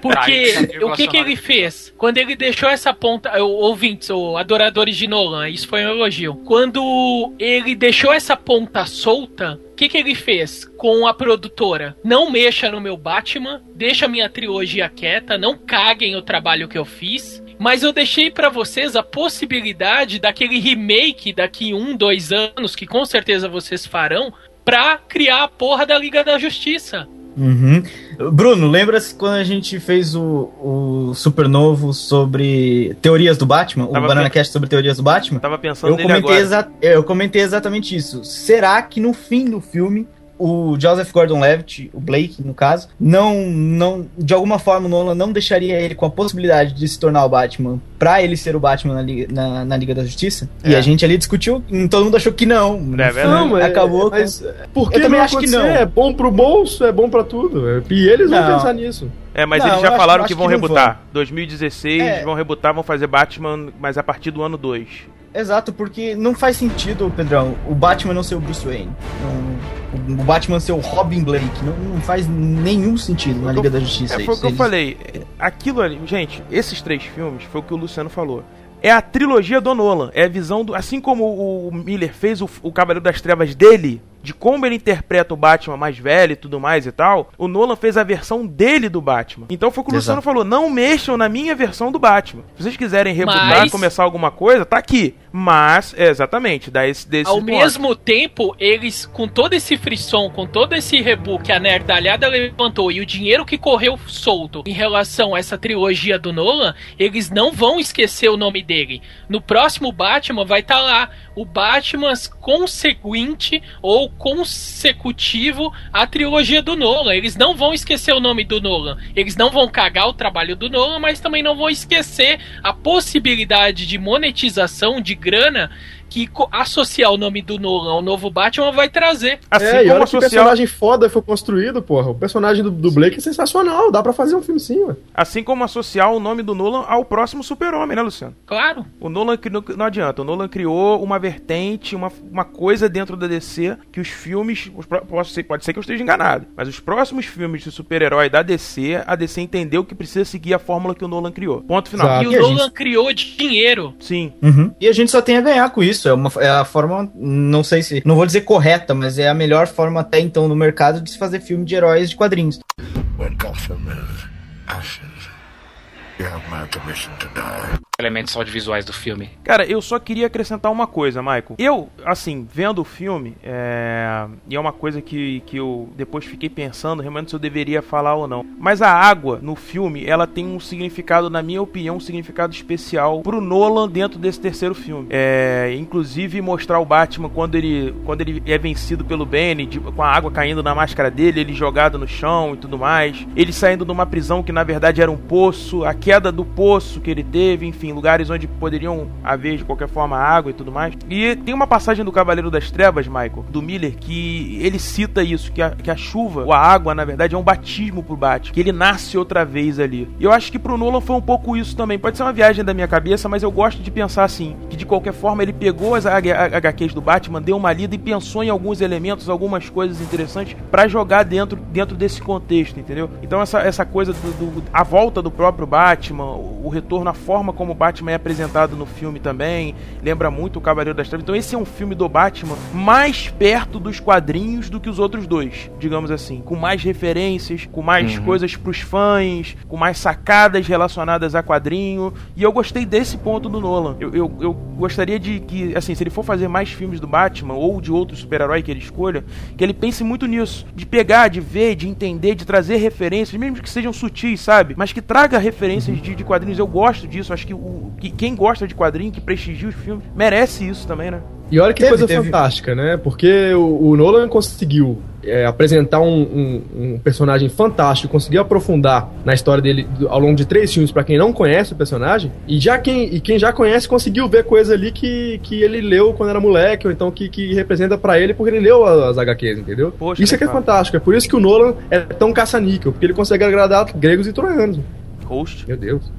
Porque o que que ele fez? Quando ele deixou essa ponta, ouvintes ou adoradores de Nolan, isso foi um elogio. Quando ele deixou essa ponta solta, o que que ele fez com a produtora? Não mexa no meu Batman, deixa minha trilogia quieta, não caguem o trabalho que eu fiz. Mas eu deixei pra vocês a possibilidade daquele remake daqui um, dois anos, que com certeza vocês farão, pra criar a porra da Liga da Justiça. Uhum. Bruno, lembra-se quando a gente fez o, o Supernovo sobre teorias do Batman? Tava o Banana Cast sobre teorias do Batman? Tava pensando Eu comentei, eu comentei exatamente isso. Será que no fim do filme o Joseph Gordon-Levitt, o Blake no caso, não, não, de alguma forma o Nolan não deixaria ele com a possibilidade de se tornar o Batman pra ele ser o Batman na Liga, na, na Liga da Justiça? E É. a gente ali discutiu, e todo mundo achou que não. É verdade. Não, mas, acabou. mas com- por que Eu também não acho que não. É bom pro bolso, é bom pra tudo. É, E eles vão Não. pensar nisso. É, mas Não, eles já acho- falaram eu que acho vão que rebutar. 2016 É. vão rebutar, vão fazer Batman, mas a partir do ano 2. Exato, porque não faz sentido, Pedrão, o Batman não ser o Bruce Wayne. Não- o Batman ser o Robin Blake. Não, não faz nenhum sentido na Liga eu- da Justiça. É, foi o que eu Eles- falei. Aquilo ali, gente, esses três filmes foi o que o Luciano falou. É a trilogia do Nolan. É a visão do. Assim como o Miller fez o, o Cavaleiro das Trevas dele, de como ele interpreta o Batman mais velho e tudo mais e tal, o Nolan fez a versão dele do Batman. Então foi o que o Exato. Luciano falou: não mexam na minha versão do Batman. Se vocês quiserem rebutar, Mas- começar alguma coisa, tá aqui. Mas, é, exatamente, dá esse desse Ao ponto. mesmo tempo, eles, com todo esse frisson, com todo esse rebu que a nerdalhada levantou e o dinheiro que correu solto em relação a essa trilogia do Nolan, eles não vão esquecer o nome dele. No próximo Batman vai estar lá o Batman conseguinte ou consecutivo à trilogia do Nolan. Eles não vão esquecer o nome do Nolan. Eles não vão cagar o trabalho do Nolan, mas também não vão esquecer a possibilidade de monetização de grana que associar o nome do Nolan ao novo Batman vai trazer. Assim é, e olha que o associar- personagem foda foi construído, porra. O personagem do, do Blake é sensacional. Dá pra fazer um filme sim, ué. Assim como associar o nome do Nolan ao próximo Super-Homem, né, Luciano? Claro. O Nolan não, adianta, o Nolan criou uma vertente, uma, uma coisa dentro da DC que os filmes. Os, pode, ser, pode ser que eu esteja enganado, mas os próximos filmes de super-herói da DC, a DC entendeu que precisa seguir a fórmula que o Nolan criou. Ponto final. Exato. E o E Nolan gente- criou dinheiro. Sim. Uhum. E a gente só tem a ganhar com isso. É, uma, é a forma, não sei se. Não vou dizer correta, mas é a melhor forma até então no mercado de se fazer filme de heróis de quadrinhos. When Gotham is ashes, you have my permission to die. Elementos audiovisuais do filme. Cara, eu só queria acrescentar uma coisa, Michael. Eu, assim, vendo o filme, é... e é uma coisa que, que eu depois fiquei pensando realmente se eu deveria falar ou não. Mas a água no filme, ela tem um significado, na minha opinião, um significado especial pro Nolan dentro desse terceiro filme. É, inclusive mostrar o Batman quando ele, quando ele é vencido pelo Benny, com a água caindo na máscara dele, ele jogado no chão e tudo mais. Ele saindo de uma prisão que na verdade era um poço, a queda do poço que ele teve, enfim, lugares onde poderiam haver de qualquer forma água e tudo mais. E tem uma passagem do Cavaleiro das Trevas, Michael, do Miller, que ele cita isso, que a, que a chuva, ou a água, na verdade, é um batismo pro Batman, que ele nasce outra vez ali. E eu acho que pro Nolan foi um pouco isso também. Pode ser uma viagem da minha cabeça, mas eu gosto de pensar assim, que de qualquer forma ele pegou as HQs do Batman, deu uma lida e pensou em alguns elementos, algumas coisas interessantes para jogar dentro, dentro desse contexto, entendeu? Então essa, essa coisa do, do, a volta do próprio Batman, o retorno, a forma como o Batman é apresentado no filme também, lembra muito o Cavaleiro das Trevas. Então esse é um filme do Batman mais perto dos quadrinhos do que os outros dois, digamos assim, com mais referências, com mais uhum. coisas pros fãs, com mais sacadas relacionadas a quadrinho. E eu gostei desse ponto do Nolan. Eu, eu, eu gostaria de que, assim, se ele for fazer mais filmes do Batman ou de outro super-herói que ele escolha, que ele pense muito nisso, de pegar, de ver, de entender, de trazer referências, mesmo que sejam sutis, sabe? Mas que traga referências de, de quadrinhos. Eu gosto disso. Acho que, o, que quem gosta de quadrinho, que prestigia os filmes, merece isso também, né? E olha que teve, coisa teve. fantástica, né? Porque o, o Nolan conseguiu é, apresentar um, um, um, personagem fantástico, conseguiu aprofundar na história dele ao longo de três filmes para quem não conhece o personagem, e já quem, e quem já conhece conseguiu ver coisa ali que, que ele leu quando era moleque, ou então que, que representa para ele porque ele leu as, as HQs, entendeu? Poxa, isso é que é fantástico, é por isso que o Nolan é tão caça-níquel, porque ele consegue agradar gregos e troianos host. Meu Deus.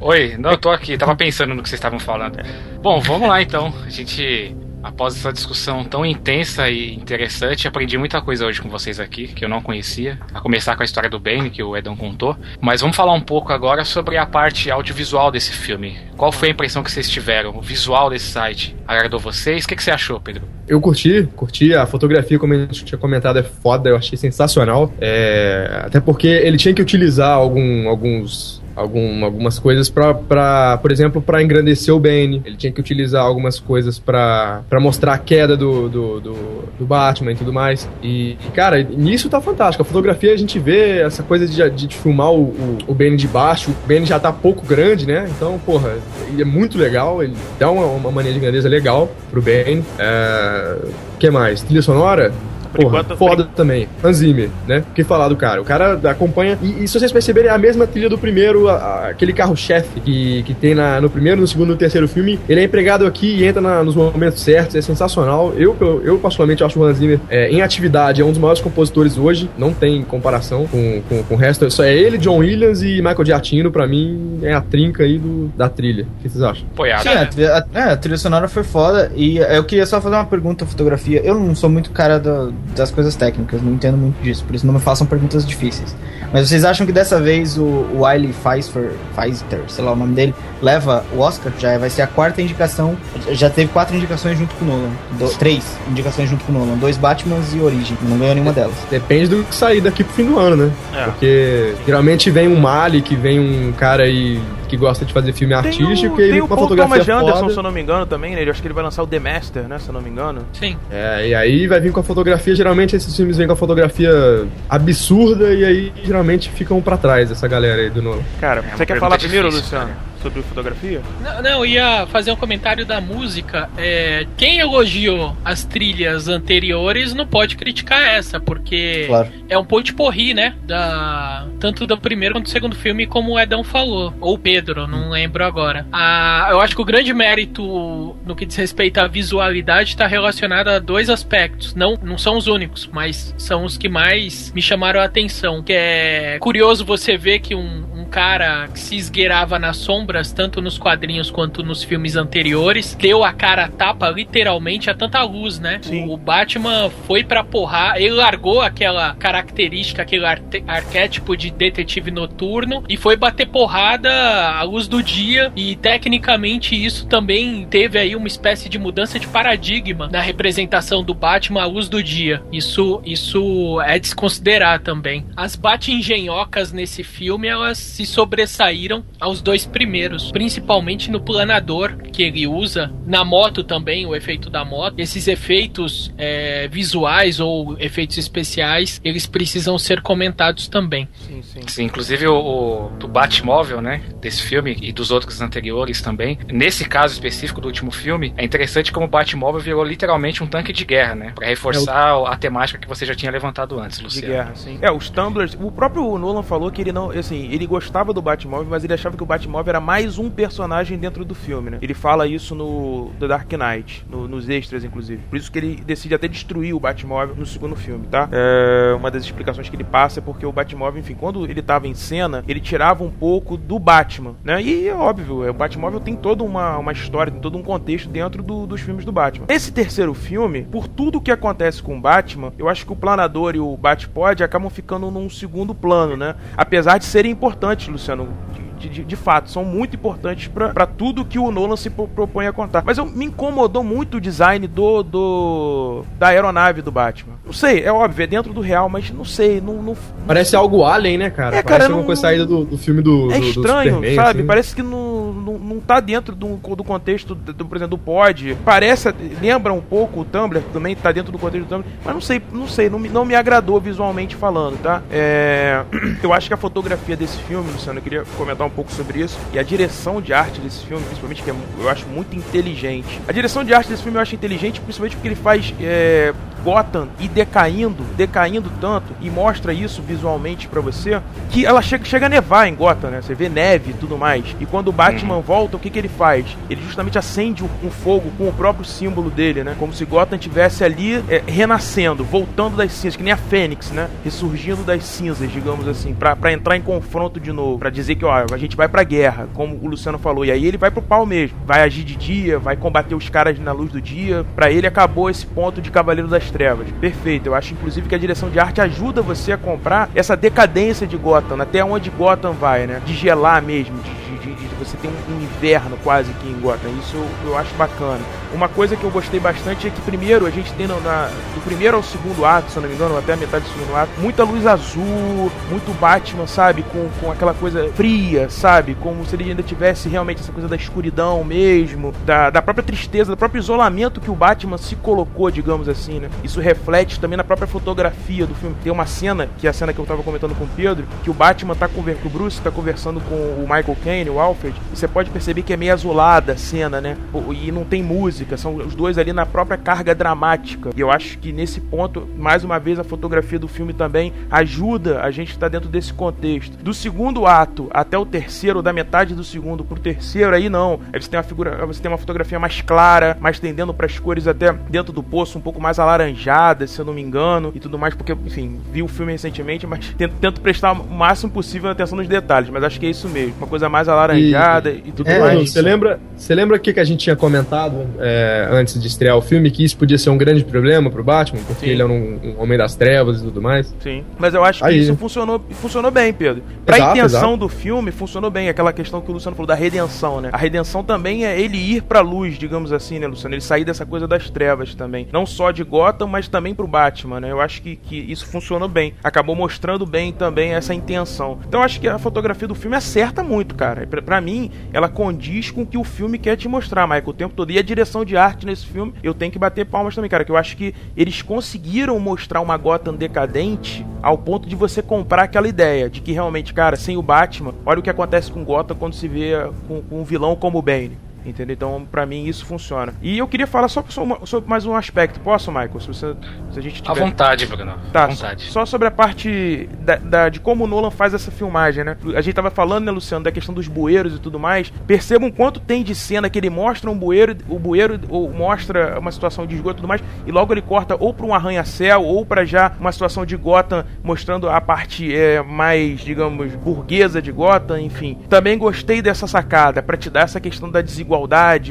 Oi, não, eu tô aqui, tava pensando no que vocês estavam falando. Bom, vamos lá então. A gente Após essa discussão tão intensa e interessante, aprendi muita coisa hoje com vocês aqui, que eu não conhecia. A começar com a história do Bane, que o Edão contou. Mas vamos falar um pouco agora sobre a parte audiovisual desse filme. Qual foi a impressão que vocês tiveram? O visual desse site agradou vocês? O que, que você achou, Pedro? Eu curti, curti. A fotografia, como a gente tinha comentado, é foda. Eu achei sensacional. É... Até porque ele tinha que utilizar algum, alguns algum, algumas coisas para, por exemplo, para engrandecer o Bane. Ele tinha que utilizar algumas coisas para mostrar a queda do, do, do, do, Batman e tudo mais. E, cara, nisso tá fantástico. A fotografia a gente vê essa coisa de, de, de filmar o, o, o Bane de baixo. O Bane já tá pouco grande, né? Então, porra, ele é muito legal. Ele dá uma, uma mania de grandeza legal pro Bane. É... O que mais? Trilha sonora? Por Porra, enquanto, foda por... também. Hans Zimmer, né? O que falar do cara? O cara acompanha. E, e se vocês perceberem, é a mesma trilha do primeiro, a, a, aquele carro-chefe que, que tem na, no primeiro, no segundo e no terceiro filme. Ele é empregado aqui e entra na, nos momentos certos. É sensacional. Eu, eu, eu particularmente, acho o Hans Zimmer é, em atividade, é um dos maiores compositores hoje. Não tem comparação com, com, com o resto. Só é ele, John Williams e Michael Giacchino. Pra mim, é a trinca aí do, da trilha. O que vocês acham? Apoiado. Sim, a, a, é, a, trilha sonora foi foda. E eu queria só fazer uma pergunta: fotografia. Eu não sou muito cara do, das coisas técnicas, não entendo muito disso, por isso não me façam perguntas difíceis. Mas vocês acham que dessa vez o, Wiley Pfeiffer, Pfeiffer, sei lá o nome dele, leva o Oscar? Já vai ser a quarta indicação. Já teve quatro indicações junto com o Nolan. Do, três indicações junto com o Nolan. Dois Batmans e Origem. Não ganhou nenhuma delas. Depende do que sair daqui pro fim do ano, né? É. Porque geralmente vem um Mali, que vem um cara aí que gosta de fazer filme tem artístico o, e tem o uma Paul fotografia Thomas Anderson, foda. se eu não me engano, também, né? Eu acho que ele vai lançar o The Master, né? Se eu não me engano. Sim. É, e aí vai vir com a fotografia, geralmente esses filmes vêm com a fotografia absurda e aí geralmente ficam para trás essa galera aí do novo. Cara, é você quer falar primeiro, difícil, Luciano? Cara sobre fotografia? Não, não, eu ia fazer um comentário da música. É, quem elogiou as trilhas anteriores não pode criticar essa, porque claro. é um ponto porri, né? Da, tanto do primeiro quanto do segundo filme, como o Edão falou. Ou Pedro, não lembro agora. Ah, eu acho que o grande mérito no que diz respeito à visualidade está relacionado a dois aspectos. Não, não são os únicos, mas são os que mais me chamaram a atenção. Que é curioso você ver que um, um cara que se esgueirava na sombra sombras, tanto nos quadrinhos quanto nos filmes anteriores, deu a cara a tapa literalmente a tanta luz, né? Sim. O Batman foi pra porrar, ele largou aquela característica, aquele arquétipo de detetive noturno e foi bater porrada à luz do dia e tecnicamente isso também teve aí uma espécie de mudança de paradigma na representação do Batman à luz do dia. Isso, isso é desconsiderar também. As Bat-engenhocas nesse filme, elas se sobressaíram aos dois primeiros, principalmente no planador que ele usa, na moto também, o efeito da moto. Esses efeitos é, visuais ou efeitos especiais, eles precisam ser comentados também. Sim, sim. Sim, inclusive o, o do Batmóvel, né, desse filme e dos outros anteriores também. Nesse caso específico do último filme, é interessante como o Batmóvel virou literalmente um tanque de guerra, né, para reforçar a temática que você já tinha levantado antes, De Luciano. guerra, sim. É, os Tumblers. O próprio Nolan falou que ele não. Assim, ele gostava do Batmóvel, mas ele achava que o Batmóvel era mais um personagem dentro do filme, né? Ele fala isso no The Dark Knight, no- nos extras, inclusive. Por isso que ele decide até destruir o Batmóvel no segundo filme, tá? É, uma das explicações que ele passa é porque o Batmóvel, enfim, quando ele tava em cena, ele tirava um pouco do Batman, né? E é óbvio, é, o Batmóvel tem toda uma, uma história, tem todo um contexto dentro do- dos filmes do Batman. Esse terceiro filme, por tudo que acontece com o Batman, eu acho que o Planador e o Batpod acabam ficando num segundo plano, né? Apesar de serem importantes, Luciano. De, de- de fato, são muito importantes pra pra tudo que o Nolan se pro- propõe a contar. Mas eu, me incomodou muito o design do, do da aeronave do Batman. Não sei, é óbvio, é dentro do real, mas não sei, não, não, Parece algo alien, né, cara? É, Parece cara, alguma não- coisa saída do, do filme do, é do- do estranho, Superman, sabe? assim. Parece que não, não, não tá dentro do, do contexto, do, por exemplo, do pod. Parece, lembra um pouco o Tumblr, também tá dentro do contexto do Tumblr, mas não sei, não sei, não me, não me agradou visualmente falando, tá? É, eu acho que a fotografia desse filme, Luciano, eu queria comentar um pouco sobre isso, e a direção de arte desse filme, principalmente, que é, eu acho muito inteligente. A direção de arte desse filme eu acho inteligente, principalmente porque ele faz é, Gotham e decaindo, decaindo tanto, e mostra isso visualmente pra você, que ela chega, chega a nevar em Gotham, né? Você vê neve e tudo mais. E quando o Batman volta, o que, que ele faz? Ele justamente acende um, um fogo com o próprio símbolo dele, né? Como se Gotham tivesse ali é, renascendo, voltando das cinzas, que nem a Fênix, né? Ressurgindo das cinzas, digamos assim, pra, pra entrar em confronto de novo, pra dizer que, ó, a gente vai pra guerra, como o Luciano falou. E aí ele vai pro pau mesmo. Vai agir de dia, vai combater os caras na luz do dia. Pra ele acabou esse ponto de Cavaleiro das Trevas. Perfeito. Eu acho, inclusive, que a direção de arte ajuda você a comprar essa decadência de Gotham, até onde Gotham vai, né? De gelar mesmo, de, de- de- você ter um, um inverno quase aqui em Gotham. Isso eu, eu acho bacana. Uma coisa que eu gostei bastante é que, primeiro, a gente tem no- na, do primeiro ao segundo ato, se eu não me engano, até a metade do segundo ato, muita luz azul, muito Batman, sabe? Com, com aquela coisa fria, sabe? Como se ele ainda tivesse realmente essa coisa da escuridão mesmo, da, da própria tristeza, do próprio isolamento que o Batman se colocou, digamos assim, né? Isso reflete também na própria fotografia do filme. Tem uma cena, que é a cena que eu tava comentando com o Pedro, que o Batman tá conversando, o Bruce tá conversando com o Michael Caine, o Alfred, você pode perceber que é meio azulada a cena, né? E não tem música, são os dois ali na própria carga dramática. E eu acho que nesse ponto, mais uma vez, a fotografia do filme também ajuda a gente estar dentro desse contexto. Do segundo ato até o terceiro, da metade do segundo pro terceiro, aí não. Aí você tem uma figura, você tem uma fotografia mais clara, mais tendendo para as cores até dentro do poço, um pouco mais alaranjadas, se eu não me engano, e tudo mais, porque, enfim, vi o filme recentemente, mas tento, tento prestar o máximo possível atenção nos detalhes, mas acho que é isso mesmo. Uma coisa mais alaranjada e, tudo É, mais. você lembra, você lembra o que, que a gente tinha comentado é, antes de estrear o filme? Que isso podia ser um grande problema pro Batman, porque Sim. ele era um, um homem das trevas e tudo mais. Sim. Mas eu acho que Aí. isso funcionou, funcionou bem, Pedro. Pra Exato, intenção exato. do filme, funcionou bem. Aquela questão que o Luciano falou da redenção, né? A redenção também é ele ir pra luz, digamos assim, né, Luciano? Ele sair dessa coisa das trevas também. Não só de Gotham, mas também pro Batman, né? Eu acho que, que isso funcionou bem. Acabou mostrando bem também essa intenção. Então eu acho que a fotografia do filme acerta muito, cara. Pra mim, ela condiz com o que o filme quer te mostrar, Michael, o tempo todo. E a direção de arte nesse filme, eu tenho que bater palmas também, cara. Que eu acho que eles conseguiram mostrar uma Gotham decadente ao ponto de você comprar aquela ideia de que realmente, cara, sem o Batman, olha o que acontece com Gotham quando se vê com, com um vilão como o Bane. Entendeu? Então, pra mim, isso funciona. E eu queria falar só sobre, mais um aspecto. Posso, Michael? Se, você, se a gente À tiver... vontade, Bruno. Tá, À vontade. só sobre a parte da, da- de como o Nolan faz essa filmagem, né? A gente tava falando, né, Luciano, da questão dos bueiros e tudo mais. Percebam quanto tem de cena que ele mostra um bueiro, o bueiro ou mostra uma situação de esgoto e tudo mais, e logo ele corta ou pra um arranha-céu ou pra já uma situação de Gotham, mostrando a parte é, mais, digamos, burguesa de Gotham, enfim. Também gostei dessa sacada, pra te dar essa questão da desigualdade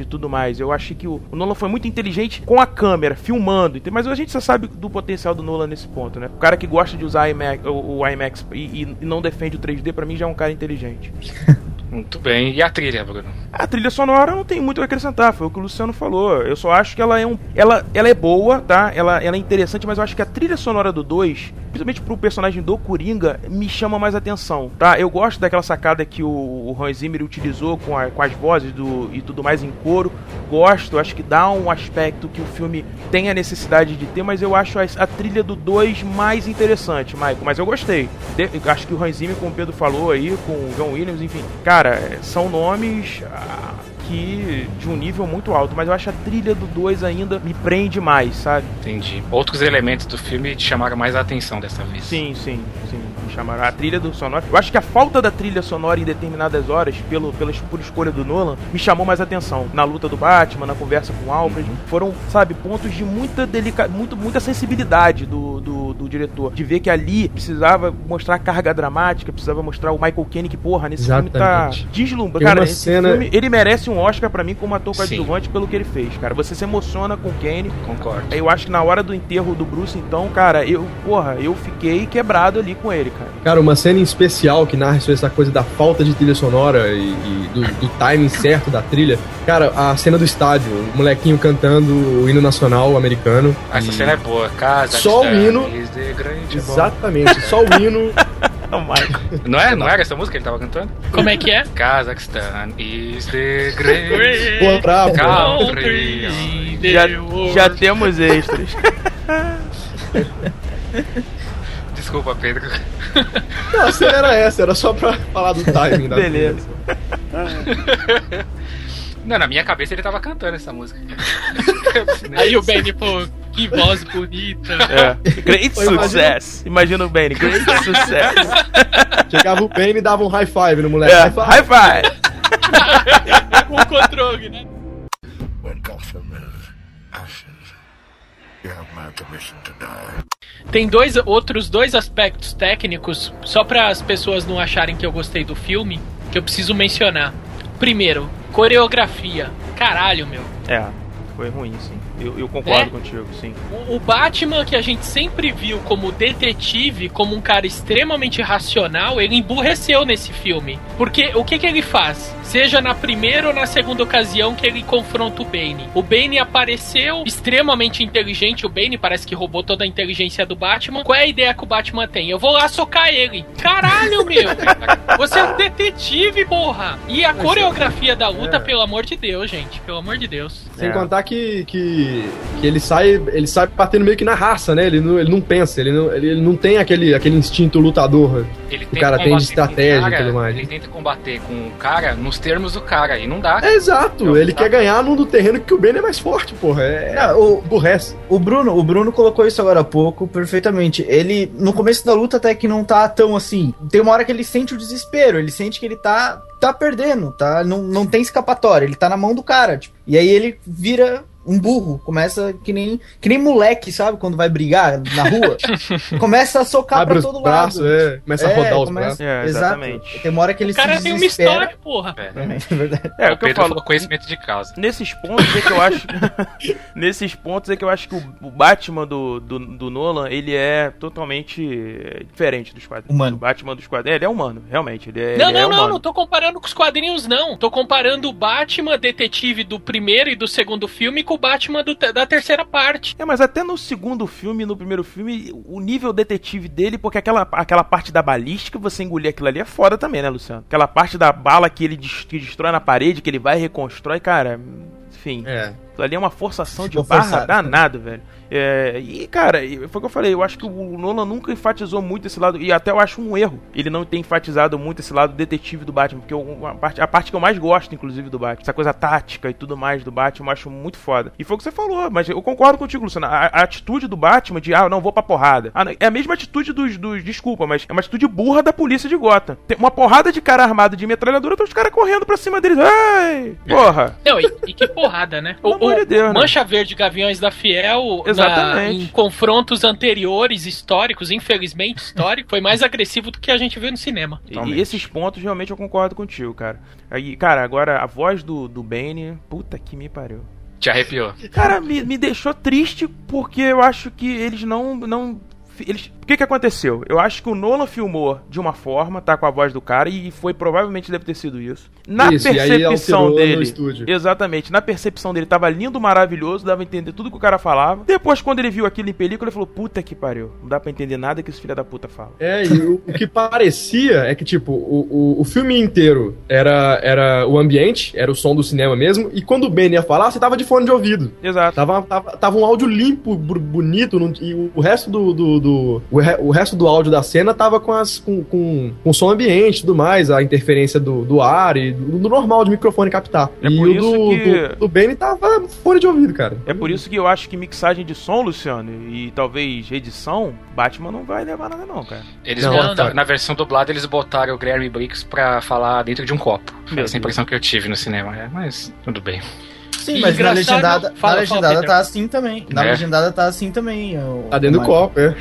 e tudo mais. Eu achei que o, Nolan foi muito inteligente com a câmera, filmando, mas a gente só sabe do potencial do Nolan nesse ponto, né? O cara que gosta de usar o, o IMAX e, e- não defende o 3D, pra mim já é um cara inteligente. Muito bem. E a trilha, Bruno? A trilha sonora não tem muito a acrescentar, foi o que o Luciano falou. Eu só acho que ela é um. Ela, ela é boa, tá? Ela, ela é interessante, mas eu acho que a trilha sonora do 2, principalmente pro personagem do Coringa, me chama mais atenção, tá? Eu gosto daquela sacada que o, o Hans Zimmer utilizou com, a- com as vozes do, e tudo mais em coro. Gosto, acho que dá um aspecto que o filme tem a necessidade de ter, mas eu acho a, a trilha do 2 mais interessante, Michael. Mas eu gostei. De- acho que o Hans Zimmer, como o Pedro falou aí, com o John Williams, enfim, cara, é, são nomes. ah, que de um nível muito alto, mas eu acho a trilha do 2 ainda me prende mais, sabe? Entendi. Outros elementos do filme te chamaram mais a atenção dessa vez. Sim, sim, sim. Chamaram. A trilha do sonoro. Eu acho que a falta da trilha sonora em determinadas horas, pelo, pela, por escolha do Nolan, me chamou mais atenção. Na luta do Batman, na conversa com o Alfred. Foram, sabe, pontos de muita delica... muito, muita sensibilidade do, do, do diretor. De ver que ali precisava mostrar carga dramática, precisava mostrar o Michael Caine, que, porra, nesse filme tá Exatamente. deslumbrando. Cara, esse cena- filme, ele merece um Oscar pra mim como ator coadjuvante pelo que ele fez, cara. Você se emociona com o Kane. Concordo. Eu acho que na hora do enterro do Bruce, então, cara, eu, porra, eu fiquei quebrado ali com ele, cara. Cara, uma cena em especial que narra sobre essa coisa da falta de trilha sonora e, e do, do timing certo da trilha. Cara, a cena do estádio, o molequinho cantando o hino nacional americano. Essa E- cena é boa. Casa Só o hino. de grande. Exatamente, só o hino. Não é? Não era essa música que ele tava cantando? Como é que é? Kazakhstan is the great Pô, bravo. country. Já, já temos extras. Desculpa, Pedro. Não, a cena era essa, era só pra falar do timing da Beleza. Não, na minha cabeça ele tava cantando essa música. Aí o Benny, pô, que voz bonita. É. Great imagina- success. Imagina o Benny. Great success. Chegava o Bane e dava um high five no moleque. É, High five. high five. Com o controle, né? When Gotham is ashes, you have my permission to die. Tem dois outros dois aspectos técnicos, só para as pessoas não acharem que eu gostei do filme, que eu preciso mencionar. Primeiro, coreografia. Caralho, meu. É, foi ruim, sim. Eu, eu concordo É? contigo, sim. O, o Batman que a gente sempre viu como detetive, como um cara extremamente racional, ele emburreceu nesse filme. Porque o que, que ele faz? Seja na primeira ou na segunda ocasião que ele confronta o Bane. O Bane apareceu extremamente inteligente. O Bane parece que roubou toda a inteligência do Batman. Qual é a ideia que o Batman tem? Eu vou lá socar ele. Caralho, meu! Você é um detetive, porra! E a coreografia da luta, É. pelo amor de Deus, gente. Pelo amor de Deus. Sem É. contar que, que, que ele sai ele sai batendo meio que na raça, né? Ele não, ele não pensa, ele não, ele, ele não tem aquele, aquele instinto lutador. Ele O cara tem de estratégia e tudo mais. Ele tenta combater com o cara nos termos do cara, e não dá. É exato, Não, ele tá. quer ganhar no do terreno que o Ben é mais forte, porra. É, Não, o. O Bruno, o Bruno colocou isso agora há pouco perfeitamente. Ele, no começo da luta, até que não tá tão assim. Tem uma hora que ele sente o desespero, ele sente que ele tá, tá perdendo, tá? Não, não tem escapatória, ele tá na mão do cara. tipo. e aí ele vira um burro, começa que nem, que nem moleque, sabe? Quando vai brigar na rua. começa a socar Abre pra todo braços, lado. é, começa a rodar os braços. É, exatamente. Tem uma hora que ele O cara se tem uma história, porra. É. É verdade. É, o o que eu falo. conhecimento de causa. Nesses pontos é que eu acho. nesses pontos é que eu acho que o, Batman do, do, do Nolan, ele é totalmente é, diferente dos quadrinhos. Humano. O Batman dos quadrinhos. Ele é humano, realmente. Ele é, Não, ele é não, não, não tô comparando com os quadrinhos, não. Tô comparando o Batman detetive do primeiro e do segundo filme com o Batman do da terceira parte. É, mas até no segundo filme, no primeiro filme, o nível detetive dele, porque aquela, aquela parte da balística, você engolir aquilo ali é foda também, né, Luciano? Aquela parte da bala que ele que destrói na parede, que ele vai e reconstrói, cara, enfim. É. Aquilo ali é uma forçação de barra forçado. danado, velho. É, e, cara, foi o que eu falei, eu acho que o Nolan nunca enfatizou muito esse lado, e até eu acho um erro ele não ter enfatizado muito esse lado detetive do Batman, porque eu- a parte, a parte que eu mais gosto, inclusive, do Batman, essa coisa tática e tudo mais do Batman, eu acho muito foda. E foi o que você falou, mas eu concordo contigo, Luciano, a, a atitude do Batman de, ah, não, vou pra porrada. Ah, não, é a mesma atitude dos, dos, desculpa, mas é uma atitude burra da polícia de Gotham. Tem uma porrada de cara armado de metralhadora, tá os caras correndo pra cima deles, ai, porra. Não, e, e que porrada, né? Amor de Deus, né? Mancha Verde Gaviões da Fiel, na- Exatamente. em confrontos anteriores, históricos, infelizmente histórico, foi mais agressivo do que a gente viu no cinema. E- Totalmente. E esses pontos realmente eu concordo contigo, cara. Aí, cara, agora a voz do, do Bane, puta que me pariu. Te arrepiou. Cara, me, me deixou triste porque eu acho que eles não. não eles, que que aconteceu? Eu acho que o Nolan filmou de uma forma, tá com a voz do cara, e foi provavelmente deve ter sido isso. Na Isso, percepção dele. estúdio. Exatamente, na percepção dele tava lindo, maravilhoso, dava a entender tudo que o cara falava. Depois, quando ele viu aquilo em película, ele falou: puta que pariu, não dá pra entender nada que esse filho da puta fala. É, e o, o que parecia é que, tipo, o, o, o filme inteiro era, era o ambiente, era o som do cinema mesmo, e quando o Ben ia falar, você tava de fone de ouvido. Exato. Tava, tava, tava um áudio limpo, bonito, não- e o, resto do. do, do- re- o resto do áudio da cena tava com, as, com, com, com som ambiente e tudo mais, a interferência do, do ar e do, do normal de microfone captar. É e por o isso do, que- do, do Ben tava fone de ouvido, cara. É por isso que eu acho que mixagem de som, Luciano, e talvez edição, Batman não vai levar nada, não, cara. Eles Não, botaram, tá. na versão dublada, eles botaram o Guilherme Briggs pra falar dentro de um copo. Foi essa Deus. impressão que eu tive no cinema. É, mas tudo bem. Sim, mas na legendada, Fala, na fala, legendada Peter. tá assim também. Na É. legendada tá assim também. o- Tá dentro do copo, é.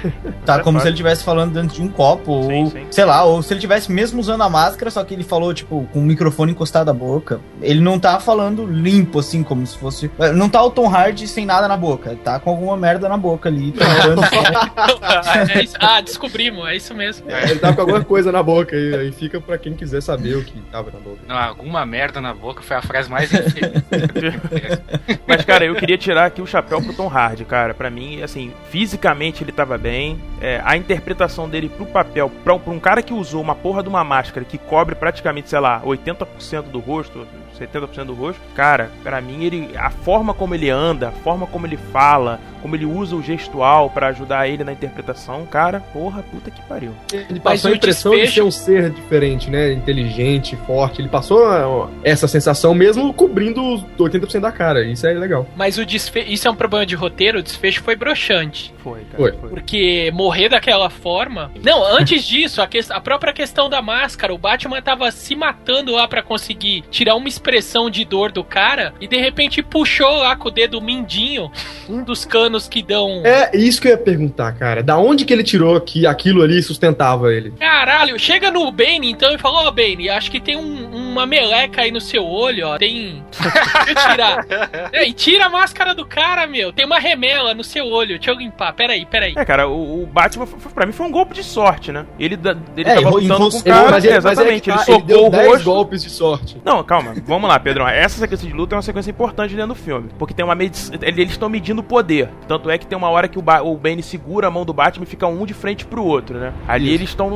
Tá É como se ele estivesse falando dentro de um copo, Sim, ou sim. sei lá, ou se ele tivesse mesmo usando a máscara, só que ele falou, tipo, com o microfone encostado à boca. Ele não tá falando limpo, assim, como se fosse. Não tá o Tom Hardy sem nada na boca. Ele tá com alguma merda na boca ali. tentando- É isso- ah, descobrimos, é isso mesmo. Ele tava com alguma coisa na boca e aí fica pra quem quiser saber o que tava na boca. Não, alguma merda na boca foi a frase mais infeliz. Mas, cara, eu queria tirar aqui o chapéu pro Tom Hardy, cara. Pra mim, assim, fisicamente ele tava bem. É, a interpretação dele pro papel, pra, pra um cara que usou uma porra de uma máscara que cobre praticamente, sei lá, 80% do rosto, 70% do rosto, cara, pra mim, ele. A forma como ele anda, a forma como ele fala, como ele usa o gestual pra ajudar ele na interpretação, cara, porra, puta que pariu. Ele passou a impressão de ser um ser diferente, né? Inteligente, forte. Ele passou essa sensação mesmo cobrindo os 80% da cara. Isso é legal. Mas o desfecho. Isso é um problema de roteiro, o desfecho foi broxante. Foi, cara. Foi. Porque morrer daquela forma. Não, antes disso, a, que- a própria questão da máscara, o Batman tava se matando lá pra conseguir tirar uma expressão de dor do cara e de repente puxou lá com o dedo mindinho um dos canos que dão. É isso que eu ia perguntar, cara. Da onde que ele tirou que aquilo ali sustentava ele? Caralho, chega no Bane então e fala: Ó, Bane, acho que tem um- uma meleca aí no seu olho, ó. Tem. Deixa eu tirar. É, e tira a máscara do cara, meu. Tem uma remela no seu olho. Deixa eu limpar. Peraí, peraí. É, cara, o, o Batman, pra mim, foi um golpe de sorte, né? Ele, ele É, tava lutando com o enroscou, cara, mas ele, é, mas é exatamente, que ele tá, socou deu o 10 rosto. golpes de sorte. Não, calma, vamos lá, Pedrão. Essa sequência de luta é uma sequência importante dentro do filme. Porque tem uma medição. Eles estão medindo o poder. Tanto é que tem uma hora que o, ba o Bane segura a mão do Batman e fica um de frente pro outro, né? Ali Isso. eles estão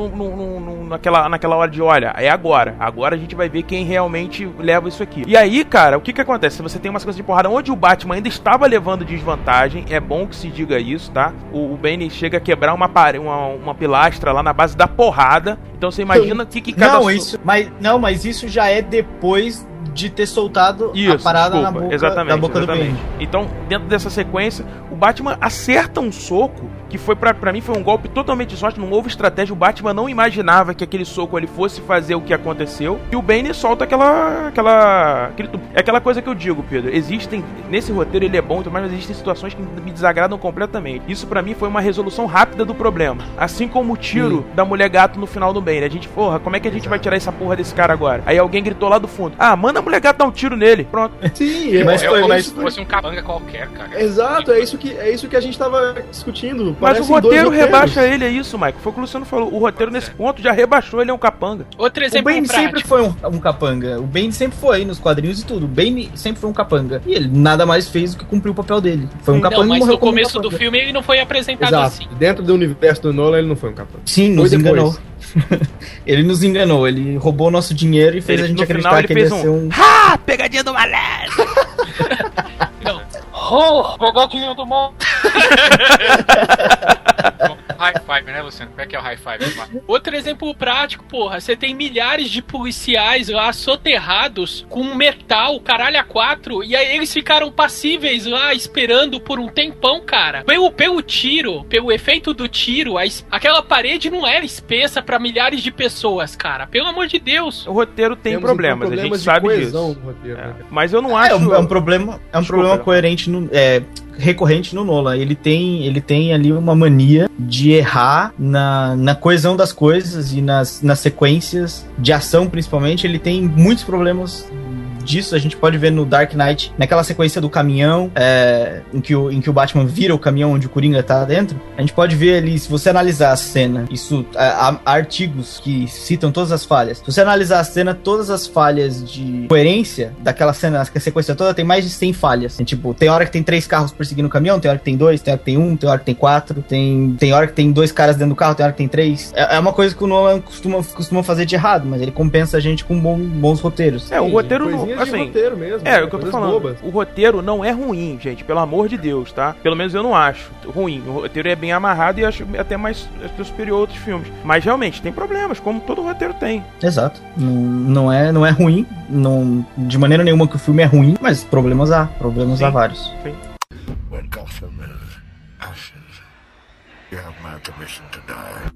naquela, naquela hora de: olha, é agora. Agora a gente vai ver quem realmente leva isso aqui. E aí, cara, o que que acontece? Se você tem uma sequência de porrada onde o Batman ainda estava levando desvantagem, é bom que se diga isso, tá? O, o Bane chega a quebrar uma, pare- uma, uma pilastra lá na base da porrada. Então você imagina o que, que cada Não, so- isso, mas, não, mas isso já é depois de ter soltado Isso, a parada desculpa, na boca, exatamente, da boca exatamente. do Bane. Então, dentro dessa sequência, o Batman acerta um soco que foi pra, pra mim foi um golpe totalmente de sorte, não houve estratégia, o Batman não imaginava que aquele soco ele fosse fazer o que aconteceu, e o Bane solta aquela aquela é aquela coisa que eu digo, Pedro, existem nesse roteiro ele é bom, e tudo mais, mas existem situações que me desagradam completamente. Isso pra mim foi uma resolução rápida do problema, assim como o tiro da mulher gato no final do Bane. A gente, porra, como é que a gente vai tirar essa porra desse cara agora? Aí alguém gritou lá do fundo: "Ah, manda a mulher gato dar um tiro nele". Pronto. Sim, é, Mas é foi- como mas se fosse um capanga qualquer, cara. Exato, é isso, que, é isso que a gente tava discutindo. Mas o roteiro rebaixa ele, é isso, Mike. Foi o que o Luciano falou. O roteiro nesse ponto já rebaixou, ele é um capanga. Outro O exemplo Bane prático. sempre foi um, um capanga. O Bane sempre foi nos quadrinhos e tudo. O Bane sempre foi um capanga. E ele nada mais fez do que cumprir o papel dele. Foi um capanga Não, e mas morreu no um começo do capanga. filme ele não foi apresentado Exato. assim. Dentro do universo do Nolan, ele não foi um capanga. Sim, Foi nos depois. enganou. ele nos enganou. Ele roubou nosso dinheiro e fez Ele- a gente acreditar final ele que ele ia fez ser um. Ah, pegadinha do malandro! Não. Oh, pegadinha do mal. High five, né, Luciano? Como é que é o high five? Outro exemplo prático, porra. Você tem milhares de policiais lá soterrados com metal, caralho, a quatro, e aí eles ficaram passíveis lá esperando por um tempão, cara. Pelo, pelo tiro, pelo efeito do tiro, a aquela parede não era espessa pra milhares de pessoas, cara. Pelo amor de Deus. O roteiro tem Temos, problemas, então, a gente de sabe coesão disso. roteiro, É. né? Mas eu não É, acho. um, é um problema, é um Desculpa, problema coerente no, é, recorrente no Nolan. Ele tem, ele tem ali uma mania de errar na, na coesão das coisas e nas, nas sequências de ação, principalmente. Ele tem muitos problemas disso a gente pode ver no Dark Knight, naquela sequência do caminhão, é, em, que o, em que o Batman vira o caminhão onde o Coringa tá dentro. A gente pode ver ali, se você analisar a cena, isso há, há artigos que citam todas as falhas. Se você analisar a cena, todas as falhas de coerência daquela cena, a sequência toda tem mais de 100 falhas. Tem, tipo, tem hora que tem três carros perseguindo o caminhão, tem hora que tem dois, tem hora que tem um, tem hora que tem quatro, tem, tem hora que tem dois caras dentro do carro, tem hora que tem três. É, é uma coisa que o Nolan costuma, costuma fazer de errado, mas ele compensa a gente com bom, bons roteiros. É, o roteiro não. Coisinhas de Assim, roteiro mesmo, é, né? o que eu tô falando. bobas. O roteiro não é ruim, gente, pelo amor de Deus, tá? Pelo menos eu não acho ruim. O roteiro é bem amarrado e acho até mais superior a outros filmes. Mas realmente tem problemas, como todo roteiro tem. Exato. Não, é, não é ruim, não, de maneira nenhuma que o filme é ruim, mas problemas há, problemas Sim. há vários. When Gotham is ashes, you have my permission to die.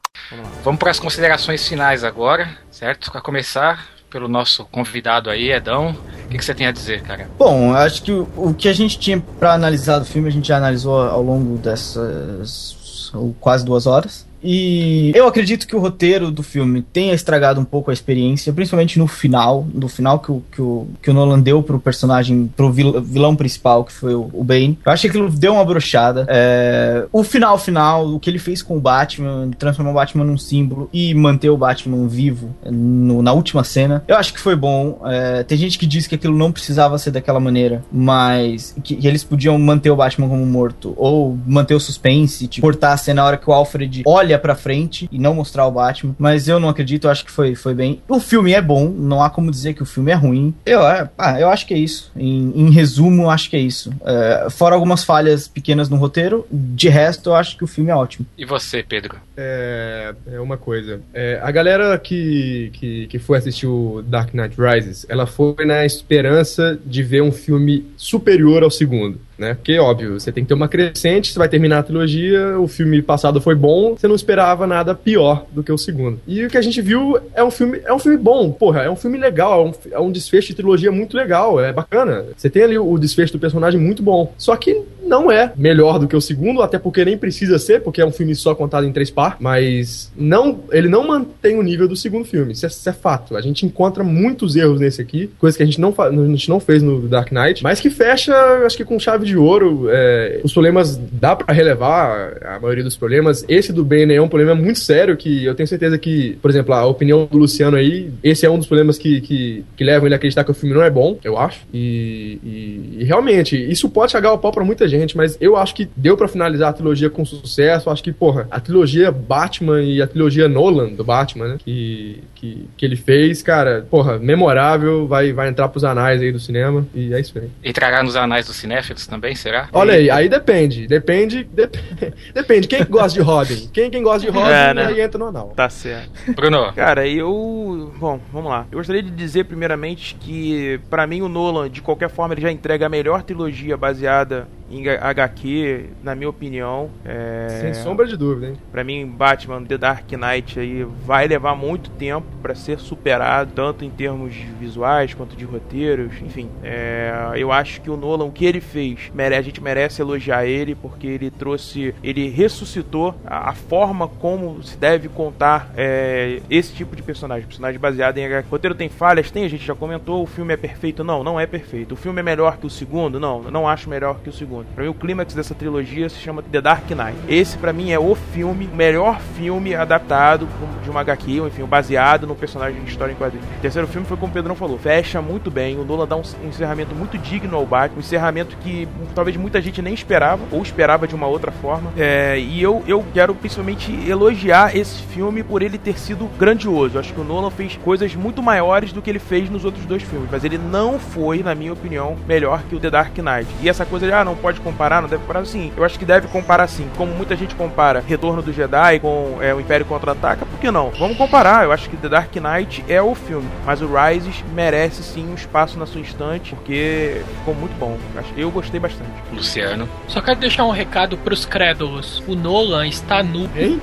Vamos para as considerações finais agora, certo? Para começar, pelo nosso convidado aí, Edão. O que, que você tem a dizer, cara? Bom, acho que o, o que a gente tinha pra analisar do filme, a gente já analisou ao longo dessas quase duas horas. E eu acredito que o roteiro do filme tenha estragado um pouco a experiência, principalmente no final, no final que o, que o, que o Nolan deu pro personagem, pro vil- vilão principal, que foi o, o Bane. Eu acho que aquilo deu uma brochada. É, o final final, o que ele fez com o Batman, transformar o Batman num símbolo e manter o Batman vivo no- na última cena, eu acho que foi bom. É, tem gente que diz que aquilo não precisava ser daquela maneira, mas que, que eles podiam manter o Batman como morto, ou manter o suspense, tipo, cortar a cena na hora que o Alfred olha pra frente e não mostrar o Batman. Mas eu não acredito, eu acho que foi, foi bem. O filme é bom, não há como dizer que o filme é ruim. Eu, é, ah, eu acho que é isso. Em, em resumo, eu acho que é isso. É, fora algumas falhas pequenas no roteiro, de resto, eu acho que o filme é ótimo. E você, Pedro? É, é uma coisa. É, a galera que, que, que foi assistir o Dark Knight Rises, ela foi na esperança de ver um filme superior ao segundo. Né? Porque, óbvio, você tem que ter uma crescente, você vai terminar a trilogia, o filme passado foi bom, você não esperava nada pior do que o segundo. E o que a gente viu é um filme, é um filme bom, porra, é um filme legal, é um, é um desfecho de trilogia muito legal, é bacana. Você tem ali o, desfecho do personagem muito bom. Só que não é melhor do que o segundo, até porque nem precisa ser, porque é um filme só contado em três partes, mas não, ele não mantém o nível do segundo filme, isso é, isso é fato. A gente encontra muitos erros nesse aqui, coisa que a gente não, a gente não fez no Dark Knight, mas que fecha, acho que com chave de ouro. é, os problemas dá pra relevar, a maioria dos problemas. Esse do Bane é um problema muito sério que eu tenho certeza que, por exemplo, a opinião do Luciano aí, esse é um dos problemas que, que, que levam ele a acreditar que o filme não é bom, eu acho. E, e- e realmente, isso pode chegar ao pau pra muita gente, mas eu acho que deu pra finalizar a trilogia com sucesso. Acho que, porra, a trilogia Batman e a trilogia Nolan do Batman, né? Que, que, que ele fez, cara, porra, memorável, vai, vai entrar pros anais aí do cinema. E é isso aí. Entrará nos anais dos cinéfilos também, será? Olha aí, aí depende. Depende. dep- depende. Quem gosta de Robin? Quem, quem gosta de Robin, É, né? aí entra no anal. Tá certo. Bruno, Cara, eu. Bom, vamos lá. Eu gostaria de dizer, primeiramente, que pra mim o Nolan, de qualquer forma, ele já entrega a melhor trilogia baseada em HQ, na minha opinião. É... Sem sombra de dúvida, hein? Pra mim, Batman The Dark Knight aí vai levar muito tempo pra ser superado, tanto em termos visuais quanto de roteiros, enfim. É, eu acho que o Nolan, o que ele fez, a gente merece elogiar ele, porque ele trouxe, ele ressuscitou a, a forma como se deve contar é, esse tipo de personagem, personagem baseado em HQ. O roteiro tem falhas, tem, a gente já comentou, o filme é perfeito? Não, não é perfeito. O filme é melhor que o segundo? Não, não acho melhor que o segundo. Pra mim, o clímax dessa trilogia se chama The Dark Knight. Esse, pra mim, é o filme, o melhor filme adaptado de uma HQ, ou enfim, baseado no personagem de história em quadrinhos. O terceiro filme foi como o Pedrão falou, fecha muito bem, o Nolan dá um, encerramento muito digno ao Batman, um encerramento que talvez muita gente nem esperava, ou esperava de uma outra forma. É, e eu, eu quero principalmente elogiar esse filme por ele ter sido grandioso. Acho que o Nolan fez coisas muito maiores do que ele fez nos outros dois filmes, mas ele não foi, na minha opinião, melhor que o The Dark Knight. E essa coisa de, ah, não pode comparar, não deve comparar, sim. Eu acho que deve comparar sim. Como muita gente compara Retorno do Jedi com é, o Império Contra-Ataca, por que não? Vamos comparar. Eu acho que The Dark Knight é o filme, mas o Rises merece sim um espaço na sua estante, porque ficou muito bom. Eu gostei bastante. Luciano. Só quero deixar um recado pros crédulos. O Nolan está nu. Hein?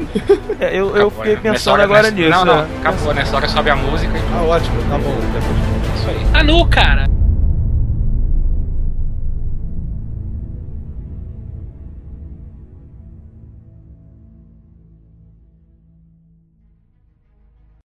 É, eu, eu Acabou, fiquei né? pensando hora- agora nessa- nisso. Não, não, né? acabou, nessa hora sobe a música e Ah, ótimo, tá bom. isso aí. Tá nu, cara.